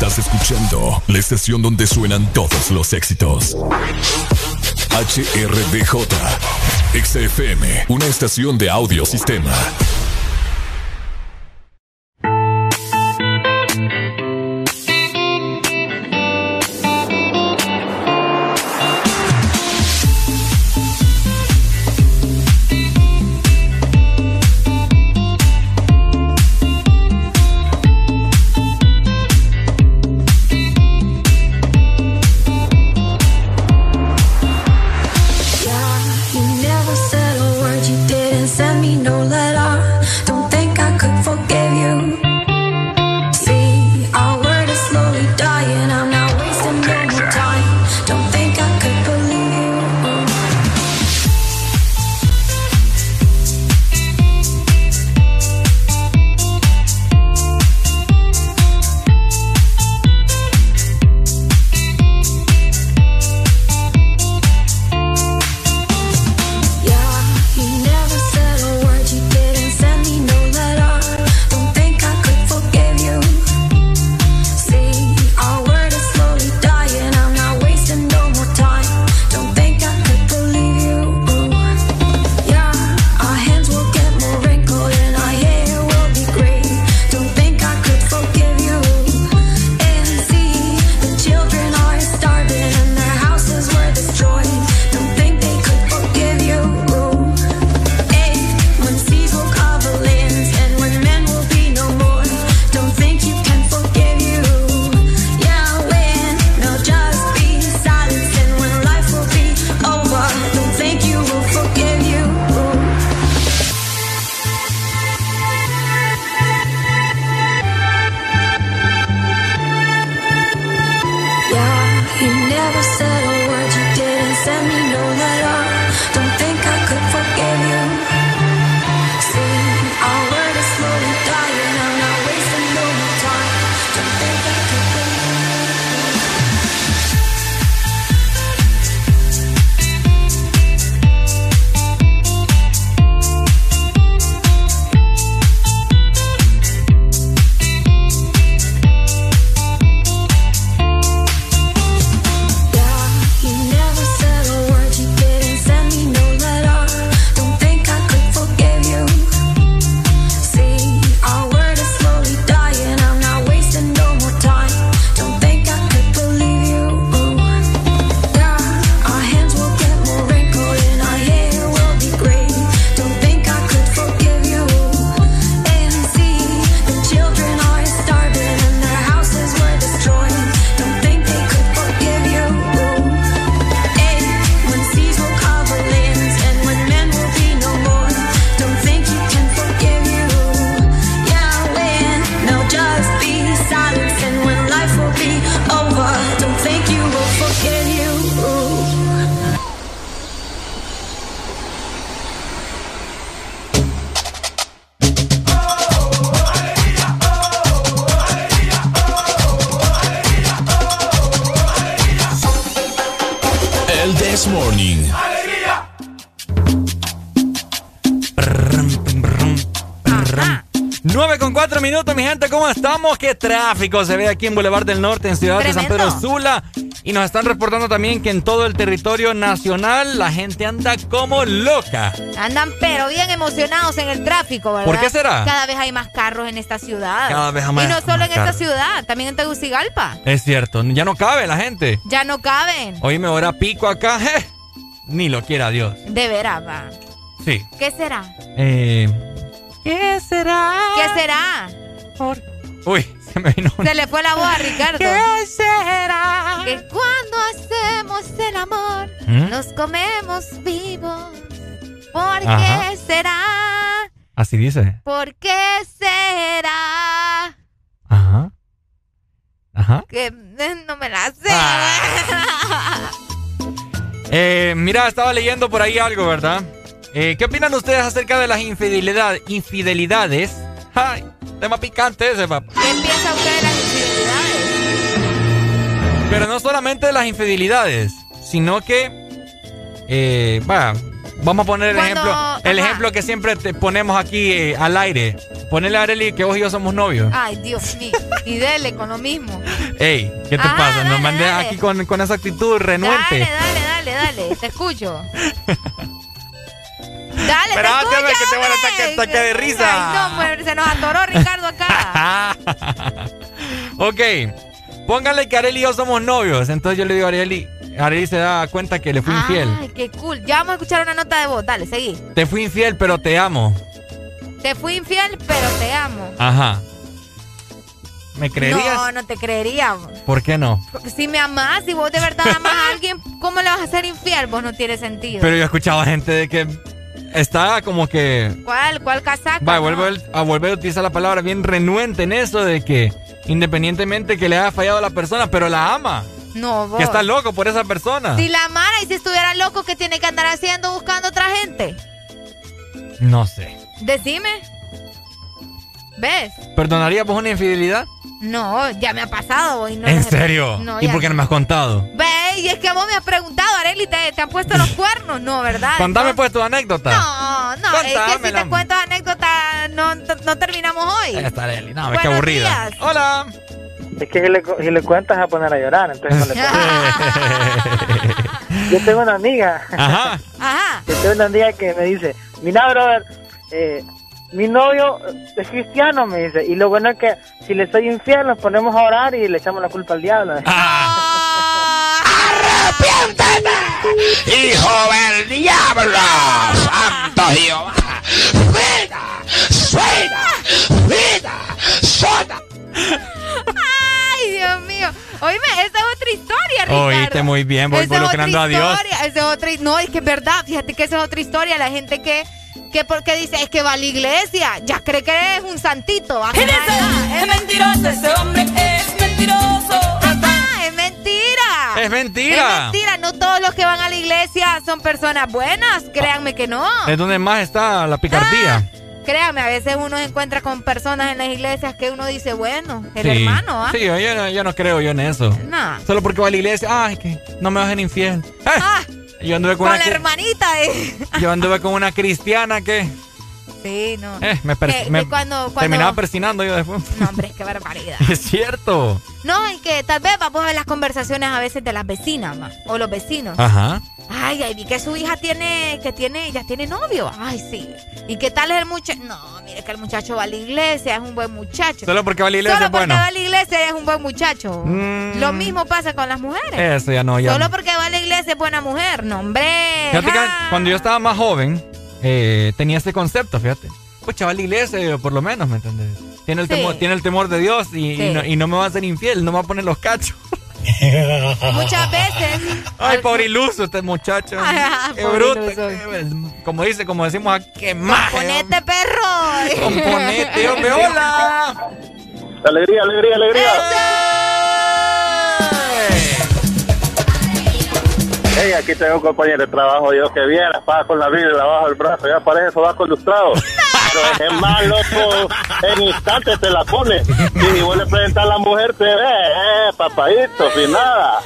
Estás escuchando la estación donde suenan todos los éxitos. HRDJ. XFM, una estación de audiosistema. Qué tráfico se ve aquí en Boulevard del Norte, en Ciudad de San Pedro Sula. Y nos están reportando también que en todo el territorio nacional la gente anda como loca. Andan pero bien emocionados en el tráfico, ¿verdad? ¿Por qué será? Cada vez hay más carros en esta ciudad. Cada vez hay más. Y no solo en esta ciudad, también en Tegucigalpa. Es cierto, ya no cabe la gente. Ya no caben. Oíme, ahora pico acá, eh. Ni lo quiera Dios. De veras, va. Sí. ¿Qué será? Eh, la voz a Ricardo. ¿Qué será? Que cuando hacemos el amor, ¿Mm? nos comemos vivos. ¿Por Ajá. qué será? Así dice. ¿Por qué será? Ajá. Ajá. Que eh, no me la sé. Ah. Eh, mira, estaba leyendo por ahí algo, ¿verdad? Eh, ¿Qué opinan ustedes acerca de las infidelidad, infidelidades? Ay, tema picante ese, papá. ¿Qué Pero no solamente las infidelidades, sino que, eh, va, vamos a poner el Cuando- ejemplo, el ajá. ejemplo que siempre te ponemos aquí eh, al aire. Ponele a Arely que vos y yo somos novios. Ay, Dios mío. Y dele con lo mismo. Ey, ¿qué te Ajá, pasa? Dale, andes dale. aquí con, con esa actitud renuente. Dale, dale, dale, dale. Te escucho. Dale, Espérate, te escucho, hombre, que te voy a hombre. ataque- ataque de risa. Ay, no, hombre, se nos atoró Ricardo acá. ok, póngale que Arely y yo somos novios. Entonces yo le digo a Arely, Arely se da cuenta que le fui infiel. Ay, qué cool. Ya vamos a escuchar una nota de voz. Dale, seguí. Te fui infiel, pero te amo. Te fui infiel, pero te amo. Ajá. ¿Me creerías? No, no te creería. ¿Por qué no? Porque si me amás, si vos de verdad amas a alguien, ¿cómo le vas a hacer infiel? Vos no tiene sentido. Pero yo escuchaba gente de que está como que... ¿Cuál? ¿Cuál casaca? Va, No. vuelvo a volver a utilizar la palabra bien renuente en eso de que independientemente que le haya fallado a la persona, pero la ama. No, vos. Que está loco por esa persona. Si la amara y si estuviera loco, ¿qué tiene que andar haciendo buscando otra gente? No sé. Decime. ¿Ves? ¿Perdonarías vos una infidelidad? No, ya me ha pasado. Y no ¿En serio? No, ¿Y por qué no me has contado? Ve, y es que vos me has preguntado, Arely, ¿te, te han puesto los cuernos? No, ¿verdad? Contame pues tu anécdota. No, no, es que si Contámela. te cuento anécdotas, no, no terminamos hoy. Ahí está Arely. No, qué Buenos aburrida. días. Hola. Es que si le, si le cuentas a poner a llorar, entonces no le. Yo tengo una amiga. Ajá. Ajá. Yo tengo una amiga que me dice, mira, brother, eh, mi novio es cristiano, me dice, y lo bueno es que si le soy infiel nos ponemos a orar y le echamos la culpa al diablo. ¡Hijo del diablo! ¡Santo Jehová! ¡Vida! ¡Suena! ¡Vida! ¡Sona! Ay, Dios mío. Oíme, esa es otra historia, Ricardo. Oíste muy bien, voy Esa involucrando otra a Dios. historia, esa es otra, no, es que es verdad, fíjate que esa es otra historia. La gente que, que porque dice, es que va a la iglesia, ya cree que es un santito. Ajá, Es mentiroso, ese hombre es mentiroso. Ajá, es mentira. Es mentira. Es mentira, no todos los que van a la iglesia son personas buenas, créanme que no. Es donde más está la picardía. Créanme, a veces uno se encuentra con personas en las iglesias que uno dice, bueno, el Sí. hermano, ¿ah? Sí, yo, yo no, yo no creo yo en eso. No. Solo porque va a la iglesia. Ay, que no me bajen infiel. Ah, yo anduve con, Con una, la hermanita, eh. yo anduve con una cristiana que Sí, no. eh, me, per- Que- que me cuando, cuando... terminaba persinando yo después. No, hombre, qué barbaridad. es cierto. No, y que tal vez vamos a ver las conversaciones a veces de las vecinas, ma, o los vecinos. Ajá. Ay, ay, vi que su hija tiene, que tiene, ya tiene novio. Ay, sí. ¿Y qué tal es el muchacho? No, mire que el muchacho va a la iglesia, es un buen muchacho. Solo porque va a la iglesia Solo es porque bueno. va a la iglesia es un buen muchacho. Mm. Lo mismo pasa con las mujeres. Eso ya no, ya Solo no. porque va a la iglesia es buena mujer. No, hombre. Fíjate que cuando yo estaba más joven, eh, tenía ese concepto, fíjate. Pues chaval, la iglesia, por lo menos, ¿me entiendes? Tiene el, Sí. temor, tiene el temor de Dios y, Sí. y no, y no me va a hacer infiel, no me va a poner los cachos. Muchas veces. Ay, pobre iluso este muchacho. Ay, qué bruto. como dice, como decimos aquí, qué maje. Componete, perro. Componete, hombre, hola. Alegría, alegría, alegría. Hey, aquí tengo un compañero de trabajo yo que viene, paga con la Biblia abajo del brazo, ya parece sobaco ilustrado. Pero es más loco, en instantes te la pone. Y vos le presentas a la mujer, te ve, eh, papadito, sin nada.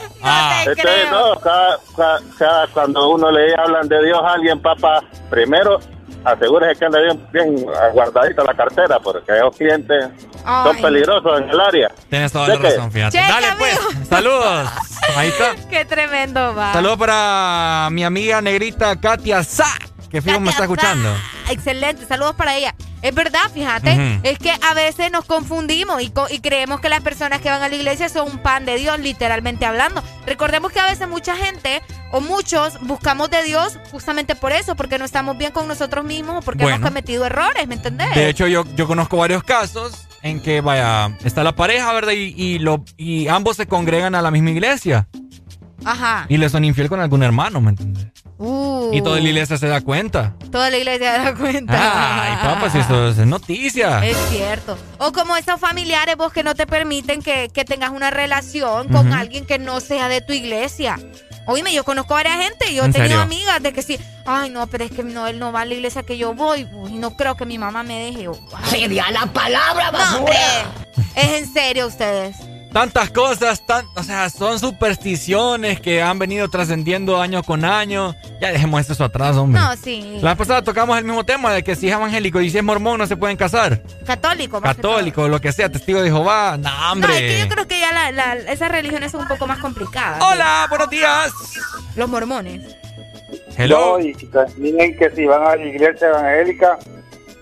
Entonces, no, cada, cada- cada- cuando uno le hablan de Dios a alguien, papá, primero asegúrese que ande bien, bien guardadita la cartera, porque esos clientes son peligrosos en el área. Tienes toda la razón, fíjate. Cheque, Dale, pues. Saludos. Ahí está. Qué tremendo va. Saludos para mi amiga negrita Katia Sa, que fijo me está escuchando. Excelente, saludos para ella. Es verdad, fíjate, es que a veces nos confundimos y, co- y creemos que las personas que van a la iglesia son un pan de Dios, literalmente hablando. Recordemos que a veces mucha gente o muchos buscamos de Dios justamente por eso, porque no estamos bien con nosotros mismos o porque Bueno. hemos cometido errores, ¿me entendés? De hecho, yo, yo conozco varios casos en que, vaya, está la pareja, ¿verdad? Y, y, lo, y ambos se congregan a la misma iglesia Ajá. y le son infiel con algún hermano, ¿me entiendes? Uh, Y toda la iglesia se da cuenta. toda la iglesia se da cuenta. Ay, papá, si eso es noticia. Es cierto. O como esos familiares vos que no te permiten que, que tengas una relación con alguien que no sea de tu iglesia. Oíme, yo conozco a varias gente y yo he ¿En tenido serio? amigas de que sí, ay no, pero es que no, él no va a la iglesia que yo voy, uy, no creo que mi mamá me deje. Sería la palabra, No, hombre, es en serio ustedes. Tantas cosas, tan, o sea, son supersticiones que han venido trascendiendo año con año. Ya dejemos eso atrás, hombre. No, sí. La vez pasada tocamos el mismo tema de que si es evangélico y si es mormón no se pueden casar. Católico, más que todo. Católico, lo que sea, testigo de Jehová. No, No, hombre. es que yo creo que ya la- la- esas religiones son un poco más complicadas. Hola, buenos días. Los mormones. Hello. No, y también que si van a la iglesia evangélica,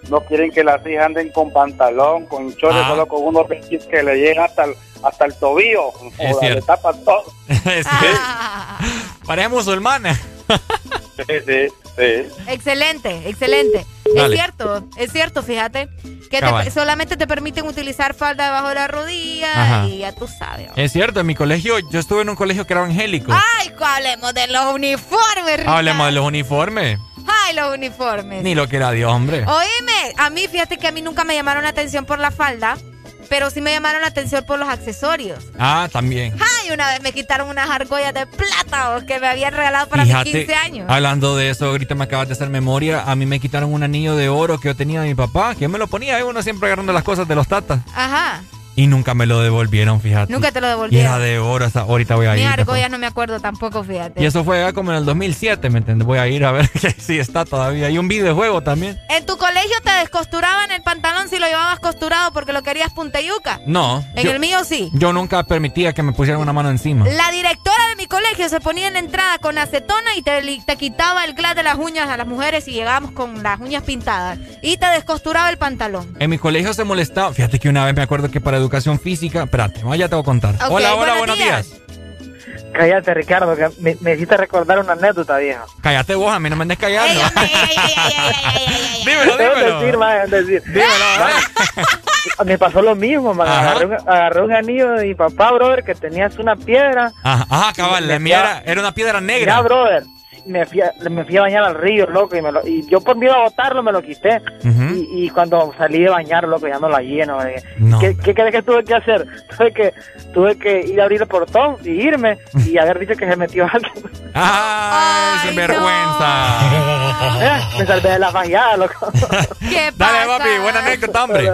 no quieren que las hijas anden con pantalón, con chores, Ah. solo con unos vestidos que le lleguen hasta el, hasta el tobillo. Es Joder, cierto. le tapan todo. Sí. Pareja musulmana. Sí, sí, sí. Excelente, excelente. Dale. Es cierto, es cierto, fíjate. Que te- solamente te permiten utilizar falda debajo de la rodilla Ajá. y ya tú sabes. Es cierto, en mi colegio, yo estuve en un colegio que era evangélico. Ay, hablemos de los uniformes, Ricardo. Hablemos de los uniformes. Ay, los uniformes. Ni lo que era Dios, hombre. Oíme, a mí, fíjate que a mí nunca me llamaron la atención por la falda, pero sí me llamaron la atención por los accesorios. Ah, también. Ay, una vez me quitaron unas argollas de plata oh, que me habían regalado para mis 15 años. hablando de eso, ahorita me acabas de hacer memoria. A mí me quitaron un anillo de oro que yo tenía de mi papá, que yo me lo ponía, y uno siempre agarrando las cosas de los tatas. Ajá. Y nunca me lo devolvieron, fíjate. Nunca te lo Y era devolvieron. de oro, ahorita voy a ir. argollas no me acuerdo tampoco, fíjate. Y eso fue ya como en el 2007, ¿me entiendes? Voy a ir a ver sí está todavía. Y un videojuego también. ¿En tu colegio te descosturaban el pantalón si lo llevabas costurado porque lo querías punteyuca? No. En yo, el mío sí. Yo nunca permitía que me pusieran una mano encima. La directora de mi colegio se ponía en la entrada con acetona y te, te quitaba el glas de las uñas a las mujeres y llegábamos con las uñas pintadas. Y te descosturaba el pantalón. En mi colegio se molestaba. Fíjate que una vez me acuerdo que para educación física. Espérate, ya te voy a contar. Ok, hola, hola, buenos buenos días. Cállate, Ricardo, que me, me hiciste recordar una anécdota, vieja. Cállate vos, a mí no me andes callando. dímelo, dímelo. decir, man, decir. Me pasó lo mismo, man. Agarré un, agarré un anillo de mi papá, brother, que tenías una piedra. Ajá, ajá, cabal, la mía era, era una piedra negra. Ya, brother. Me fui, a, me fui a bañar al río, loco, y, me lo- y yo por miedo a botarlo me lo quité. Y, y cuando salí de bañar, loco, ya no la lleno. eh. No, ¿Qué, ¿Qué crees que tuve que hacer? Tuve que, tuve que ir a abrir el portón y irme y haber dicho que se metió alguien. ¡Ay, sin vergüenza! Eh, me salvé de la fallada, loco. ¿Qué Dale, papi, buena anécdota, hombre.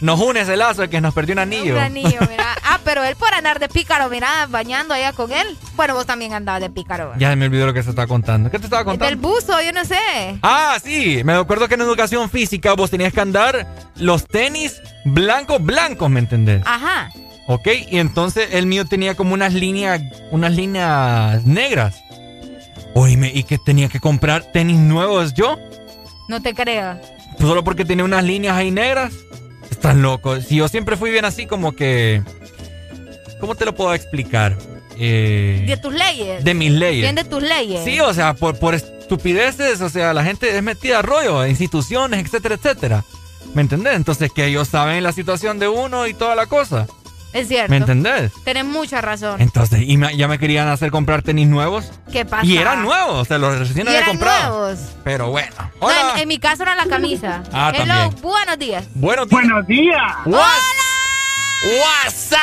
Nos une ese lazo de que nos perdió un anillo. Un anillo, mira. Ah, pero él por andar de pícaro, mira, bañando allá con él. Bueno, vos también andabas de pícaro. Ya se me olvidó lo que se estaba contando. ¿Qué te estaba Del contando? buzo, yo no sé. Ah, sí. Me acuerdo que en educación física vos tenías que andar los tenis blancos, blancos, ¿me entendés? Ajá. Ok, y entonces el mío tenía como unas líneas, unas líneas negras. Oíme, ¿y que tenía que comprar tenis nuevos yo? No te creo. Solo porque tenía unas líneas ahí negras. Estás loco. Si yo siempre fui bien así como que... ¿Cómo te lo puedo explicar? Eh, De tus leyes. de mis leyes. Bien de tus leyes. Sí, o sea, por, por estupideces, o sea, la gente es metida a rollo, instituciones, etcétera, etcétera. ¿Me entendés? Entonces que ellos saben la situación de uno y toda la cosa. Es cierto. ¿Me entendés? Tenés mucha razón. Entonces, y me- ya me querían hacer comprar tenis nuevos. ¿Qué pasa? Y eran nuevos, o sea, los recién había comprado. nuevos. Pero bueno. No, en, en mi caso era la camisa. Ah, Hello, también. buenos días. Buenos días. Buenos días. WhatsApp.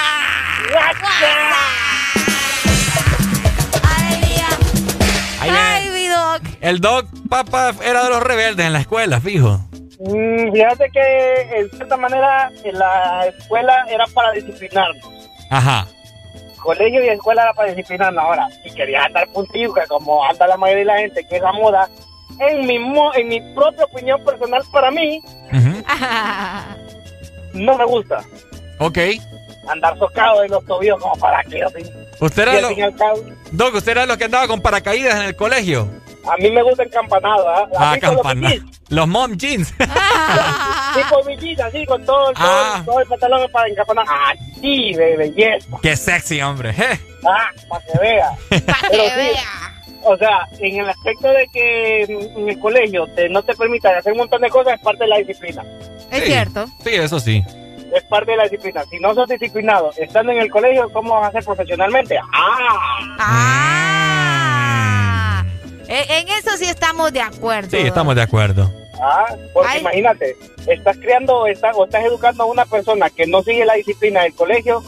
Ahí viene. Ay, mi doc. El Doc Papa era de los rebeldes en la escuela, fijo. Mm, fíjate que en cierta manera en la escuela era para disciplinarnos. Ajá. Colegio y escuela era para disciplinarnos. Ahora, si querías andar puntillo, que como anda la mayoría de la gente que es la moda, en mi, mo- en mi propia opinión personal, para mí, no me gusta Ok. andar socado de los tobillos como para que así. Usted era, lo, Doc, usted era lo que andaba con paracaídas en el colegio. a mí me gusta encampanado, ¿ah? Ah, Así con los mom jeans. Sí, con bikinis, así, con todo, todo, Ah. todo el pantalón para encampanar. Así, de belleza. Qué sexy, hombre. Je. Ah, para que vea. Pero sí, O sea, en el aspecto de que mm, en el colegio te, no te permitan hacer un montón de cosas, es parte de la disciplina. Es Sí. cierto. Sí, eso sí. Es parte de la disciplina. Si no sos disciplinado estando en el colegio, ¿cómo vas a hacer profesionalmente? ¡Ah! Ah. En, en eso sí estamos de acuerdo. Sí, estamos de acuerdo. Ah, porque Ay. imagínate, estás creando estás, o estás educando a una persona que no sigue la disciplina del colegio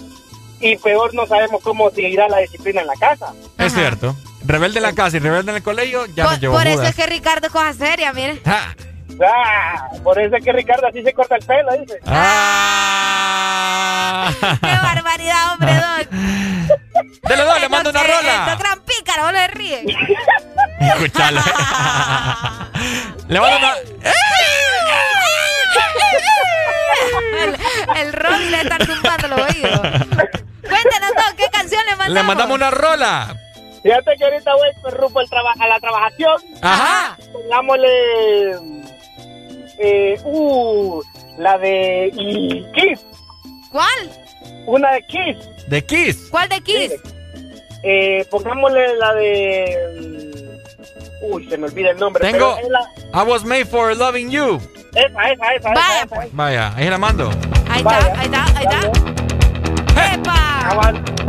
y peor no sabemos cómo seguirá la disciplina en la casa. Es cierto. Rebelde en la casa y rebelde en el colegio, ya nos Por, llevó por eso es que Ricardo es cosa seria, mire. Ah. Ah, por eso es que Ricardo así se corta el pelo, dice. Ah. Qué barbaridad, hombre, Doc. Dele, Doc, le mando una El rola. gran pícaro, le ríes. Escuchalo. le mando una... el, el Ronnie le está tumbando los oídos. Cuéntanos, Doc, ¿qué canción le mandamos? Le mandamos una rola. Fíjate que ahorita voy rumbo al traba- a la trabajación. Ajá. Pongámosle. Eh, uh, la de y Kiss. ¿Cuál? Una de Kiss. De Kiss. ¿Cuál de Kiss? Eh, pongámosle la de. mm, Uy, se me olvida el nombre. Tengo- pero es la- I was made for loving you. esa, esa, esa. Vaya, esa, esa. Vaya, ahí la mando. Ahí está, ahí está, ahí está. ¡Epa!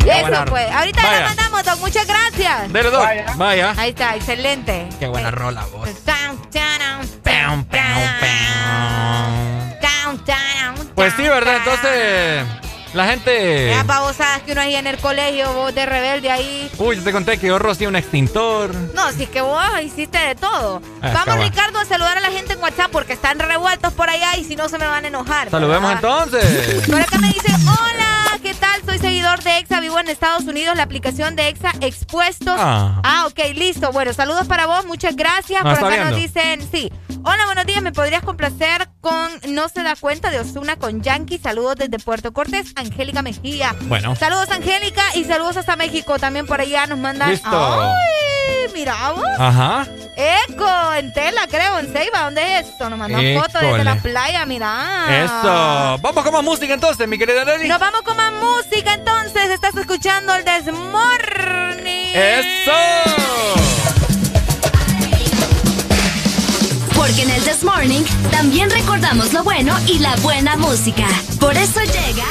Eso pues. Ahorita Vaya. le mandamos, Doc. Muchas gracias. Dele, Doc. Vaya. Ahí está, excelente. Qué buena rola, vos. Pues sí, ¿verdad? Entonces, la gente... Esas babosadas que uno ahí en el colegio, vos de rebelde ahí. Uy, yo te conté que yo rocié un extintor. No, si es que vos hiciste de todo. Ah, Vamos, cabal. Ricardo, a saludar a la gente en WhatsApp porque están revueltos por allá y si no se me van a enojar. Saludemos ¿verdad? entonces. Por acá me dice, hola, ¿qué tal? Soy seguidor de EXA, vivo en Estados Unidos, la aplicación de EXA Expuestos. Ah. ok, listo. Bueno, saludos para vos, muchas gracias. No, Por acá nos dicen, sí. Hola, buenos días, ¿me podrías complacer con No se da cuenta de Osuna con Yankee? Saludos desde Puerto Cortés, Angélica Mejía. Bueno. Saludos, Angélica, y saludos hasta México. También por allá nos mandan... Listo. ¡Ay! Mira vos. Ajá. Eco, en tela, creo, en Ceiba. ¿Dónde es esto? Nos mandan fotos desde la playa, mira. Eso. Vamos con más música entonces, mi querida Nelly. Nos vamos con más música entonces. Estás escuchando el Desmorning. Eso. Porque en el This Morning también recordamos lo bueno y la buena música. Por eso llega.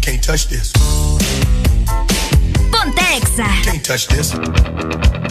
Can't touch this. Ponte Exa. Can't touch this.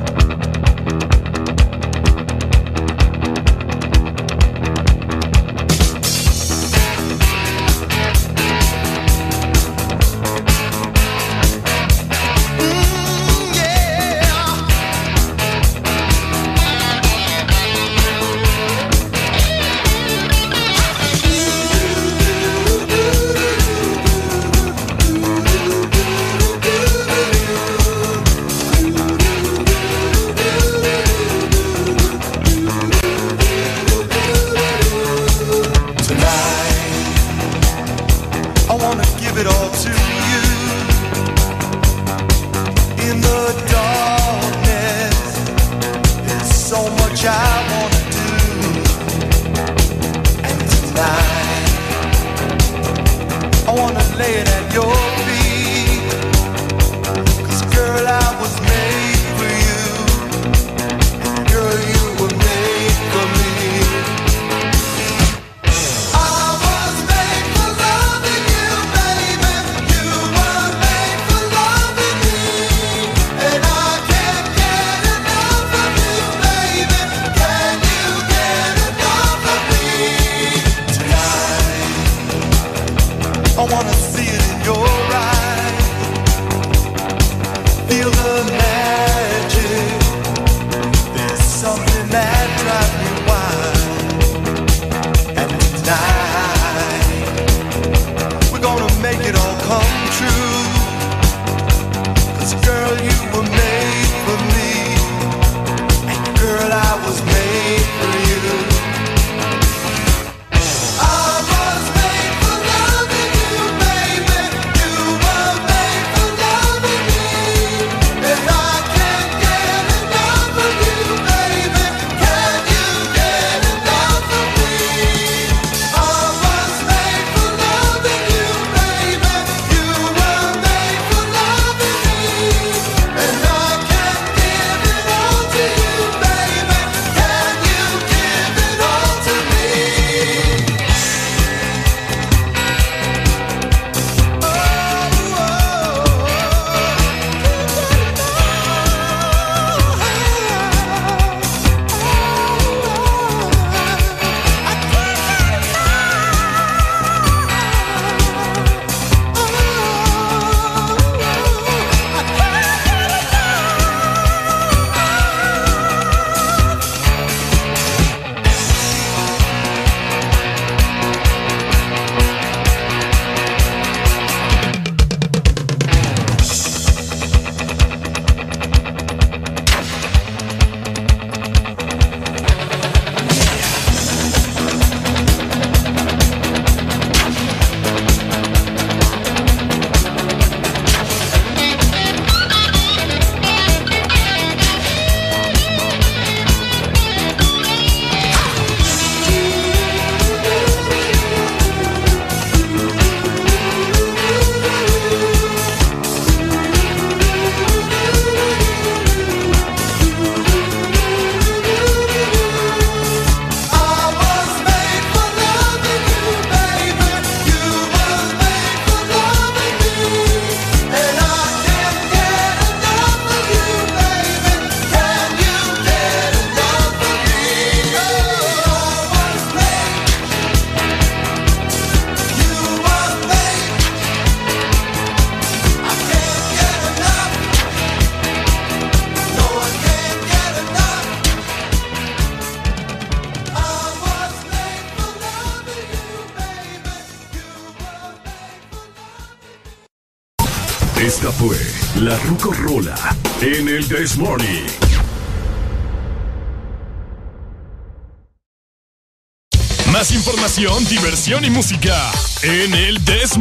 y música en el This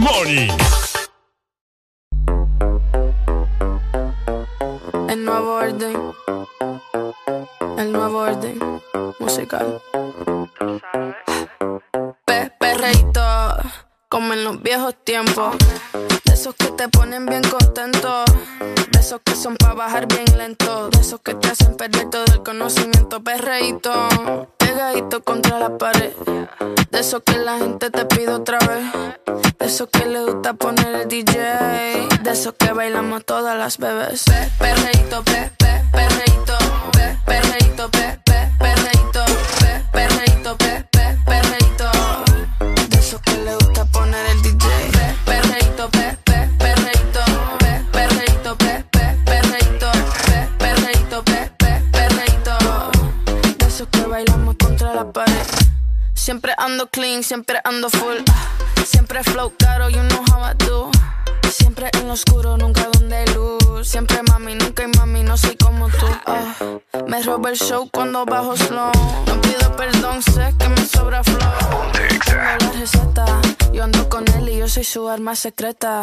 secreta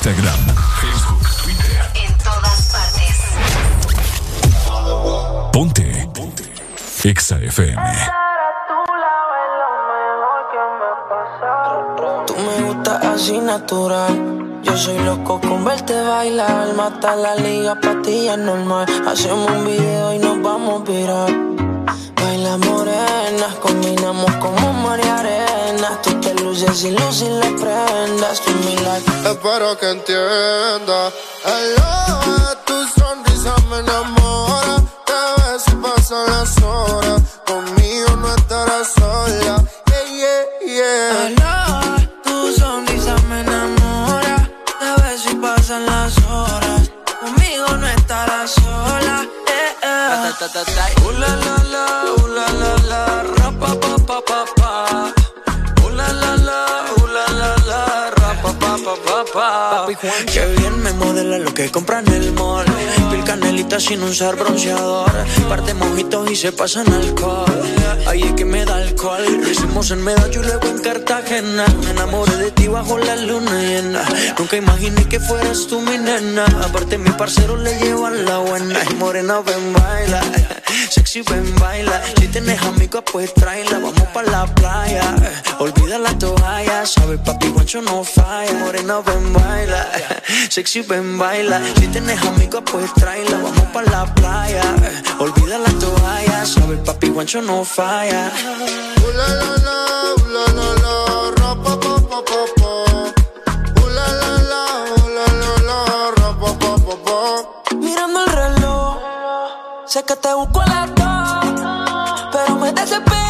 Instagram, Facebook, Twitter. En todas partes. Ponte. Ponte. Exa FM. Tú me gustas así natural. Yo soy loco con verte bailar. Mata la liga, patilla normal. Hacemos un video y nos vamos a virar. Baila morenas, combinamos como mar y arena. Tú te luces y luces las prendas, tú mi like. Espero que entienda. Hello. Oh. sin usar bronceador. Parte mojitos y se pasan alcohol. Ahí es que me da alcohol. Lo hicimos en Medallo luego en Cartagena. Me enamoré de ti bajo la luna llena. Nunca imaginé que fueras tú mi nena. Aparte, mi parcero le llevan la buena. Y morena, ven, baila. Sexy, ven, baila. Si tienes amigos, pues tráela. Vamos pa' la playa. Olvida la toalla. Sabe, papi, guacho no falla. Morena, ven, baila. Sexy, ven, baila. Si tienes amigos, pues tráela para la playa. Olvida la toalla, sabe el papi guancho no falla. Ula la la, ula la la, ropa pa pa pa pa. Ula la la, ula la la, ropa pa pa pa. Mirando el reloj, sé que te busco a las dos, pero me desespero.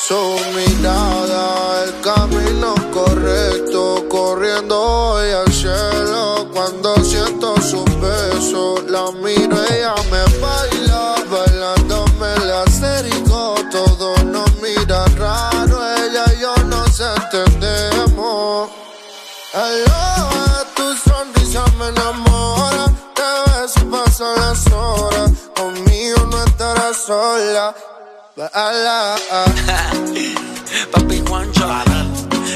Su mirada, el camino correcto, corriendo hoy al cielo. Cuando siento su beso, la miro, Papi Juancho,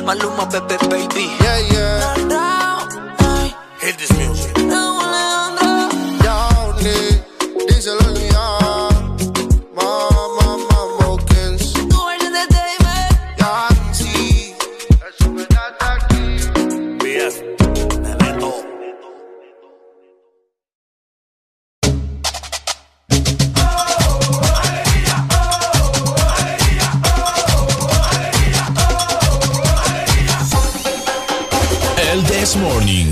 Maluma, Pepe, baby. Yeah, yeah. Hit this Morning.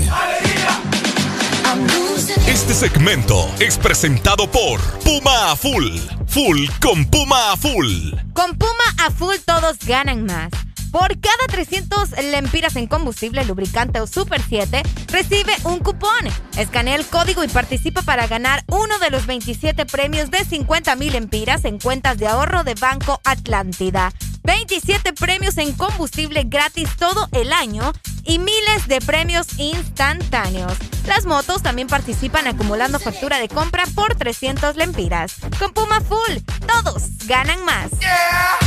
Este segmento es presentado por Puma a Full. Full con Puma a Full. Con Puma a full todos ganan más. Por cada 300 lempiras en combustible, lubricante o Super 7, recibe un cupón. Escanea el código y participa para ganar uno de los 27 premios de 50 mil lempiras en cuentas de ahorro de Banco Atlántida. 27 premios en combustible gratis todo el año y miles de premios instantáneos. Las motos también participan acumulando factura de compra por 300 lempiras. Con Puma Full, todos ganan más.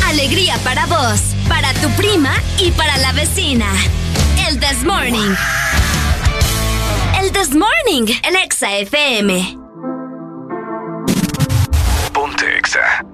Alegría para vos, para tu prima y para la vecina. El This Morning. El This Morning, el Exa FM. Ponte Exa.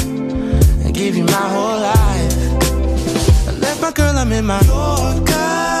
give you my whole life. I left my girl, I'm in my Yorker.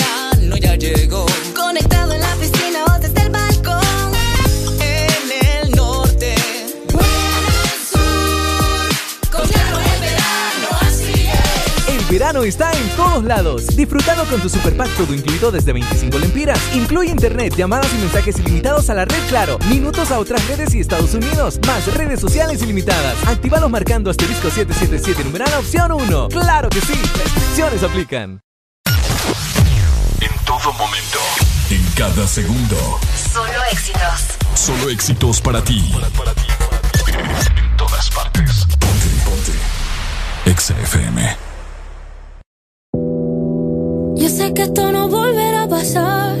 Verano está en todos lados. Disfrutando con tu super pack todo incluido desde 25 lempiras. Incluye internet, llamadas y mensajes ilimitados a la red Claro, minutos a otras redes y Estados Unidos, más redes sociales ilimitadas. Actívalos marcando asterisco 777 numeral opción 1. ¡Claro que sí! Restricciones aplican. En todo momento. En cada segundo. Solo éxitos. Solo éxitos para ti. En todas partes. Ponte, ponte. Exa FM. Yo sé que esto no volverá a pasar,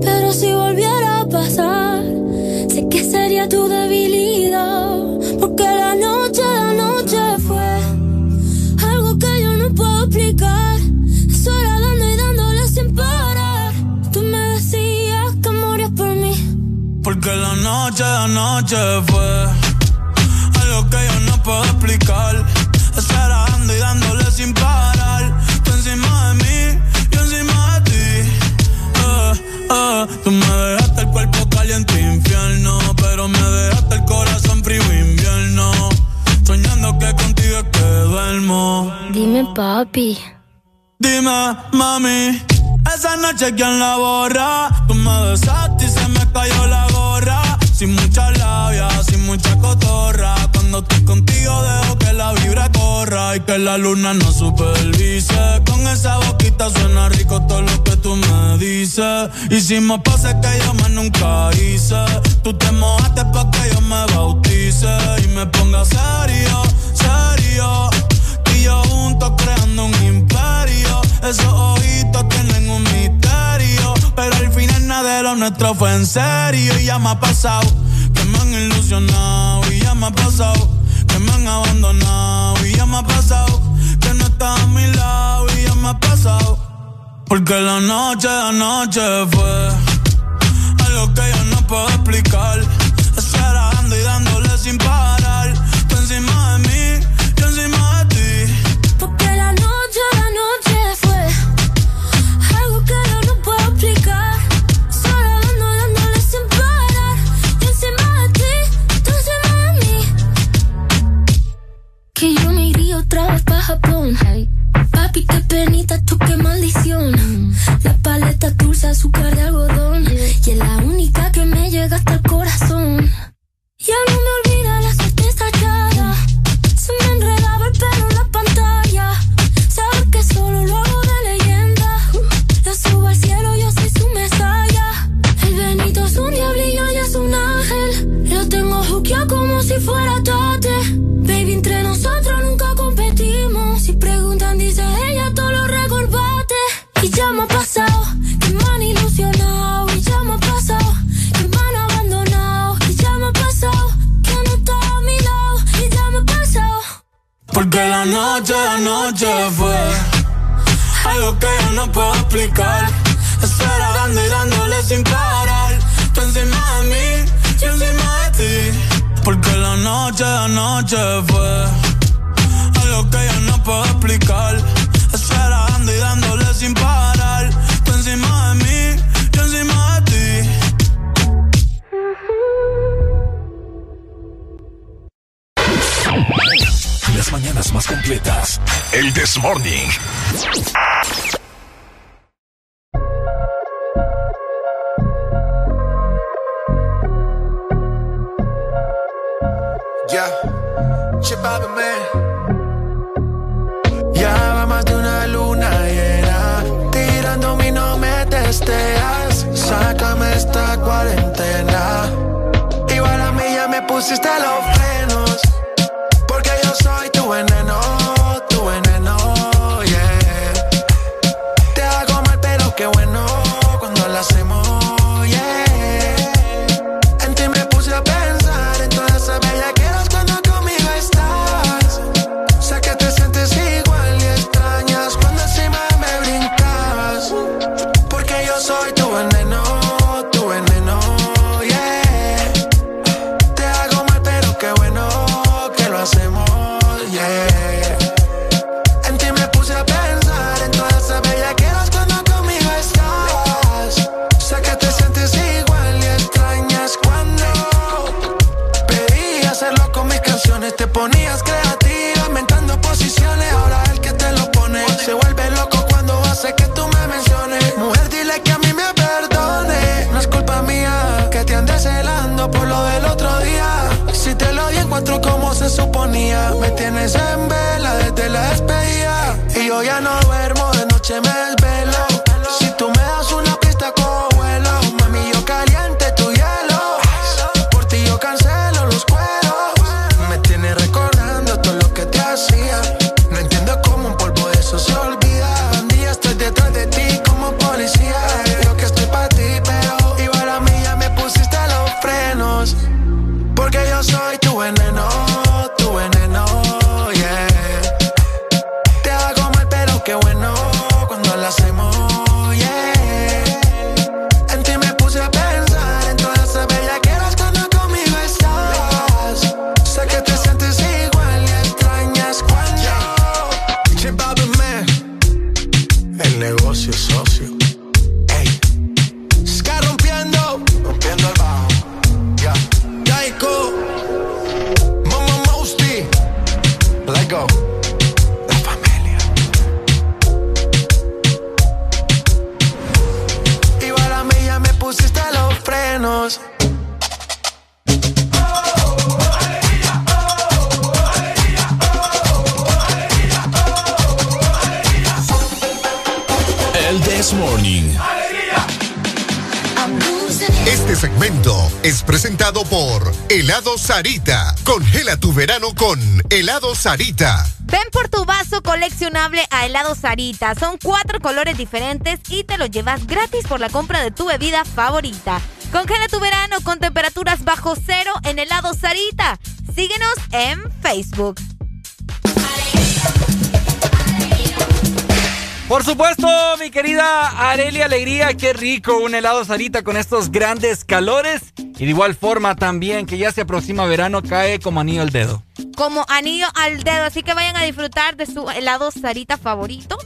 pero si volviera a pasar, sé que sería tu debilidad, porque la noche, la noche fue algo que yo no puedo explicar. Sola dando y dándole sin parar. Tú me decías que morías por mí. Porque la noche, la noche fue algo que yo no puedo explicar. Tú me dejaste el cuerpo caliente infierno, pero me dejaste el corazón frío invierno. Soñando que contigo es que duermo. Dime, papi. Dime, mami, esa noche quién la borra. Tú me besaste y se me cayó la gorra. Sin mucha labia, sin mucha cotorra. Cuando estoy contigo dejo que la vibra corra y que la luna no supervise. Con esa boquita suena rico todo lo que tú me dices. Hicimos pases que yo más nunca hice. Tú te mojaste pa' que yo me bautice y me ponga serio, serio. Tú y yo juntos creando un imperio. Esos ojitos tienen un misterio. Pero al final nada de lo nuestro fue en serio. Y ya me ha pasado que me han ilusionado. Ya me ha pasado que me han abandonado. Y ya me ha pasado que no estás a mi lado. Y ya me ha pasado. Porque la noche, la noche fue algo que yo no puedo explicar. Estar dando y dándole sin parar. Que yo me iría otra vez pa' Japón. Papi, qué penita, tú qué maldición. La paleta dulce, azúcar de algodón. Porque la noche, la noche fue algo que yo no puedo explicar. Estar dando y dándole sin parar. Tú encima de mí, yo encima de ti. Porque la noche, la noche fue algo que yo no puedo explicar. Estar dando y dándole sin parar. Más completas. El This Morning. Ya, man. Ya va más de una luna llena. Tirándome y no me testeas. sácame esta cuarentena. Igual a mí ya me pusiste los frenos. Sarita. Congela tu verano con Helado Sarita. Ven por tu vaso coleccionable a helado Sarita. Son cuatro colores diferentes y te lo llevas gratis por la compra de tu bebida favorita. Congela tu verano con temperaturas bajo cero en helado Sarita. Síguenos en Facebook. Por supuesto, mi querida Arelia Alegría, qué rico un helado Sarita con estos grandes calores. Y de igual forma también que ya se aproxima verano, cae como anillo al dedo. Como anillo al dedo. Así que vayan a disfrutar de su helado Sarita favorito.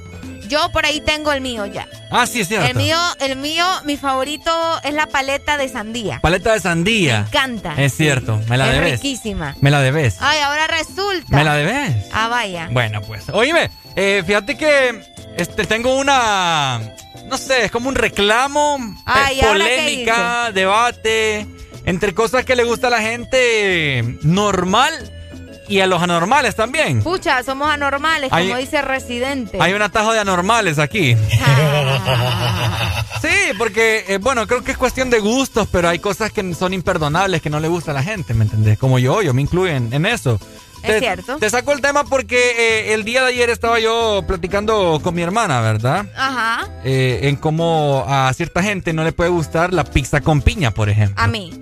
Yo por ahí tengo el mío ya. Ah, sí, es cierto. El mío, el mío, mi favorito es la paleta de sandía. Paleta de sandía. Me encanta. Es cierto, me la es debes. riquísima. Me la debes. Ay, ahora resulta. ¿Me la debes? Ah, vaya. Bueno, pues. Oíme, eh, fíjate que este, tengo una. No sé, es como un reclamo, eh, Ay, ¿y ahora qué polémica, debate, entre cosas que le gusta a la gente normal y a los anormales también. Pucha, somos anormales, Hay- como dice Residente. Hay un atajo de anormales aquí. sí, porque, eh, bueno, creo que es cuestión de gustos, pero hay cosas que son imperdonables que no le gusta a la gente, ¿me entendés? Como yo, yo me incluyo en, en eso. Es cierto. Te saco el tema porque eh, el día de ayer estaba yo platicando con mi hermana, ¿verdad? Ajá. Eh, en cómo a cierta gente no le puede gustar la pizza con piña, por ejemplo. A mí.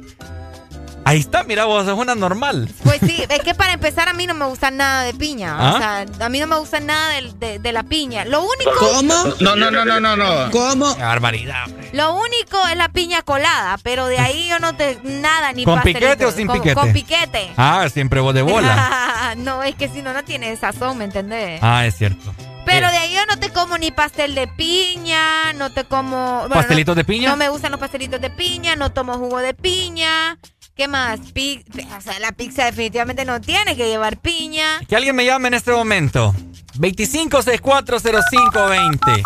Ahí está, mira vos, es una normal. Pues sí, es que para empezar a mí no me gusta nada de piña. ¿Ah? O sea, a mí no me gusta nada de, de la piña. Lo único. No, no, no, no, no, no. ¿Cómo? Qué barbaridad. Lo único es la piña colada, pero de ahí yo no te. Nada, ni ¿Con pastelito. piquete o sin Con- piquete? Con piquete. Ah, siempre vos de bola. no, es que si no, no tiene sazón, ¿me entendés? ah, es cierto. Pero Eh, de ahí yo no te como ni pastel de piña, no te como... bueno, ¿Pastelitos no- de piña? No me gustan los pastelitos de piña, no tomo jugo de piña. ¿Qué más? Pi- o sea, la pizza definitivamente no tiene que llevar piña. Que alguien me llame en este momento. 25640520.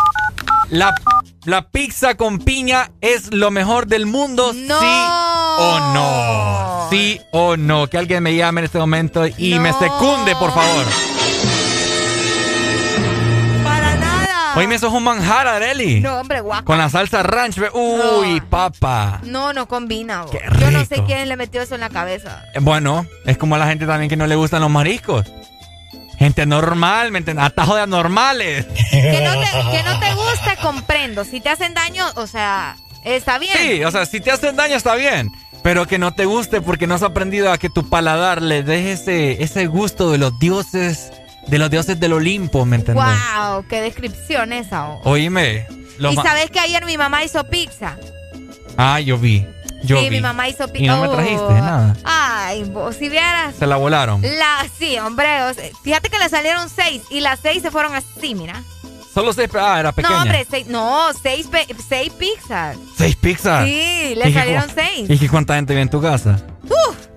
La, la pizza con piña es lo mejor del mundo, sí o no. Sí o no. Que alguien me llame en este momento y me secunde, por favor. Oye, eso es un manjar, Areli. No, hombre, guapo. Con la salsa ranch. Uy, papa. No, no combina. Qué Yo no sé rico. quién le metió eso en la cabeza. Eh, Bueno, es como a la gente también que no le gustan los mariscos. Gente normal, ¿me entiendes? Atajo de anormales. Que no, te, que no te guste, comprendo. Si te hacen daño, o sea, está bien. Sí, o sea, si te hacen daño está bien. Pero que no te guste porque no has aprendido a que tu paladar le deje ese, ese gusto de los dioses, de los dioses del Olimpo, ¿me entiendes? Wow, qué descripción esa. oh. Oíme. Y sabes que ayer mi mamá hizo pizza. Ah, yo vi. Yo sí, vi. mi mamá hizo pizza. Y no me trajiste nada. Ay, vos, si vieras. Se la volaron. La, sí, hombre. o sea, fíjate que le salieron seis y las seis se fueron así, mira. Solo seis. Ah, era pequeña. No, hombre, seis, no, seis, seis pizzas. Seis pizzas. Sí, le ¿Y qué salieron seis. ¿Y qué cuánta gente vive en tu casa? Uf.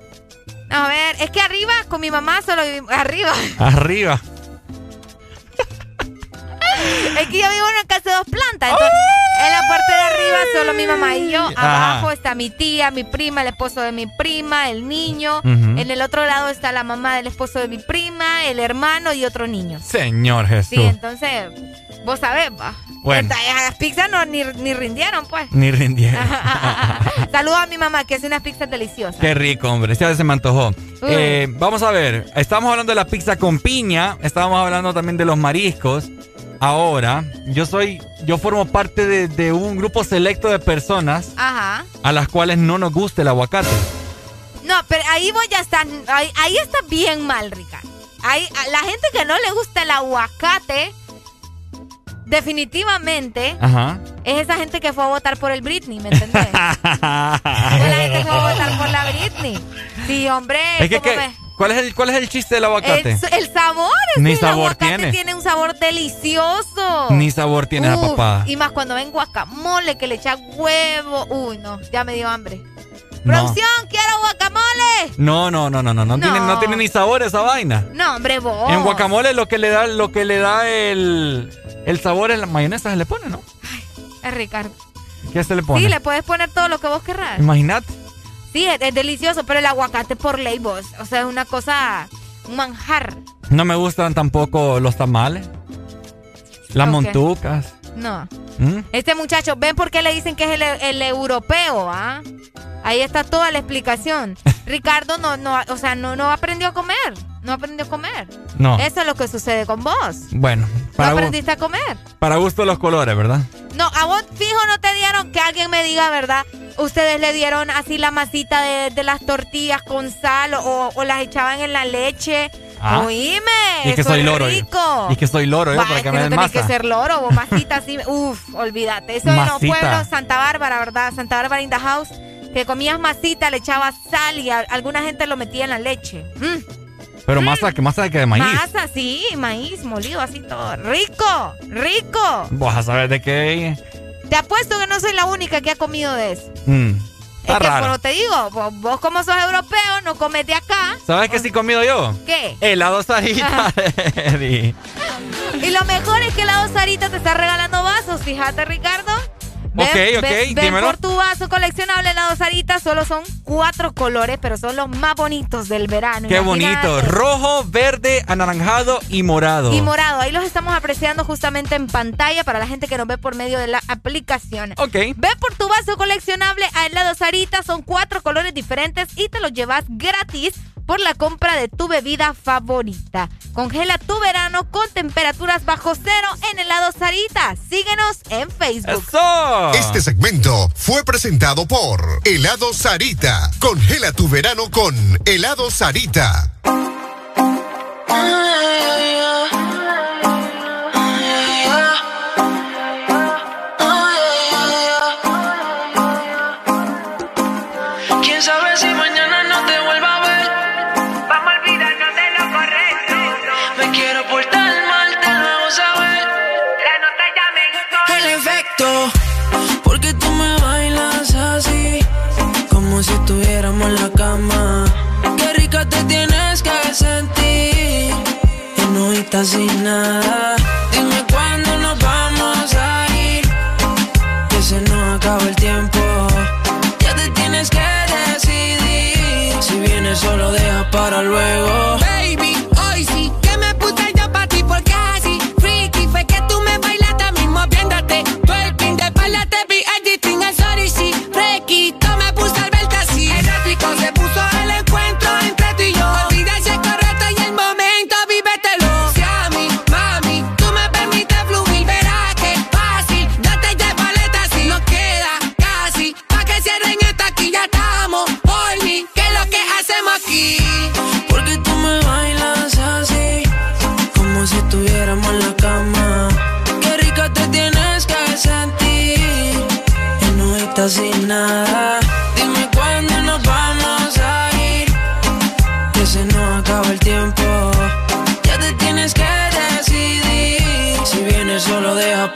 A ver, es que arriba con mi mamá solo vivimos. Arriba. Arriba. Es que yo vivo en una casa de dos plantas. Entonces, en la parte de arriba solo mi mamá y yo. Ajá. Abajo está mi tía, mi prima, el esposo de mi prima, el niño. En el otro lado está la mamá del esposo de mi prima, el hermano y otro niño. Señor Jesús. Sí, entonces, vos sabés, va. Bueno. Esta- Las pizzas no, ni, ni rindieron, pues. Ni rindieron. Saludos a mi mamá que hace unas pizzas deliciosas. Qué rico, hombre. Ya se me antojó. Mm. Eh, vamos a ver. Estamos hablando de la pizza con piña. Estábamos hablando también de los mariscos. Ahora, yo soy, yo formo parte de, de un grupo selecto de personas Ajá. a las cuales no nos gusta el aguacate. No, pero ahí vos ya estás, ahí, ahí está bien mal, Ricardo. Ahí, a la gente que no le gusta el aguacate, definitivamente Ajá. es esa gente que fue a votar por el Britney, ¿me entendés? Fue la gente que fue a votar por la Britney. Sí, hombre. Es que, ¿cómo ¿qué? ves? ¿cuál, es el, ¿cuál es el chiste del aguacate? El, el sabor es Ni que sabor el aguacate tiene. un sabor delicioso. Ni sabor tiene Uf, papada. Y más cuando ven guacamole, que le echa huevo. Uy, no, ya me dio hambre. Producción, quiero guacamole. No, no, no, no, no. No. Tiene, no tiene ni sabor esa vaina. No, hombre, vos. En guacamole lo que le da, lo que le da el, el sabor es la mayonesa se le pone, ¿no? Es Ricardo. ¿Qué se le pone? Sí, le puedes poner todo lo que vos querrás. Imagínate. Sí, es, es delicioso, pero el aguacate por ley, vos. O sea, es una cosa, un manjar. No me gustan tampoco los tamales. Las Ok. montucas. No. ¿Mm? Este muchacho, ¿ven por qué le dicen que es el, el europeo, ah? Ahí está toda la explicación. Ricardo no, no, o sea, no, no aprendió a comer. No aprendió a comer. No. Eso es lo que sucede con vos. Bueno, No para, gu- aprendiste a comer. para gusto los colores, ¿verdad? No, a vos fijo no te dieron, que alguien me diga, ¿verdad? Ustedes le dieron así la masita de, de las tortillas con sal o, o las echaban en la leche. Ah. Oíme, Y que eso soy es loro. yo. rico. Y que soy loro, yo, Va, para es que que me no tenés que ser loro, vos masita así. Uf, olvídate. Eso en los Masita. pueblos, Santa Bárbara, ¿verdad? Santa Bárbara in the house. Que comías masita, le echabas sal y a- alguna gente lo metía en la leche. Mm. Pero masa, que masa que de maíz. Masa, sí, maíz molido, así todo. Rico, rico. Vas a saber de qué. Te apuesto que no soy la única que ha comido de eso. Mm, Es Está que, raro. como te digo, vos, vos como sos europeo, no comes de acá. ¿Sabes qué sí he comido yo? ¿Qué? Helado Sarita. Eddie. Y lo mejor es que la Sarita te está regalando vasos, fíjate, Ricardo. Ven, Ok, ok, ven- ven dímelo. por tu vaso coleccionable la Sarita, solo son cuatro colores, pero son los más bonitos del verano. Qué imagínate. bonito. Rojo, verde, anaranjado y morado. Y morado, ahí los estamos apreciando justamente en pantalla para la gente que nos ve por medio de la aplicación. Ok. Ve por tu vaso coleccionable a helado Sarita, son cuatro colores diferentes y te los llevas gratis por la compra de tu bebida favorita. Congela tu verano con temperaturas bajo cero en helado Sarita. Síguenos en Facebook. Este segmento fue presentado por Helado Sarita. Congela tu verano con Helado Sarita. ¿Quién estás sin nada.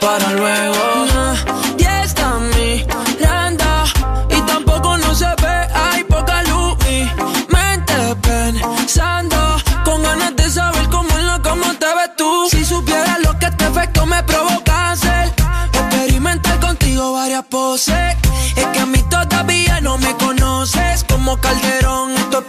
Para luego. Ya está mirando y tampoco no se ve. Hay poca luz. Mi mente pensando con ganas de saber cómo en la cama te ves tú. Si supieras lo que este efecto me provoca hacer, experimentar contigo varias poses.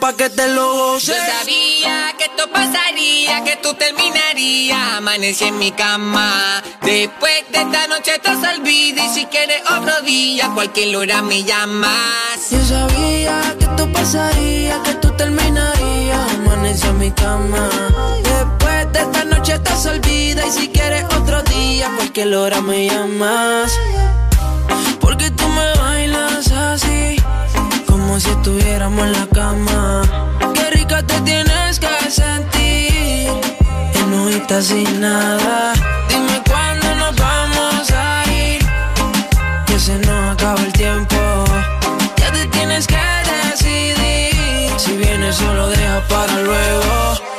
Pa' que te lo goces. Yo sabía que esto pasaría, que tú terminarías. Amanecí en mi cama. Después de esta noche estás olvida. Y si quieres otro día, cualquier hora me llamas. Yo sabía que esto pasaría, que tú terminarías. Amanecí en mi cama. Después de esta noche estás olvida. Y si quieres otro día, cualquier hora me llamas. Porque tú me bailas así, si estuviéramos en la cama. Qué rica te tienes que sentir, en hojita sin nada. Dime cuándo nos vamos a ir, que se nos acaba el tiempo. Ya te tienes que decidir, si vienes solo deja para luego.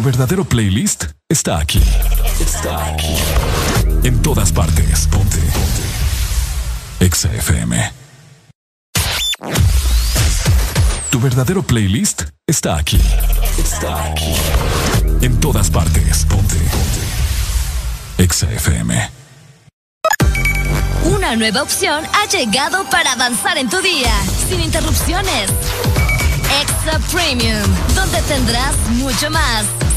Tu verdadero playlist está aquí. Está aquí. En todas partes. Ponte. Ponte. Exa FM. Tu verdadero playlist está aquí. Está aquí. En todas partes. Ponte. Ponte. Exa FM. Una nueva opción ha llegado para avanzar en tu día, sin interrupciones. Extra Premium, donde tendrás mucho más,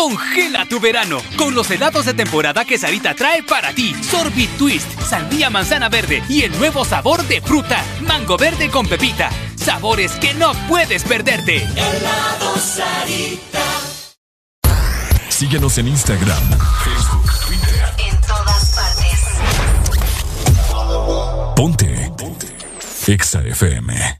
Congela tu verano con los helados de temporada que Sarita trae para ti. Sorbit Twist, sandía manzana verde y el nuevo sabor de fruta, mango verde con pepita. Sabores que no puedes perderte. Helado Sarita. Síguenos en Instagram, Facebook, Twitter. En todas partes. Ponte. Ponte. Exa FM.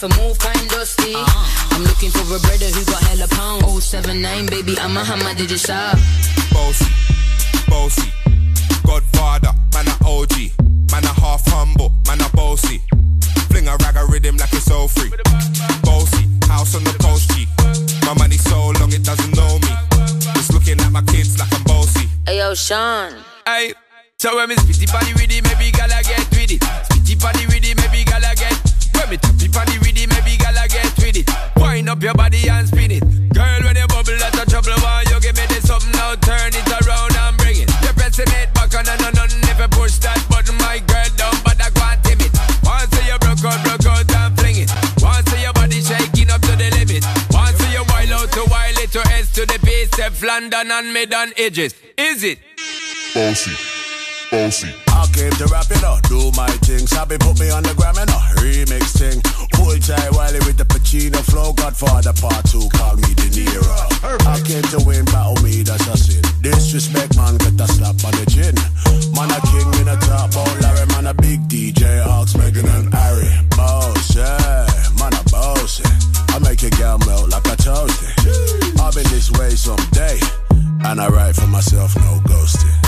behind me, me have to move kind dusty. Uh-huh. I'm looking for a brother who got hella pound. 079, baby, I'm a hammer, did you shop? Bossy, bossy, Godfather, man a OG, man a half humble, man a bossy. Fling a rag a rhythm like it's all free. Bossy, house on the coast G. My money so long it doesn't know me. It's looking at my kids like I'm bossy. Hey yo, Sean. Hey, so when me spitty body with it, maybe gala get with it. Spitty body with it, maybe gala get. When me tappy body with it, maybe gala get with it. Wind up your body and spin it. Girl, when you bubble out of trouble, why you give me this something now? Turn it around and bring it. You're pressing it back on and on and if you push that button, my girl, down, but I can't timid. Once you broke out, broke out and fling it. Once your body shaking up to the limit. Once you wild out to wild it to S to the base, F London and mid on edges. Is it? Bossy, Bossy. I came to rap it up, do my thing. Sabi put me on the gram and a remix thing. Hold tight Wiley with the Pacino flow. Godfather part two, call me De Niro. I came to win, battle me, that's a sin. Disrespect, man, get a slap on the chin. Man, a king in a top, oh Larry, man, a big DJ, Ox, Megan and Harry. Boss, yeah, man, a boss. I make your girl melt like a toasty. I'll be this way someday. And I write for myself, no ghosting.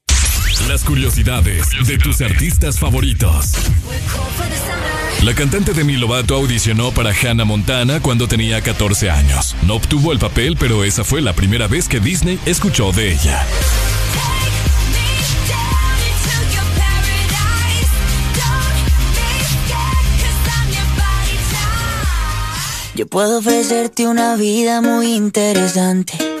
Las curiosidades de tus artistas favoritos. La cantante Demi Lovato audicionó para Hannah Montana cuando tenía 14 años. No obtuvo el papel, pero esa fue la primera vez que Disney escuchó de ella. Yo puedo ofrecerte una vida muy interesante.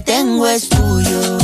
tengo es tuyo.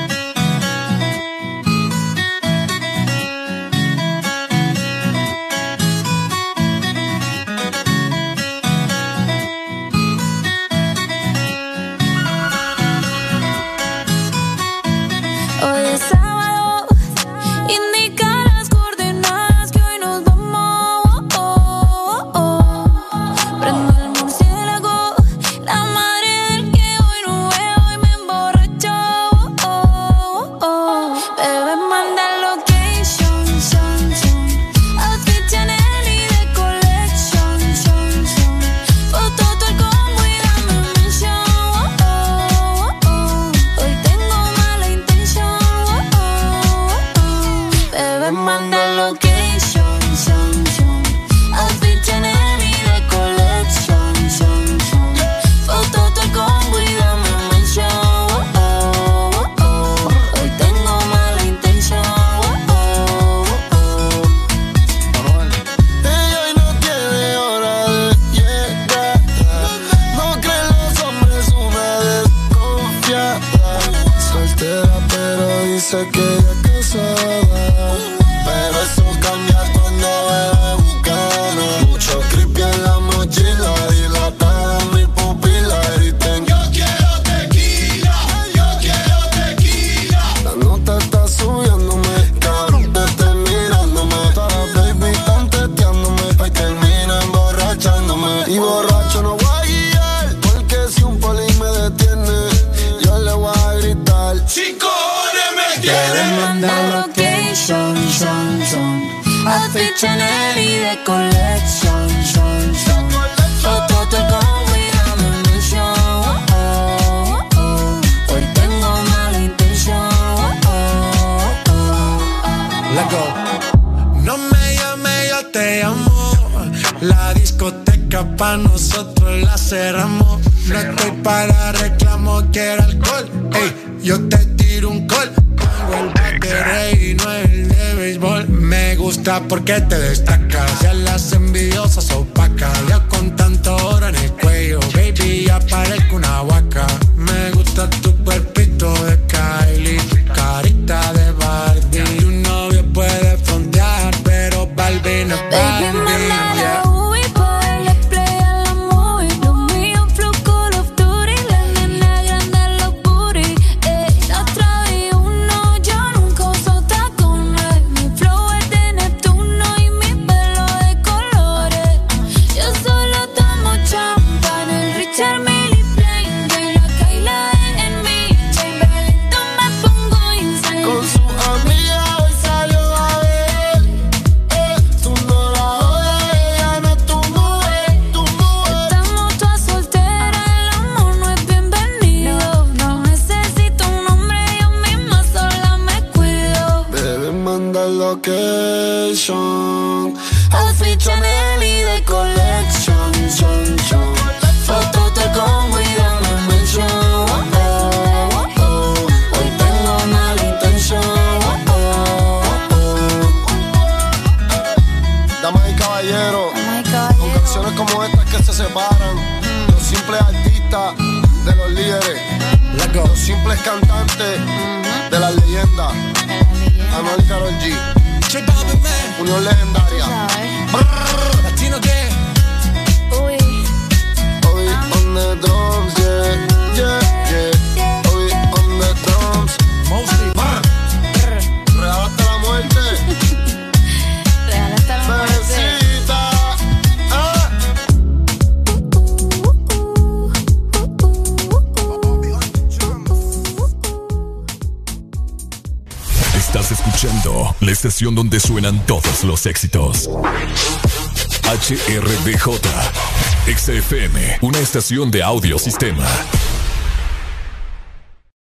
XFM, una estación de audiosistema.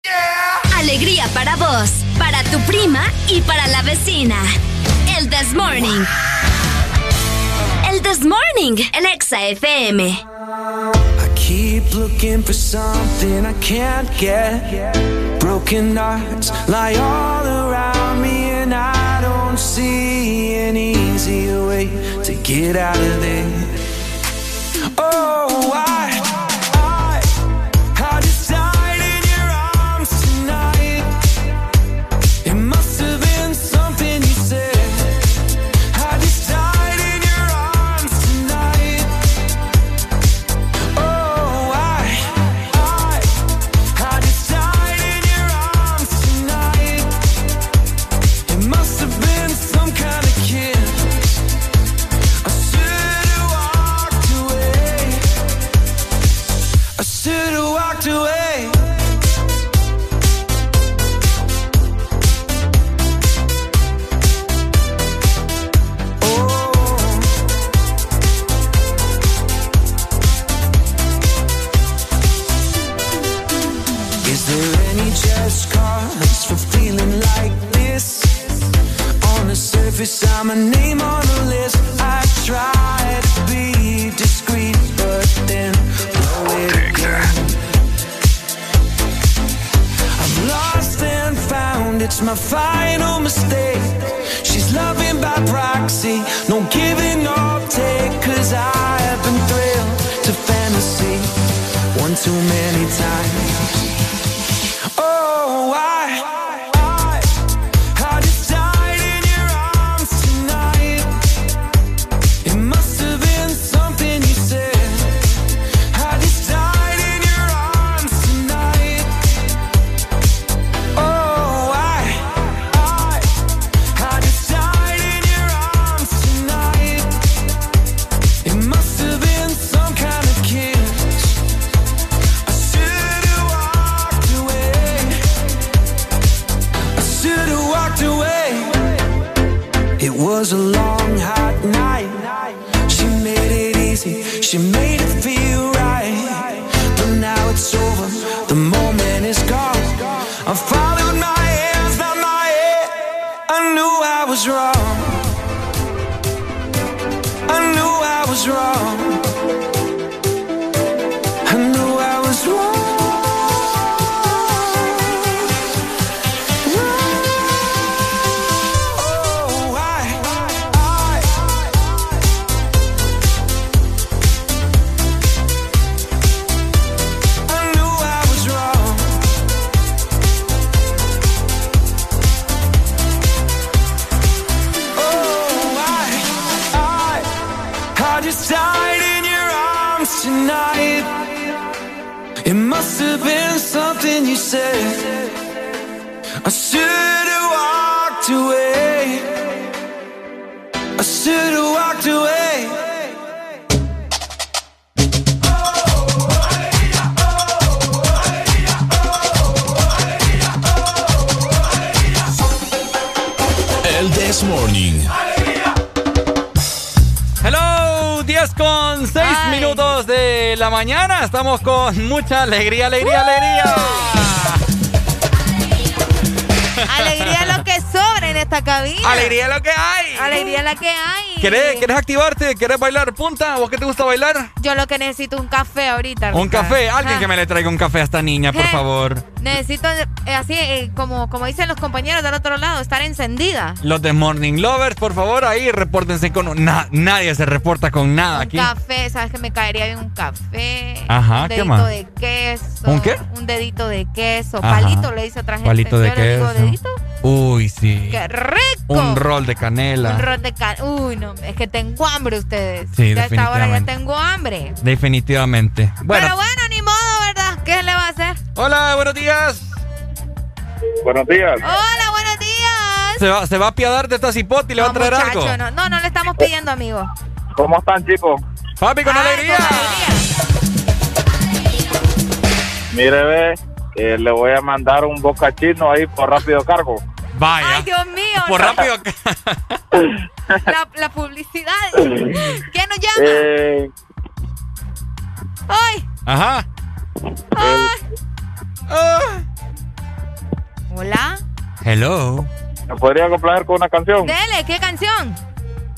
Yeah. Alegría para vos, para tu prima y para la vecina. El This Morning. El This Morning en XFM. I keep looking for something I can't get. Broken hearts lie all around me and I don't see an easier way to get out of this. Alegría, alegría, alegría. Alegría es lo que sobra en esta cabina. Alegría es lo que hay. Alegría es la que hay. ¿Querés, ¿Querés activarte? ¿Querés bailar punta? ¿Vos qué te gusta bailar? Yo lo que necesito es un café ahorita. Un Ricardo. café. Alguien Ajá. que me le traiga un café a esta niña, por Eh. favor. Necesito, eh, así eh, como, como dicen los compañeros del otro lado, estar encendida. Los de Morning Lovers, por favor, ahí repórtense con... na- nadie se reporta con nada Un aquí. café, ¿sabes que me caería bien un café? Ajá, un ¿qué dedito más? de queso. ¿Un qué? Un dedito de queso. Ajá. Palito le dice otra gente. Palito de Yo le digo queso. dedito. Uy, sí. ¡Qué rico! Un rol de canela. Un rol de can... Uy, no, es que tengo hambre ustedes. Sí, Ya a esta hora ya definitivamente. tengo hambre. Definitivamente. Bueno. Pero bueno, ni modo, ¿verdad? ¿Qué le va a hacer? Hola, buenos días. Buenos días. Hola, buenos días. ¿Se va, se va a apiadar de esta cipote y le va a traer Muchacho, algo? no, no, no le estamos pidiendo, amigo. ¿Cómo están, chicos? Papi, con alegría. Mire, ve, eh, le voy a mandar un boca chino ahí por rápido cargo. Vaya. Ay, Dios mío. Por no. rápido. La, la publicidad. ¿Quién nos llama? Eh, Ay, Ajá. hola. Hello. ¿Me podría complacer con una canción? Dele, ¿qué canción?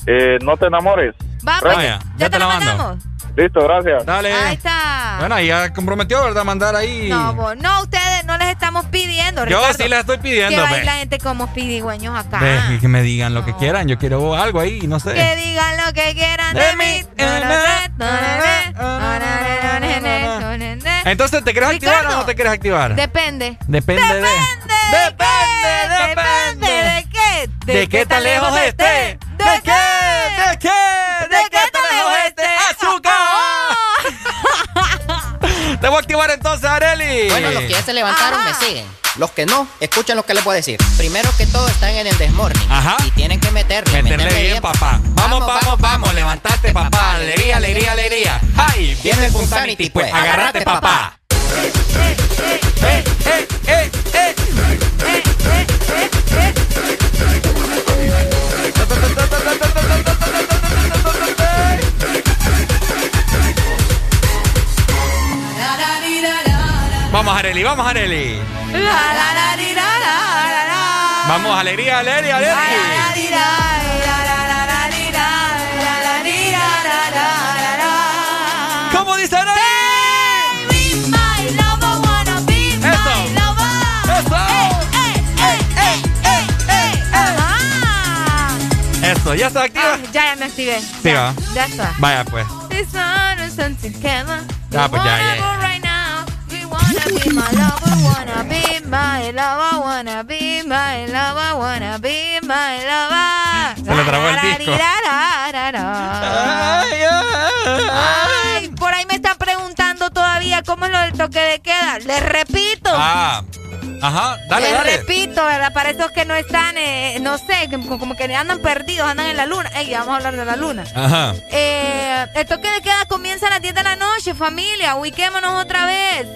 Eh, no te enamores. Va, pues, Vaya, ya, ya te te la la mando. mandamos. Listo, gracias. Dale. Ahí está. Bueno, ahí ya comprometió, ¿verdad? Mandar ahí. No, vos, no, ustedes no les estamos pidiendo. Yo Ricardo. sí les estoy pidiendo, Que la gente como pidigüeños acá. Ve, que me digan lo que quieran. Yo quiero algo ahí, no sé. Que digan lo que quieran de mí. Entonces, ¿te quieres activar o no te quieres activar? Depende. Depende de. Depende, depende de qué. ¿De qué tan lejos esté? ¿De qué? ¿De qué? Te voy a activar entonces, Areli. Bueno, los que ya se levantaron me siguen. Los que no, escuchen lo que les puedo decir. Primero que todo, están en el desmorning. Ajá. Y tienen que meterle. Meterle bien, papá. Vamos, vamos, vamos, levantate, papá. Alegría, alegría, alegría. ¡Ay! Viene el Punsanity, pues. Agárrate, papá. ¡Eh, eh, eh, eh! Vamos, Areli, vamos, Areli. Vamos, alegría, alegría, alegría. ¿Cómo dice Areli? Eso, ¿ya está activa? Ah, ya, ya me activé. Sí, ya, va. ya está. Vaya, pues. Ah, pues ya, ya. Wanna be my lover, wanna be my lover, wanna be my lover, wanna be my lover. Se le trabó el disco. Ay, por ahí me están preguntando todavía cómo es lo del toque de queda. Les repito. Ah, ajá, dale, Les dale. repito, ¿verdad? Para esos que no están, eh, no sé, como que andan perdidos, andan en la luna. Ey, vamos a hablar de la luna. Ajá. Eh, el toque de queda comienza a las 10 de la noche, familia. Ubiquémonos otra vez.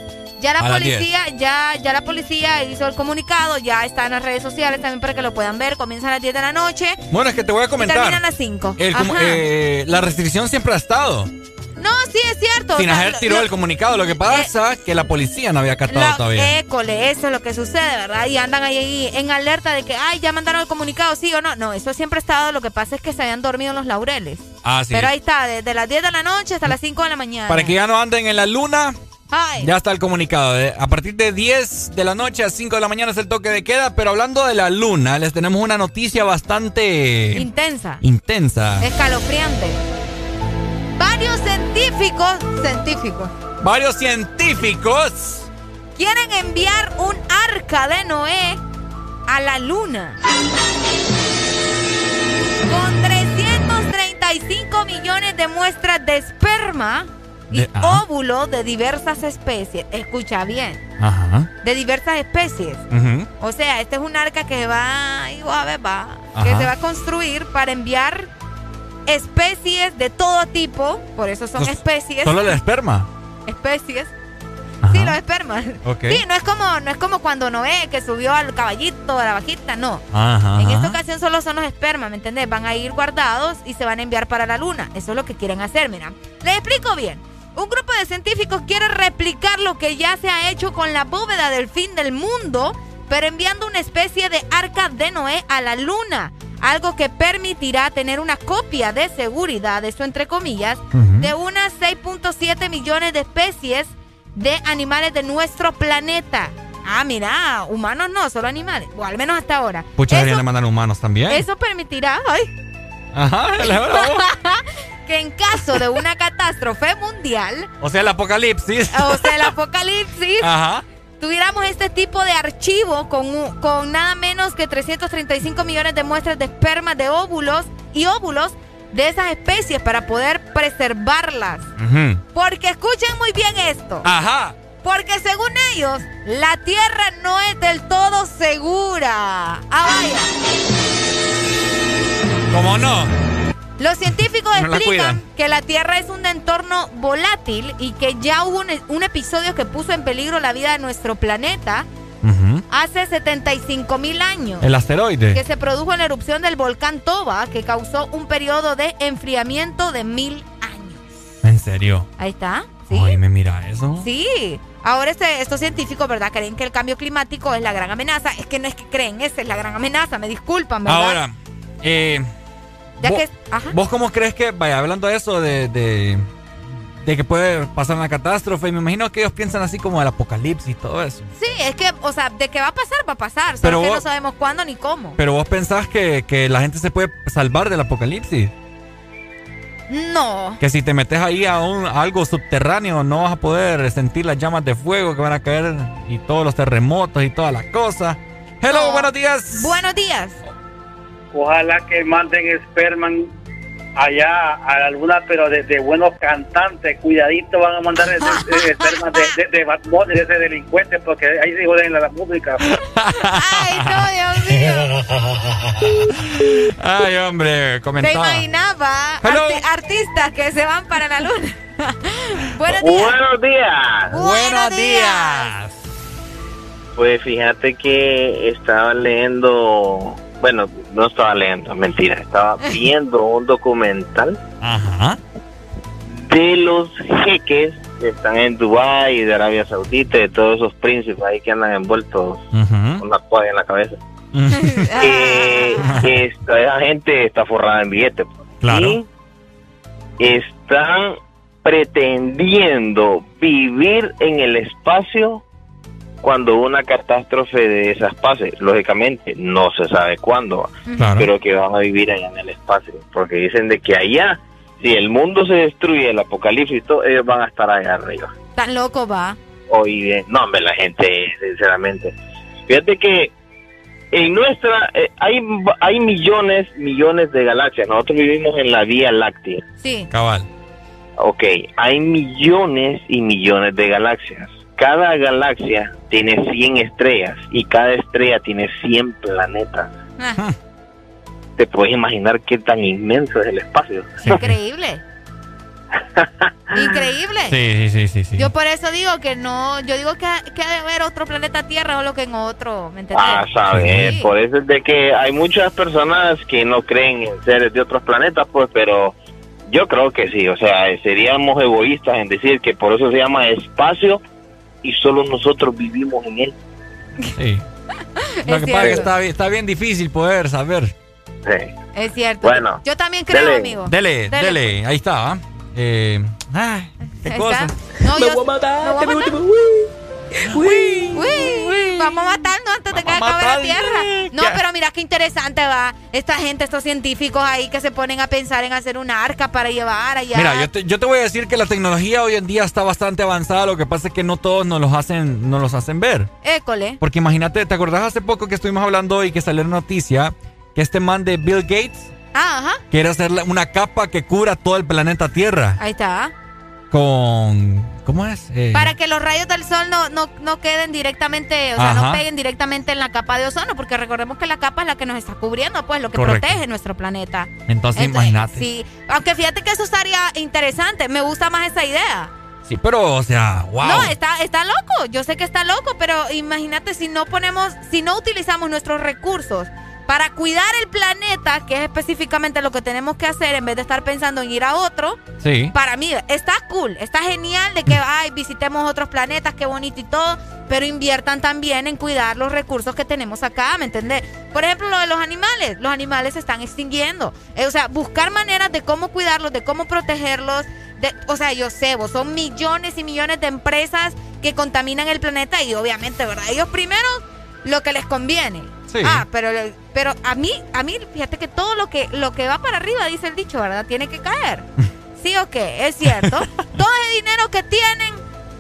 Ya la A policía, ya, ya la policía hizo el comunicado, ya está en las redes sociales también para que lo puedan ver. Comienza a las 10 de la noche Bueno, es que te voy a comentar. termina a las 5. El com- eh, la restricción siempre ha estado. No, sí, es cierto. o sea, Sinajer lo- tiró lo- el comunicado. Lo que pasa es que la policía no había catado La- todavía. École, eso es lo que sucede, ¿verdad? Y andan ahí, ahí en alerta de que, ay, ya mandaron el comunicado, sí o no. No, eso siempre ha estado. Lo que pasa es que se habían dormido en los laureles. ah, sí. Pero ahí está, desde las 10 de la noche hasta las 5 de la mañana. Para que ya no anden en la luna, Ya está el comunicado. Eh, A partir de 10 de la noche a 5 de la mañana es el toque de queda. Pero hablando de la luna, les tenemos una noticia bastante intensa, intensa. escalofriante. Varios científicos, científicos, Varios científicos quieren enviar un arca de Noé a la luna. Con 335 millones de muestras de esperma y De- óvulo de diversas especies. Escucha bien, Ajá. de diversas especies. Ujú. O sea, este es un arca que va, a ver, que se va a construir para enviar especies de todo tipo, por eso son Entonces, especies, Solo el esperma. especies. Ajá. Sí, los espermas. Ok. Sí, no es como no es como cuando Noé que subió al caballito de la vaquita, no. Ajá. En esta ocasión solo son los espermas, ¿me entendés? Van a ir guardados y se van a enviar para la luna. Eso es lo que quieren hacer, mira. Les explico bien. Un grupo de científicos quiere replicar lo que ya se ha hecho con la bóveda del fin del mundo, pero enviando una especie de arca de Noé a la luna. Algo que permitirá tener una copia de seguridad, eso entre comillas, de unas 6.7 millones de especies de animales de nuestro planeta. Ah, mira, humanos no, solo animales. O al menos hasta ahora. Pucha, deberían mandar humanos también. eso permitirá ay, Ajá. que en caso de una catástrofe mundial, O sea, el apocalipsis. o sea, el apocalipsis, Ajá. tuviéramos este tipo de archivo con, con nada menos que 335 millones de muestras de espermas de óvulos y óvulos de esas especies para poder preservarlas. Ujú. Porque escuchen muy bien esto. Ajá. Porque según ellos, la Tierra no es del todo segura. Ah, vaya. ¿Cómo no? Los científicos No explican que la Tierra es un entorno volátil y que ya hubo un, un episodio que puso en peligro la vida de nuestro planeta hace 75 mil años. El asteroide. Que se produjo en la erupción del volcán Toba, que causó un periodo de enfriamiento de mil años. ¿En serio? Ahí está. Sí. Ay, me mira eso. Sí. Ahora este- estos científicos, ¿verdad? Creen que el cambio climático es la gran amenaza. Es que no es que creen, esa es la gran amenaza. Me disculpan, ¿verdad? Ahora, eh, Ya vos, que- ajá. ¿vos cómo crees que, vaya, hablando de eso, de, de, de que puede pasar una catástrofe, me imagino que ellos piensan así como el apocalipsis y todo eso. Sí, es que, o sea, de que va a pasar, va a pasar. Solo Pero que vos- no sabemos cuándo ni cómo. Pero vos pensás que, que la gente se puede salvar del apocalipsis. No. Que si te metes ahí a, un, a algo subterráneo no vas a poder sentir las llamas de fuego que van a caer y todos los terremotos y todas las cosas. Hello, buenos días. Buenos días. Ojalá que manden esperman allá a alguna, pero de, de buenos cantantes. Cuidadito van a mandar de- de espermas de, de, de Bad Bunny, de ese delincuente, porque ahí se joden la, la música. Ay, no, Dios mío. Ay, hombre, Te comentaba. imaginaba Hello. arti- artistas que se van para la luna. Buenos días. Buenos días. Buenos días. Pues fíjate que estaba leyendo, bueno, no estaba leyendo, mentira, estaba viendo un documental Ajá. de los jeques que están en Dubái y de Arabia Saudita, de todos esos príncipes ahí que andan envueltos con la toalla en la cabeza. que, que esta, esa gente está forrada en billetes. pues. Claro. Y están pretendiendo vivir en el espacio cuando una catástrofe de esas pase. Lógicamente, no se sabe cuándo, Claro. pero que van a vivir allá en el espacio. Porque dicen de que allá, si el mundo se destruye, el apocalipsis, y todo, ellos van a estar allá arriba. Tan loco va. Oye, no, hombre, la gente, sinceramente. Fíjate que en nuestra, eh, hay, hay millones, millones de galaxias. Nosotros vivimos en la Vía Láctea. Sí. Cabal. Ok, hay millones y millones de galaxias. Cada galaxia tiene 100 estrellas y cada estrella tiene 100 planetas. Ah, ¿Te puedes imaginar qué tan inmenso es el espacio? increíble. Increíble. Sí, sí, sí, sí. sí. Yo por eso digo que no, yo digo que, que ha de haber otro planeta Tierra o lo que en otro, ¿me entiendes? Ah, sabes, Sí. por eso es de que hay muchas personas que no creen en seres de otros planetas, pues, pero yo creo que sí, o sea, seríamos egoístas en decir que por eso se llama espacio y solo nosotros vivimos en él. Sí. Lo Es que pasa es que está, bien- está bien difícil poder saber. Sí. Es cierto. Bueno, yo también creo, dele. amigo. Dele, dele, ahí está. ¿ah? Eh, ay, qué cosa. No, yo, me voy a matar. Uy, uy, Vamos a matarnos antes de que acabe la tierra. No, ¿Qué? pero mira qué interesante va. Esta gente, estos científicos ahí que se ponen a pensar en hacer una arca para llevar allá. Mira, yo te, yo te voy a decir que la tecnología hoy en día está bastante avanzada. Lo que pasa es que no todos nos los hacen, nos los hacen ver. École. Porque imagínate, ¿te acordás hace poco que estuvimos hablando y que salió la noticia que este man de Bill Gates Ah, ajá. quiere hacer una capa que cubra todo el planeta Tierra? Ahí está. Con ¿Cómo es? Eh, Para que los rayos del sol no, no, no queden directamente, o sea, no peguen directamente en la capa de ozono, porque recordemos que la capa es la que nos está cubriendo, pues lo que protege nuestro planeta. Entonces, imagínate. Sí, aunque fíjate que eso estaría interesante, me gusta más esa idea. Sí, pero, o sea, wow. No, está, está loco, yo sé que está loco, pero imagínate si no ponemos, si no utilizamos nuestros recursos para cuidar el planeta, que es específicamente lo que tenemos que hacer en vez de estar pensando en ir a otro. Sí. Para mí está cool, está genial de que ay, visitemos otros planetas, qué bonito y todo, pero inviertan también en cuidar los recursos que tenemos acá, ¿me entendés? Por ejemplo, lo de los animales, los animales se están extinguiendo. Eh, o sea, buscar maneras de cómo cuidarlos, de cómo protegerlos. De, o sea, yo sé, vos, son millones y millones de empresas que contaminan el planeta y obviamente, ¿verdad? Ellos primero lo que les conviene. Ah, pero, pero a mí, a mí, fíjate que todo lo que, lo que va para arriba, dice el dicho, ¿verdad? Tiene que caer. ¿Sí o qué? Es cierto. todo ese dinero que tienen,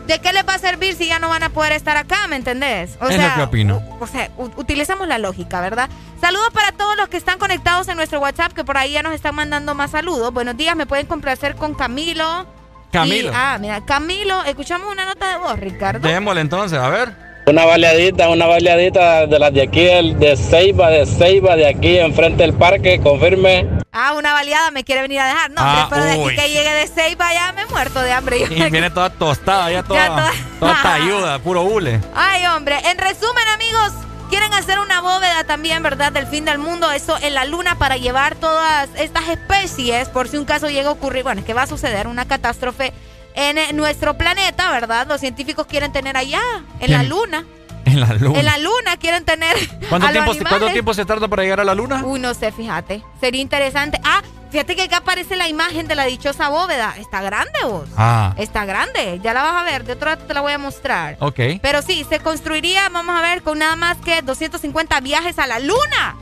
¿de qué les va a servir si ya no van a poder estar acá? ¿Me entendés? O es sea, lo que opino. O, sea, utilizamos la lógica, ¿verdad? Saludos para todos los que están conectados en nuestro WhatsApp, que por ahí ya nos están mandando más saludos. Buenos días, me pueden complacer con Camilo. Camilo. ah, mira, Camilo, escuchamos una nota de voz, Ricardo. Démosle entonces, a ver. Una baleadita, una baleadita de las de aquí, de Ceiba, de Ceiba, de aquí, enfrente del parque, confirme. Ah, una baleada me quiere venir a dejar. No, ah, pero de aquí que llegue de Ceiba ya me he muerto de hambre. Y viene toda tostada, ya toda, toda, ayuda, puro hule. Ay, hombre. En resumen, amigos, quieren hacer una bóveda también, ¿verdad? Del fin del mundo, eso en la luna para llevar todas estas especies, por si un caso llega a ocurrir, bueno, es que va a suceder una catástrofe en nuestro planeta, ¿verdad? Los científicos quieren tener allá, en la luna. En la luna. En la luna quieren tener. ¿Cuánto, tiempo, ¿Cuánto tiempo se tarda para llegar a la luna? Uy, no sé, fíjate. Sería interesante. Ah, fíjate que acá aparece la imagen de la dichosa bóveda. Está grande vos. Ah. Está grande. Ya la vas a ver. De otro lado te la voy a mostrar. Ok. Pero sí, se construiría, vamos a ver, con nada más que 250 viajes a la luna.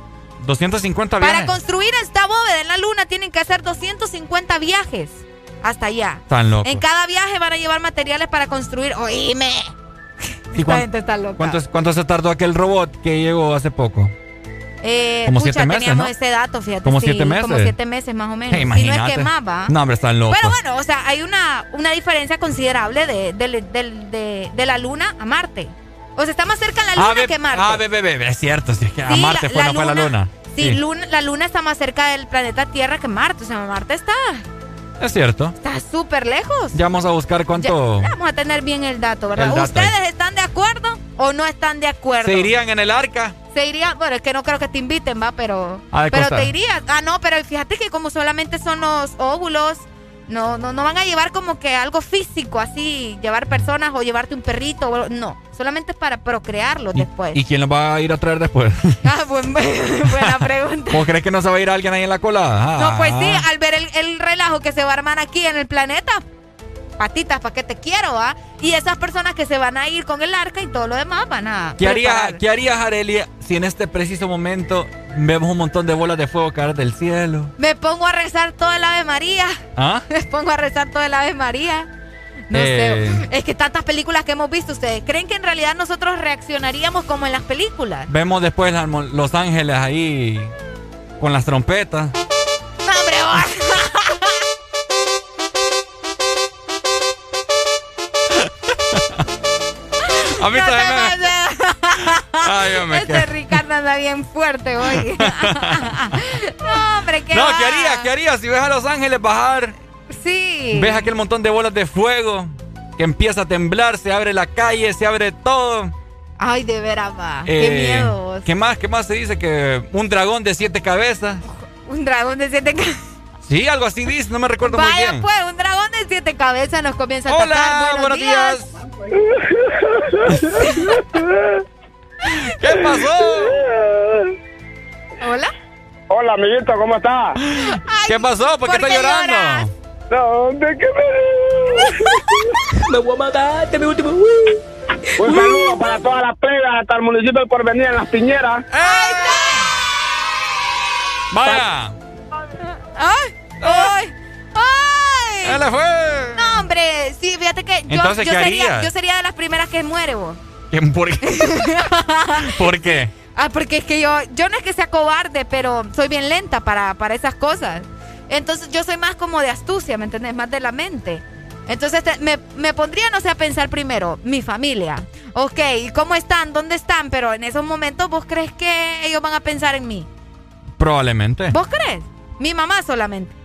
250 viajes. Para construir esta bóveda en la luna tienen que hacer 250 viajes hasta allá. Están locos. En cada viaje van a llevar materiales para construir. ¡Oíme! ¿Y gente está loca. ¿cuánto, ¿Cuánto se tardó aquel robot que llegó hace poco? Eh, como siete meses, teníamos ese dato, fíjate. Como siete meses. Como siete meses más o menos. Si no es que más, ¿va? No, hombre, están locos. Pero bueno, o sea, hay una, una diferencia considerable de, de, de, la Luna a Marte. O sea, está más cerca la Luna que Marte. Ah, bebé, bebé, es cierto. Si es que a Marte fue, la, no fue la Luna. Sí, Luna, la Luna está más cerca del planeta Tierra que Marte. O sea, Marte está es cierto. Está súper lejos. Ya vamos a buscar cuánto. vamos a tener bien el dato, ¿verdad? ¿Ustedes están de acuerdo o no están de acuerdo? ¿Se irían en el arca? Se irían, bueno, es que no creo que te inviten, va, pero. pero te irías. Ah, no, pero fíjate que como solamente son los óvulos no, no, no van a llevar como que algo físico, así, llevar personas o llevarte un perrito. No, solamente es para procrearlo después. ¿Y quién lo va a ir a traer después? Ah, buena pregunta. ¿Vos crees que no se va a ir alguien ahí en la cola? No, pues sí, al ver el, el relajo que se va a armar aquí en el planeta, patitas, ¿para qué te quiero, ah? Y esas personas que se van a ir con el arca y todo lo demás van a. ¿Qué haría, ¿qué harías, Arelia, si en este preciso momento vemos un montón de bolas de fuego caer del cielo? Me pongo a rezar todo el Ave María. ¿Ah? Me pongo a rezar todo el Ave María. No sé. Eh. Es que tantas películas que hemos visto, ¿ustedes creen que en realidad nosotros reaccionaríamos como en las películas? Vemos después Los Ángeles ahí con las trompetas. No, hombre, A mí también me... Ay, hombre, Este Ricardo anda bien fuerte hoy. no, hombre, ¿qué No, ¿qué harías? ¿Qué harías si ves a Los Ángeles bajar? Sí. Ves aquel montón de bolas de fuego que empieza a temblar, se abre la calle, se abre todo. Ay, de veras, va. Qué eh, miedo. ¿Qué más? ¿Qué más se dice? Que un dragón de siete cabezas. Un dragón de siete cabezas. Sí, algo así dice, no me recuerdo muy bien. Vaya, pues, un dragón de siete cabezas nos comienza a atacar. Hola, buenos, días. ¿Qué pasó? Hola. Hola, amiguito, ¿cómo estás? ¿Qué pasó? ¿Por, qué estás llorando? ¿Dónde qué me... me voy a matar, te me último. Un saludo para todas las plegas hasta el municipio de Porvenir en las piñeras. ¡Ay! ¡Vaya! ¡Ay! ¡Ay! ¡Ay! ¡Se le fue! No, hombre, sí, fíjate que yo, Entonces, yo, ¿qué sería, yo sería de las primeras que muere vos. ¿Por qué? ¿Por qué? Ah, porque es que yo, yo no es que sea cobarde, pero soy bien lenta para, para esas cosas. Entonces yo soy más como de astucia, ¿me entendés? Más de la mente. Entonces me, me, pondría, no sé, a pensar primero, mi familia. Ok, ¿cómo están? ¿Dónde están? Pero en esos momentos, ¿vos crees que ellos van a pensar en mí? Probablemente. ¿Vos crees? Mi mamá solamente.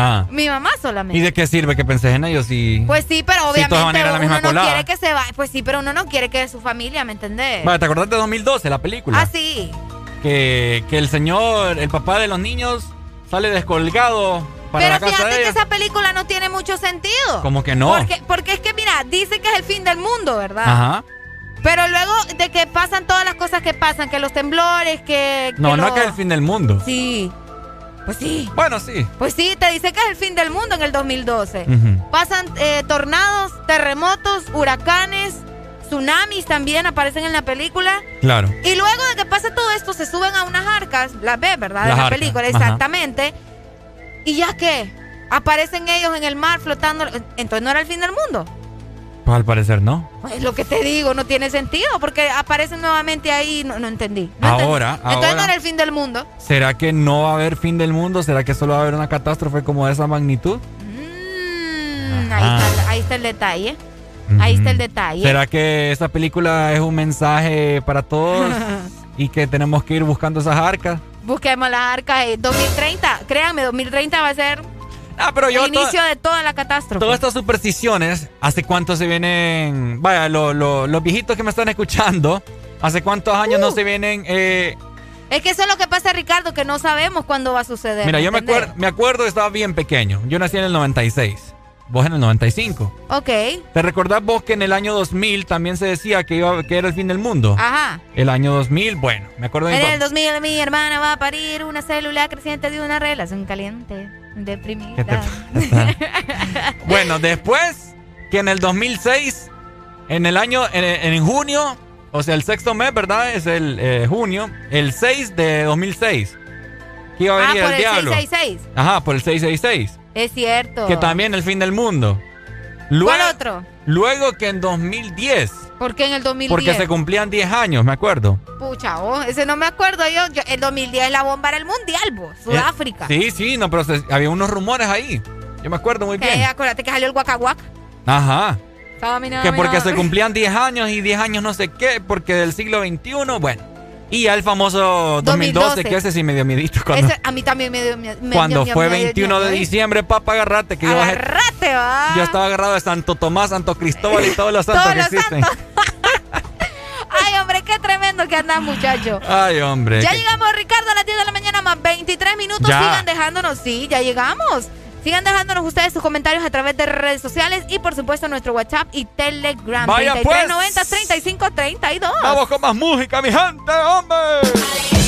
Ah. Mi mamá solamente. ¿Y de qué sirve que penses en ellos si Pues sí, pero obviamente uno no quiere que se vaya. Pues sí, pero uno no quiere que su familia, ¿me entendés? Vale, ¿te acordás de 2012, la película? Ah, sí. Que, que el señor, el papá de los niños, sale descolgado para la casa fíjate de que esa película no tiene mucho sentido. Como que no. Porque, porque es que, mira, dice que es el fin del mundo, ¿verdad? Ajá. Pero luego de que pasan todas las cosas que pasan, que los temblores, que... no, no lo... es que es el fin del mundo. Sí. Pues sí. Bueno, sí. Pues sí, te dice que es el fin del mundo en el 2012. Pasan eh, tornados, terremotos, huracanes, tsunamis también aparecen en la película. Claro. Y luego de que pasa todo esto, se suben a unas arcas, las ves, ¿verdad? de la película, exactamente. ¿Y ya qué? Aparecen ellos en el mar flotando. Entonces no era el fin del mundo. Pues al parecer no. Pues lo que te digo, no tiene sentido, porque aparecen nuevamente ahí, no, entendí. ahora, Entonces no era el fin del mundo. ¿Será que no va a haber fin del mundo? ¿Será que solo va a haber una catástrofe como de esa magnitud? Mm, ahí, está, el detalle. Ahí está el detalle. ¿Será que esa película es un mensaje para todos y que tenemos que ir buscando esas arcas? Busquemos las arcas. 2030, créanme, 2030 va a ser Ah, pero yo el inicio de toda la catástrofe. Todas estas supersticiones, ¿hace cuánto se vienen? Vaya, los viejitos que me están escuchando, ¿hace cuántos años no uh. se vienen? Eh? es que eso es lo que pasa, Ricardo, que no sabemos cuándo va a suceder. Mira, yo me, acuerdo, me acuerdo, estaba bien pequeño. Yo nací en el 96. Vos en el 95. Ok. ¿Te recordás vos que en el año 2000 también se decía que, iba, que era el fin del mundo? Ajá. El año 2000, bueno, me acuerdo de En el 2000 mi hermana va a parir una célula creciente de una relación caliente. Deprimida. bueno, después que en el 2006, en el año, en, junio, o sea, el sexto mes, ¿verdad? Es el eh, junio, el 6 de 2006. Que iba a venir ah, por el, diablo. 666. Ajá, por el 666. Es cierto. Que también el fin del mundo. ¿Cuál otro? Luego que en 2010. ¿Por qué en el 2010? Porque se cumplían 10 años, me acuerdo. Pucha, oh, ese no me acuerdo yo. yo el 2010 la bomba era el mundial, vos. Sudáfrica. sí, sí, no, pero había unos rumores ahí. Yo me acuerdo muy bien. Acuérdate que salió el guacaguac. Ajá. que porque se cumplían 10 años y 10 años no sé qué, porque del siglo XXI, bueno. Y ya el famoso 2012, que ese sí me dio miedito. Cuando, a mí también me dio miedo. Cuando fue 21 de diciembre, papá, agarrate. Que agarrate, va. Yo estaba agarrado de Santo Tomás, Santo Cristóbal y todos los santos que existen. Ay, hombre, qué tremendo que anda, muchacho. Ay, hombre. Ya llegamos, Ricardo, a las 10 de la mañana, más 23 minutos. Sigan dejándonos, sí, ya llegamos. Sigan dejándonos ustedes sus comentarios a través de redes sociales y por supuesto nuestro WhatsApp y Telegram. Vaya 3390 3532. Pues. Vamos con más música, mi gente, hombre.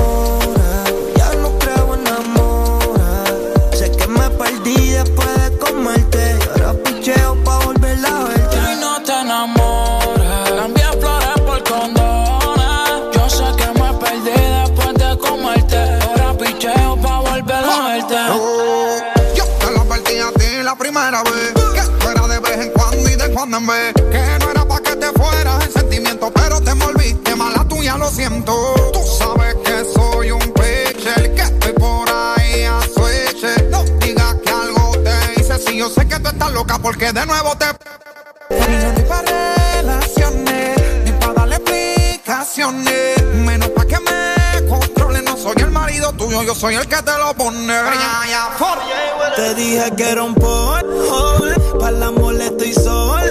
Y. Que no era pa' que te fueras en sentimiento, pero te envolviste mala tuya, lo siento. Tú sabes que soy un pitcher, que estoy por ahí a switch. No digas que algo te hice, si yo sé que tú estás loca porque de nuevo te... Ni para relaciones, ni para darle explicaciones. Menos pa' que me controle, no soy el marido tuyo, yo soy el que te lo pone. Te dije que era un porno, para el amor estoy sordo.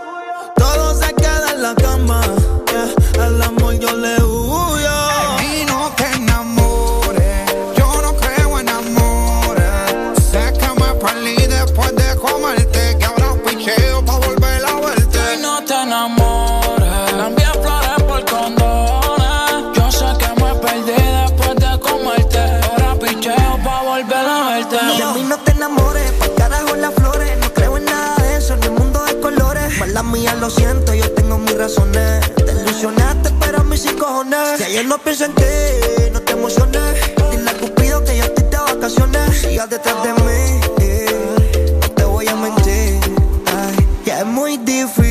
la cama, yeah, al amor yo le huyo. Y no te enamores, yo no creo en amores. Sé que me perdí después de comerte, que ahora picheo pa' volver a verte. Y no te enamores, cambié flores por condones. Yo sé que me perdí después de comerte, ahora picheo pa' volver a verte. No. Mí no te enamores, pa' carajo las flores, no creo en nada de eso, ni el mundo de colores. Mala mía, lo siento, ilusionaste, pero a mí sí cojones. Si ayer no pienso en ti, no te emociones. Dile a Cupido que yo estoy de vacaciones. Sigas detrás de mí, no te voy a mentir. Ay, ya es muy difícil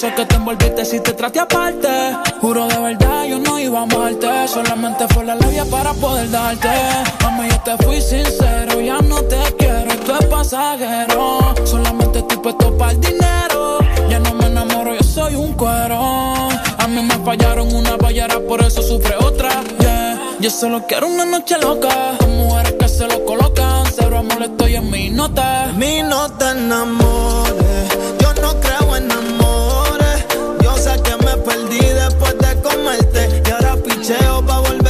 sé que te envolviste si te traté aparte. Juro de verdad, yo no iba a amarte. Solamente fue la labia para poder darte. Mami, yo te fui sincero, ya no te quiero, esto es pasajero. Solamente estoy puesto para el dinero. Ya no me enamoro, yo soy un cuero. A mí me fallaron una ballera, por eso sufre otra. Yeah. Yo solo quiero una noche loca. Con mujeres que se lo colocan. Cero amor, estoy en mi nota. Mi no te picheo pa volver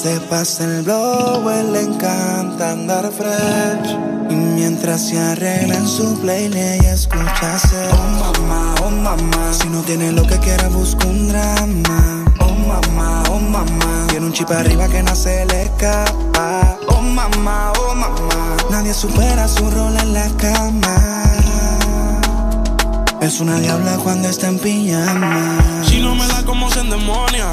Se pasa el blow, él le encanta andar fresh. Y mientras se arregla en su playlist, ella escucha hacer. Oh mamá, oh mamá. Si no tiene lo que quiera, busca un drama. Oh mamá, oh mamá. Tiene un chip arriba que no se le escapa. Oh mamá, oh mamá. Nadie supera su rol en la cama. Es una diabla cuando está en pijama. Si no me la como se endemonia.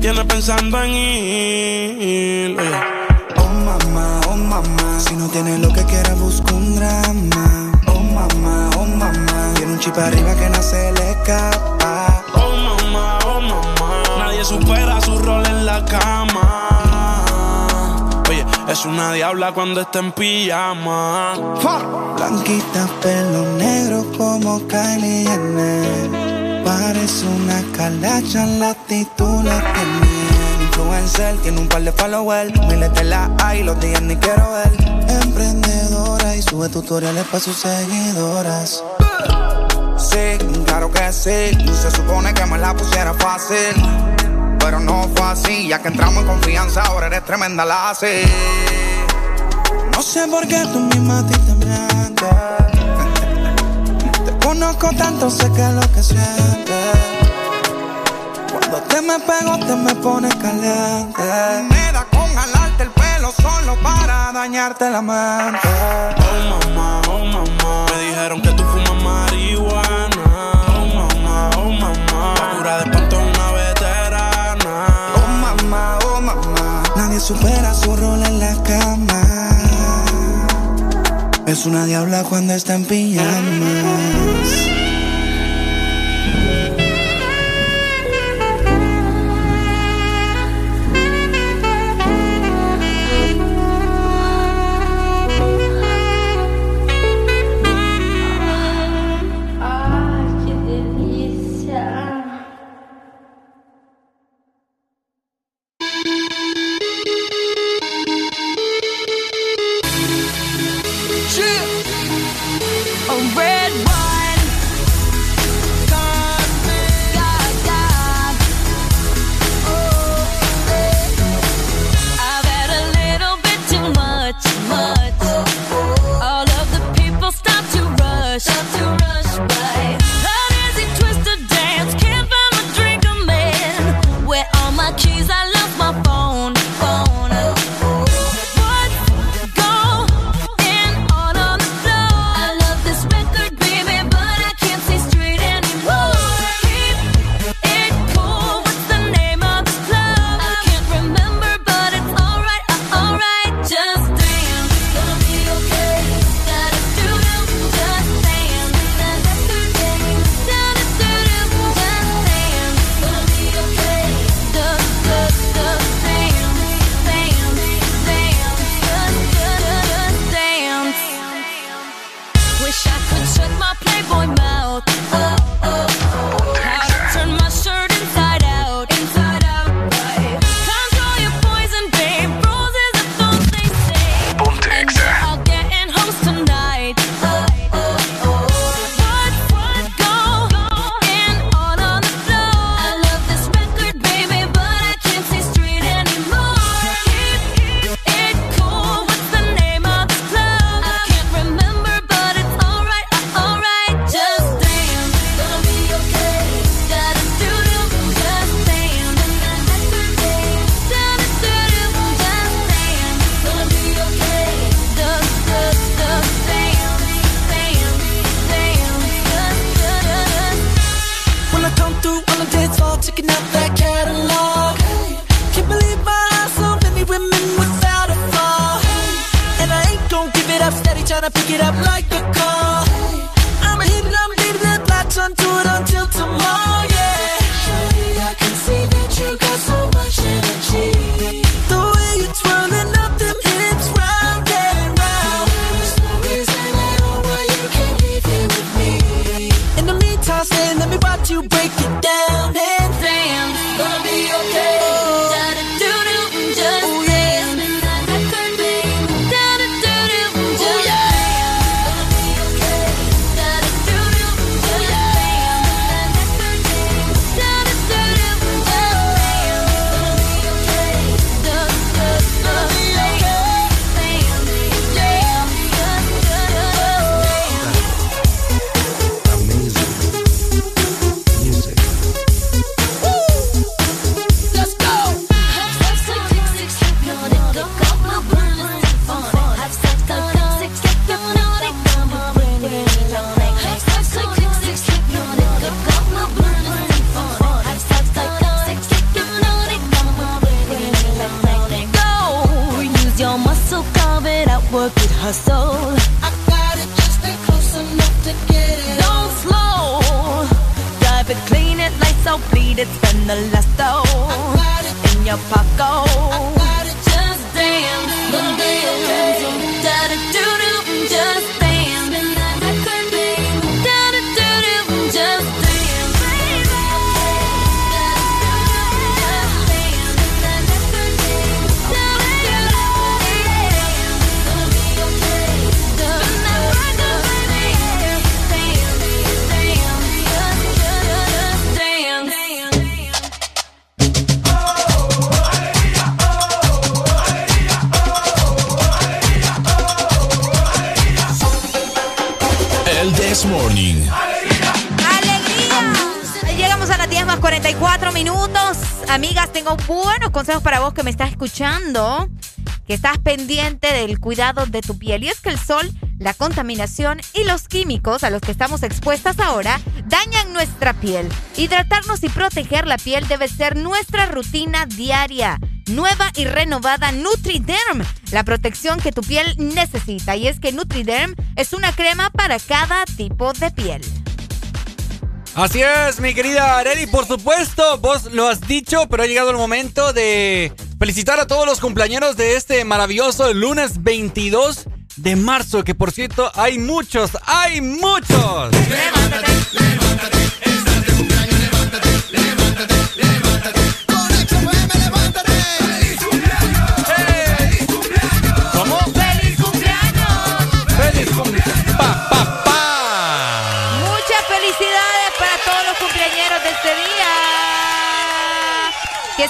Tienes pensando en ir. Oye. Oh mamá, oh mamá. Si no tiene lo que quiera, busca un drama. Oh mamá, oh mamá. Tiene un chip arriba que no se le escapa. Oh mamá, oh mamá. Nadie supera su rol en la cama. Oye, es una diabla cuando está en pijama. Blanquita, pelo negro como Kylie Jenner. Parece una calacha, la actitud la tiene. Influencer, tiene un par de followers. Miles de la hay, los días ni quiero ver. Emprendedora y sube tutoriales para sus seguidoras. Sí, claro que sí. Se supone que me la pusiera fácil. Pero no fue así, ya que entramos en confianza, ahora eres tremenda la así. No sé por qué tú misma a ti te mientes. Te conozco tanto, sé que es lo que sientes. Te me pego, te me pones caliente. Me da con jalarte el pelo solo para dañarte la mente. Oh mamá, oh mamá. Me dijeron que tú fumas marihuana. Oh mamá, oh mamá. La cura de espanto es una veterana. Oh mamá, oh mamá. Nadie supera su rol en la cama. Es una diabla cuando está en pijamas. Cuidado de tu piel. Y es que el sol, la contaminación y los químicos a los que estamos expuestas ahora dañan nuestra piel. Hidratarnos y proteger la piel debe ser nuestra rutina diaria. Nueva y renovada Nutriderm, la protección que tu piel necesita. Y es que Nutriderm es una crema para cada tipo de piel. Así es, mi querida Areli, por supuesto, vos lo has dicho, pero ha llegado el momento de felicitar a todos los cumpleaños de este maravilloso lunes 22 de marzo, que por cierto hay muchos, hay muchos.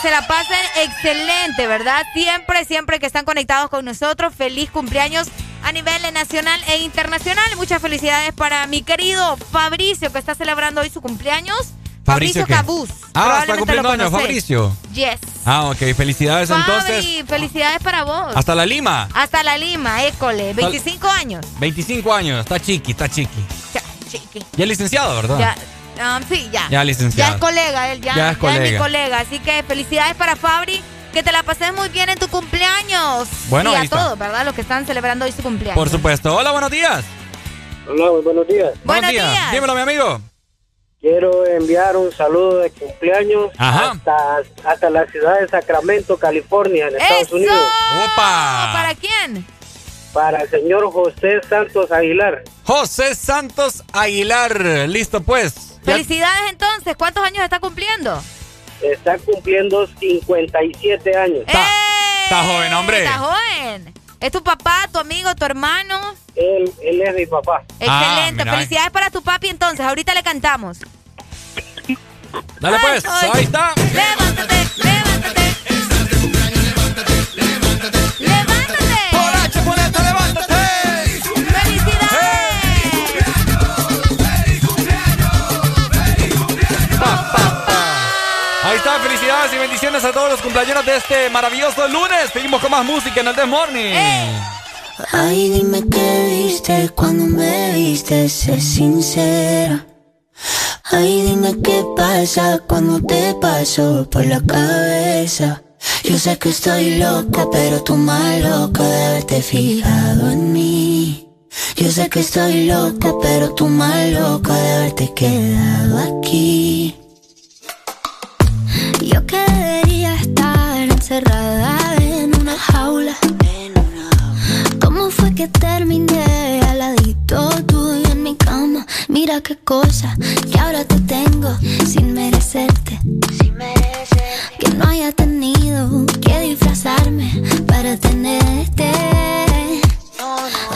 Se la pasen excelente, ¿verdad? Siempre, siempre que están conectados con nosotros. Feliz cumpleaños a nivel nacional e internacional. Muchas felicidades para mi querido Fabricio, que está celebrando hoy su cumpleaños. ¿Fabricio qué? Cabuz. Ah, está cumpliendo años. Fabricio. Yes. Ah, ok, felicidades Fabri, entonces. felicidades para vos. Hasta la Lima. Hasta la Lima, école. 25 años. 25 años, está chiqui, está chiqui. Ya, chiqui. Ya licenciado, ¿verdad? Ya, um, sí, ya. Ya licenciado. Ya es colega, él ya, Ya es ya es mi colega. colega. Así que felicidades para Fabri. Que te la pases muy bien en tu cumpleaños. Bueno, y a todos, ¿verdad? Los que están celebrando hoy su cumpleaños. Por supuesto. Hola, buenos días. Hola, muy buenos días. Buenos días. Dímelo, mi amigo. Quiero enviar un saludo de cumpleaños Ajá. hasta, hasta la ciudad de Sacramento, California, en Estados ¡Eso! Unidos. ¡Opa! ¿Para quién? Para el señor José Santos Aguilar. José Santos Aguilar. Listo, pues. Felicidades entonces. ¿Cuántos años está cumpliendo? Está cumpliendo 57 años. Está joven, hombre. Está joven. ¿Es tu papá, tu amigo, tu hermano? Él, él es mi papá. Excelente. mira. Felicidades para tu papi entonces. Ahorita le cantamos. Dale, pues. Ay, Ahí está. Levántate. Levántate. A todos los cumpleaños de este maravilloso lunes. Seguimos con más música en el The Morning. Ay, dime qué viste cuando me viste, sé sincera. Ay, dime qué pasa cuando te paso por la cabeza. Yo sé que estoy loca, pero tú más loca de haberte fijado en mí. Yo sé que estoy loca, pero tú más loca de haberte quedado aquí. Que terminé al ladito tuyo en mi cama? Mira qué cosa que ahora te tengo sin merecerte. Sin Que no haya tenido que disfrazarme para tenerte.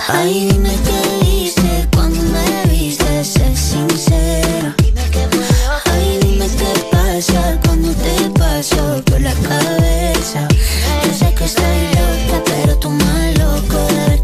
Ay, dime qué hice cuando me viste, sé sincero. Ay, dime qué pasa cuando te paso por la cabeza.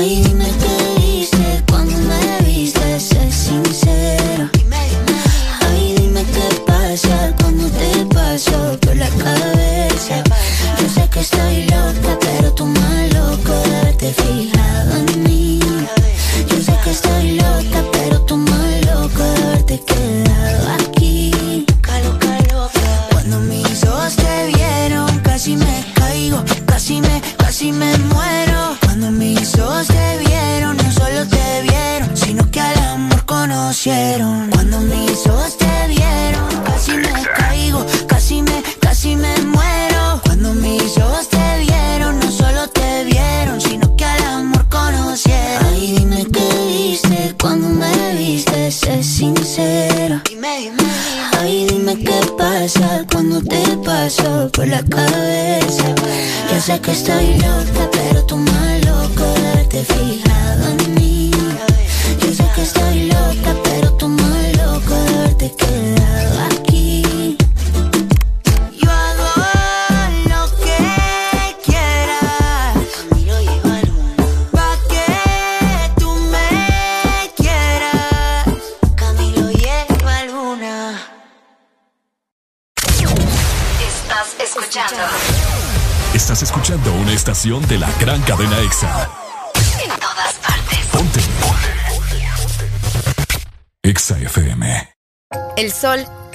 Ay, la cabeza. Yo sé que estoy loca, pero tú más loco de fijado estación de la gran cadena EXA. en todas partes. Ponte. EXA FM. El sol,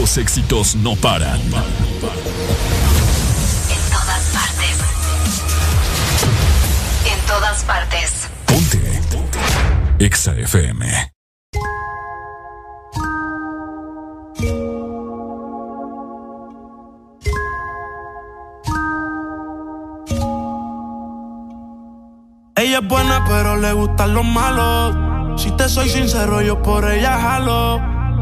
los éxitos no paran. En todas partes. En todas partes. EXA FM. Ella es buena, pero le gustan los malos. Si te soy sincero, yo por ella jalo.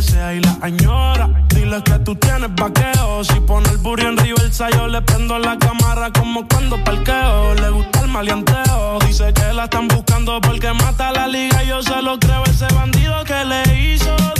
las deseas y las añora. Dile que tú tienes vaqueo. Si pone el burro en río el sayo, le prendo la cámara como cuando parqueo. Le gusta el maleanteo. Dice que la están buscando porque mata la liga. Yo se lo creo, ese bandido que le hizo.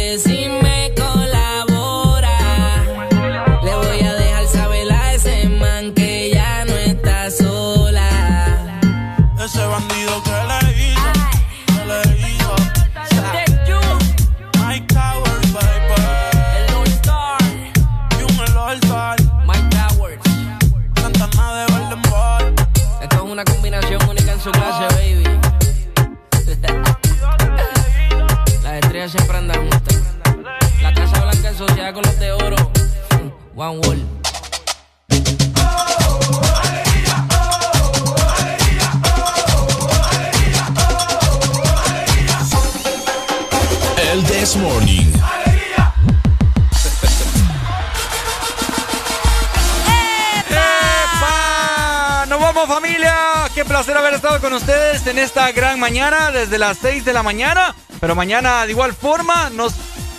Con los de oro. One World. El This Morning. ¡Epa! ¡Nos vamos familia! Qué placer haber estado con ustedes en esta gran mañana desde las 6 de la mañana. Pero mañana de igual forma nos,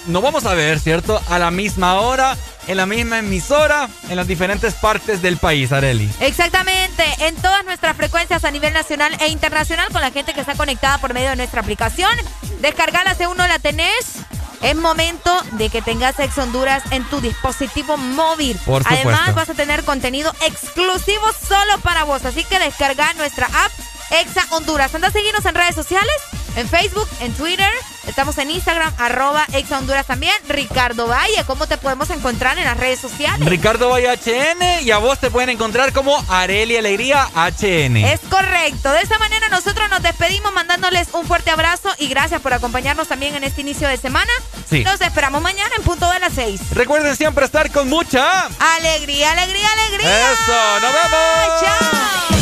nos vamos a ver, ¿cierto? A la misma hora, en la misma emisora, en las diferentes partes del país, Areli. Exactamente, en todas nuestras frecuencias a nivel nacional e internacional con la gente que está conectada por medio de nuestra aplicación. Descargala si aún no la tenés. Es momento de que tengas Ex Honduras en tu dispositivo móvil. Por supuesto. Además, vas a tener contenido exclusivo solo para vos. Así que descarga nuestra app Exa Honduras. Anda a seguirnos en redes sociales, en Facebook, en Twitter. Estamos en Instagram, arroba Exa Honduras también. Ricardo Valle, ¿cómo te podemos encontrar en las redes sociales? Ricardo Valle HN y a vos te pueden encontrar como Areli Alegría HN. Es correcto. De esta manera nosotros nos despedimos mandándoles un fuerte abrazo y gracias por acompañarnos también en este inicio de semana. Sí. Nos esperamos mañana en punto de las 6. Recuerden siempre estar con mucha Alegría, alegría, alegría. Eso, nos vemos. Chao.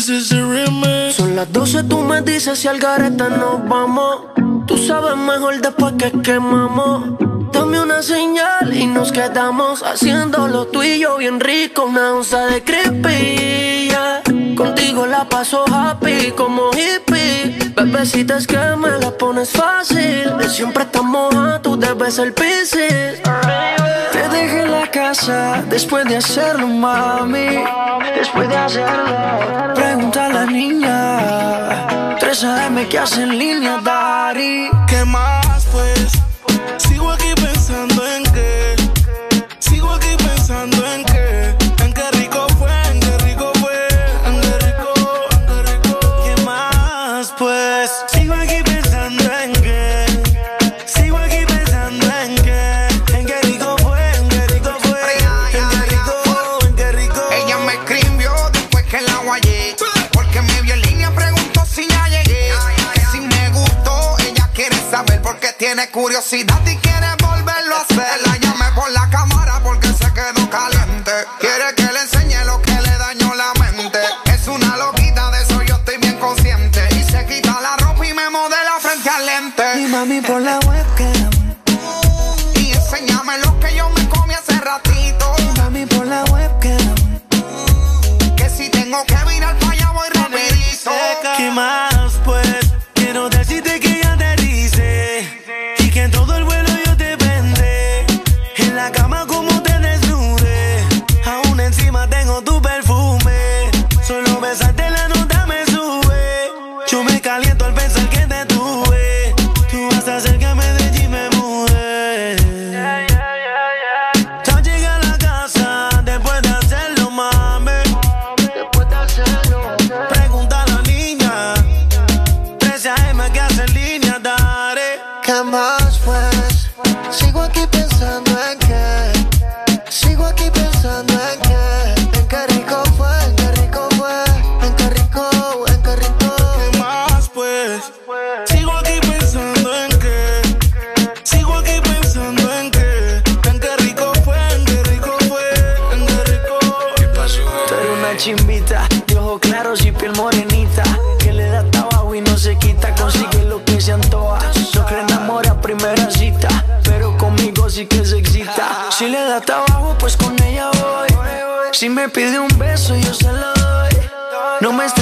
Son las 12, tú me dices si al gareta nos vamos. Tú sabes mejor después que quemamos. Dame una señal y nos quedamos haciéndolo tú y yo bien rico. Una onza de creepy. yeah. Contigo la paso happy como hippie. Bebecita que me la pones fácil. De siempre estamos a tú debes ser piscis. Te dejé en la casa después de hacerlo, mami. Después de hacerlo. Pregunta a la niña. 3 AM que hace en línea, Dari. ¿Qué más curiosidad y quieres volverlo a hacer. La llamé por la cámara porque se quedó caliente. Quiere que le enseñe lo que le dañó la mente. Es una loquita, de eso yo estoy bien consciente. Y se quita la ropa y me modela frente al lente. Y mami, por la Si me pide un beso, yo se lo doy. No me está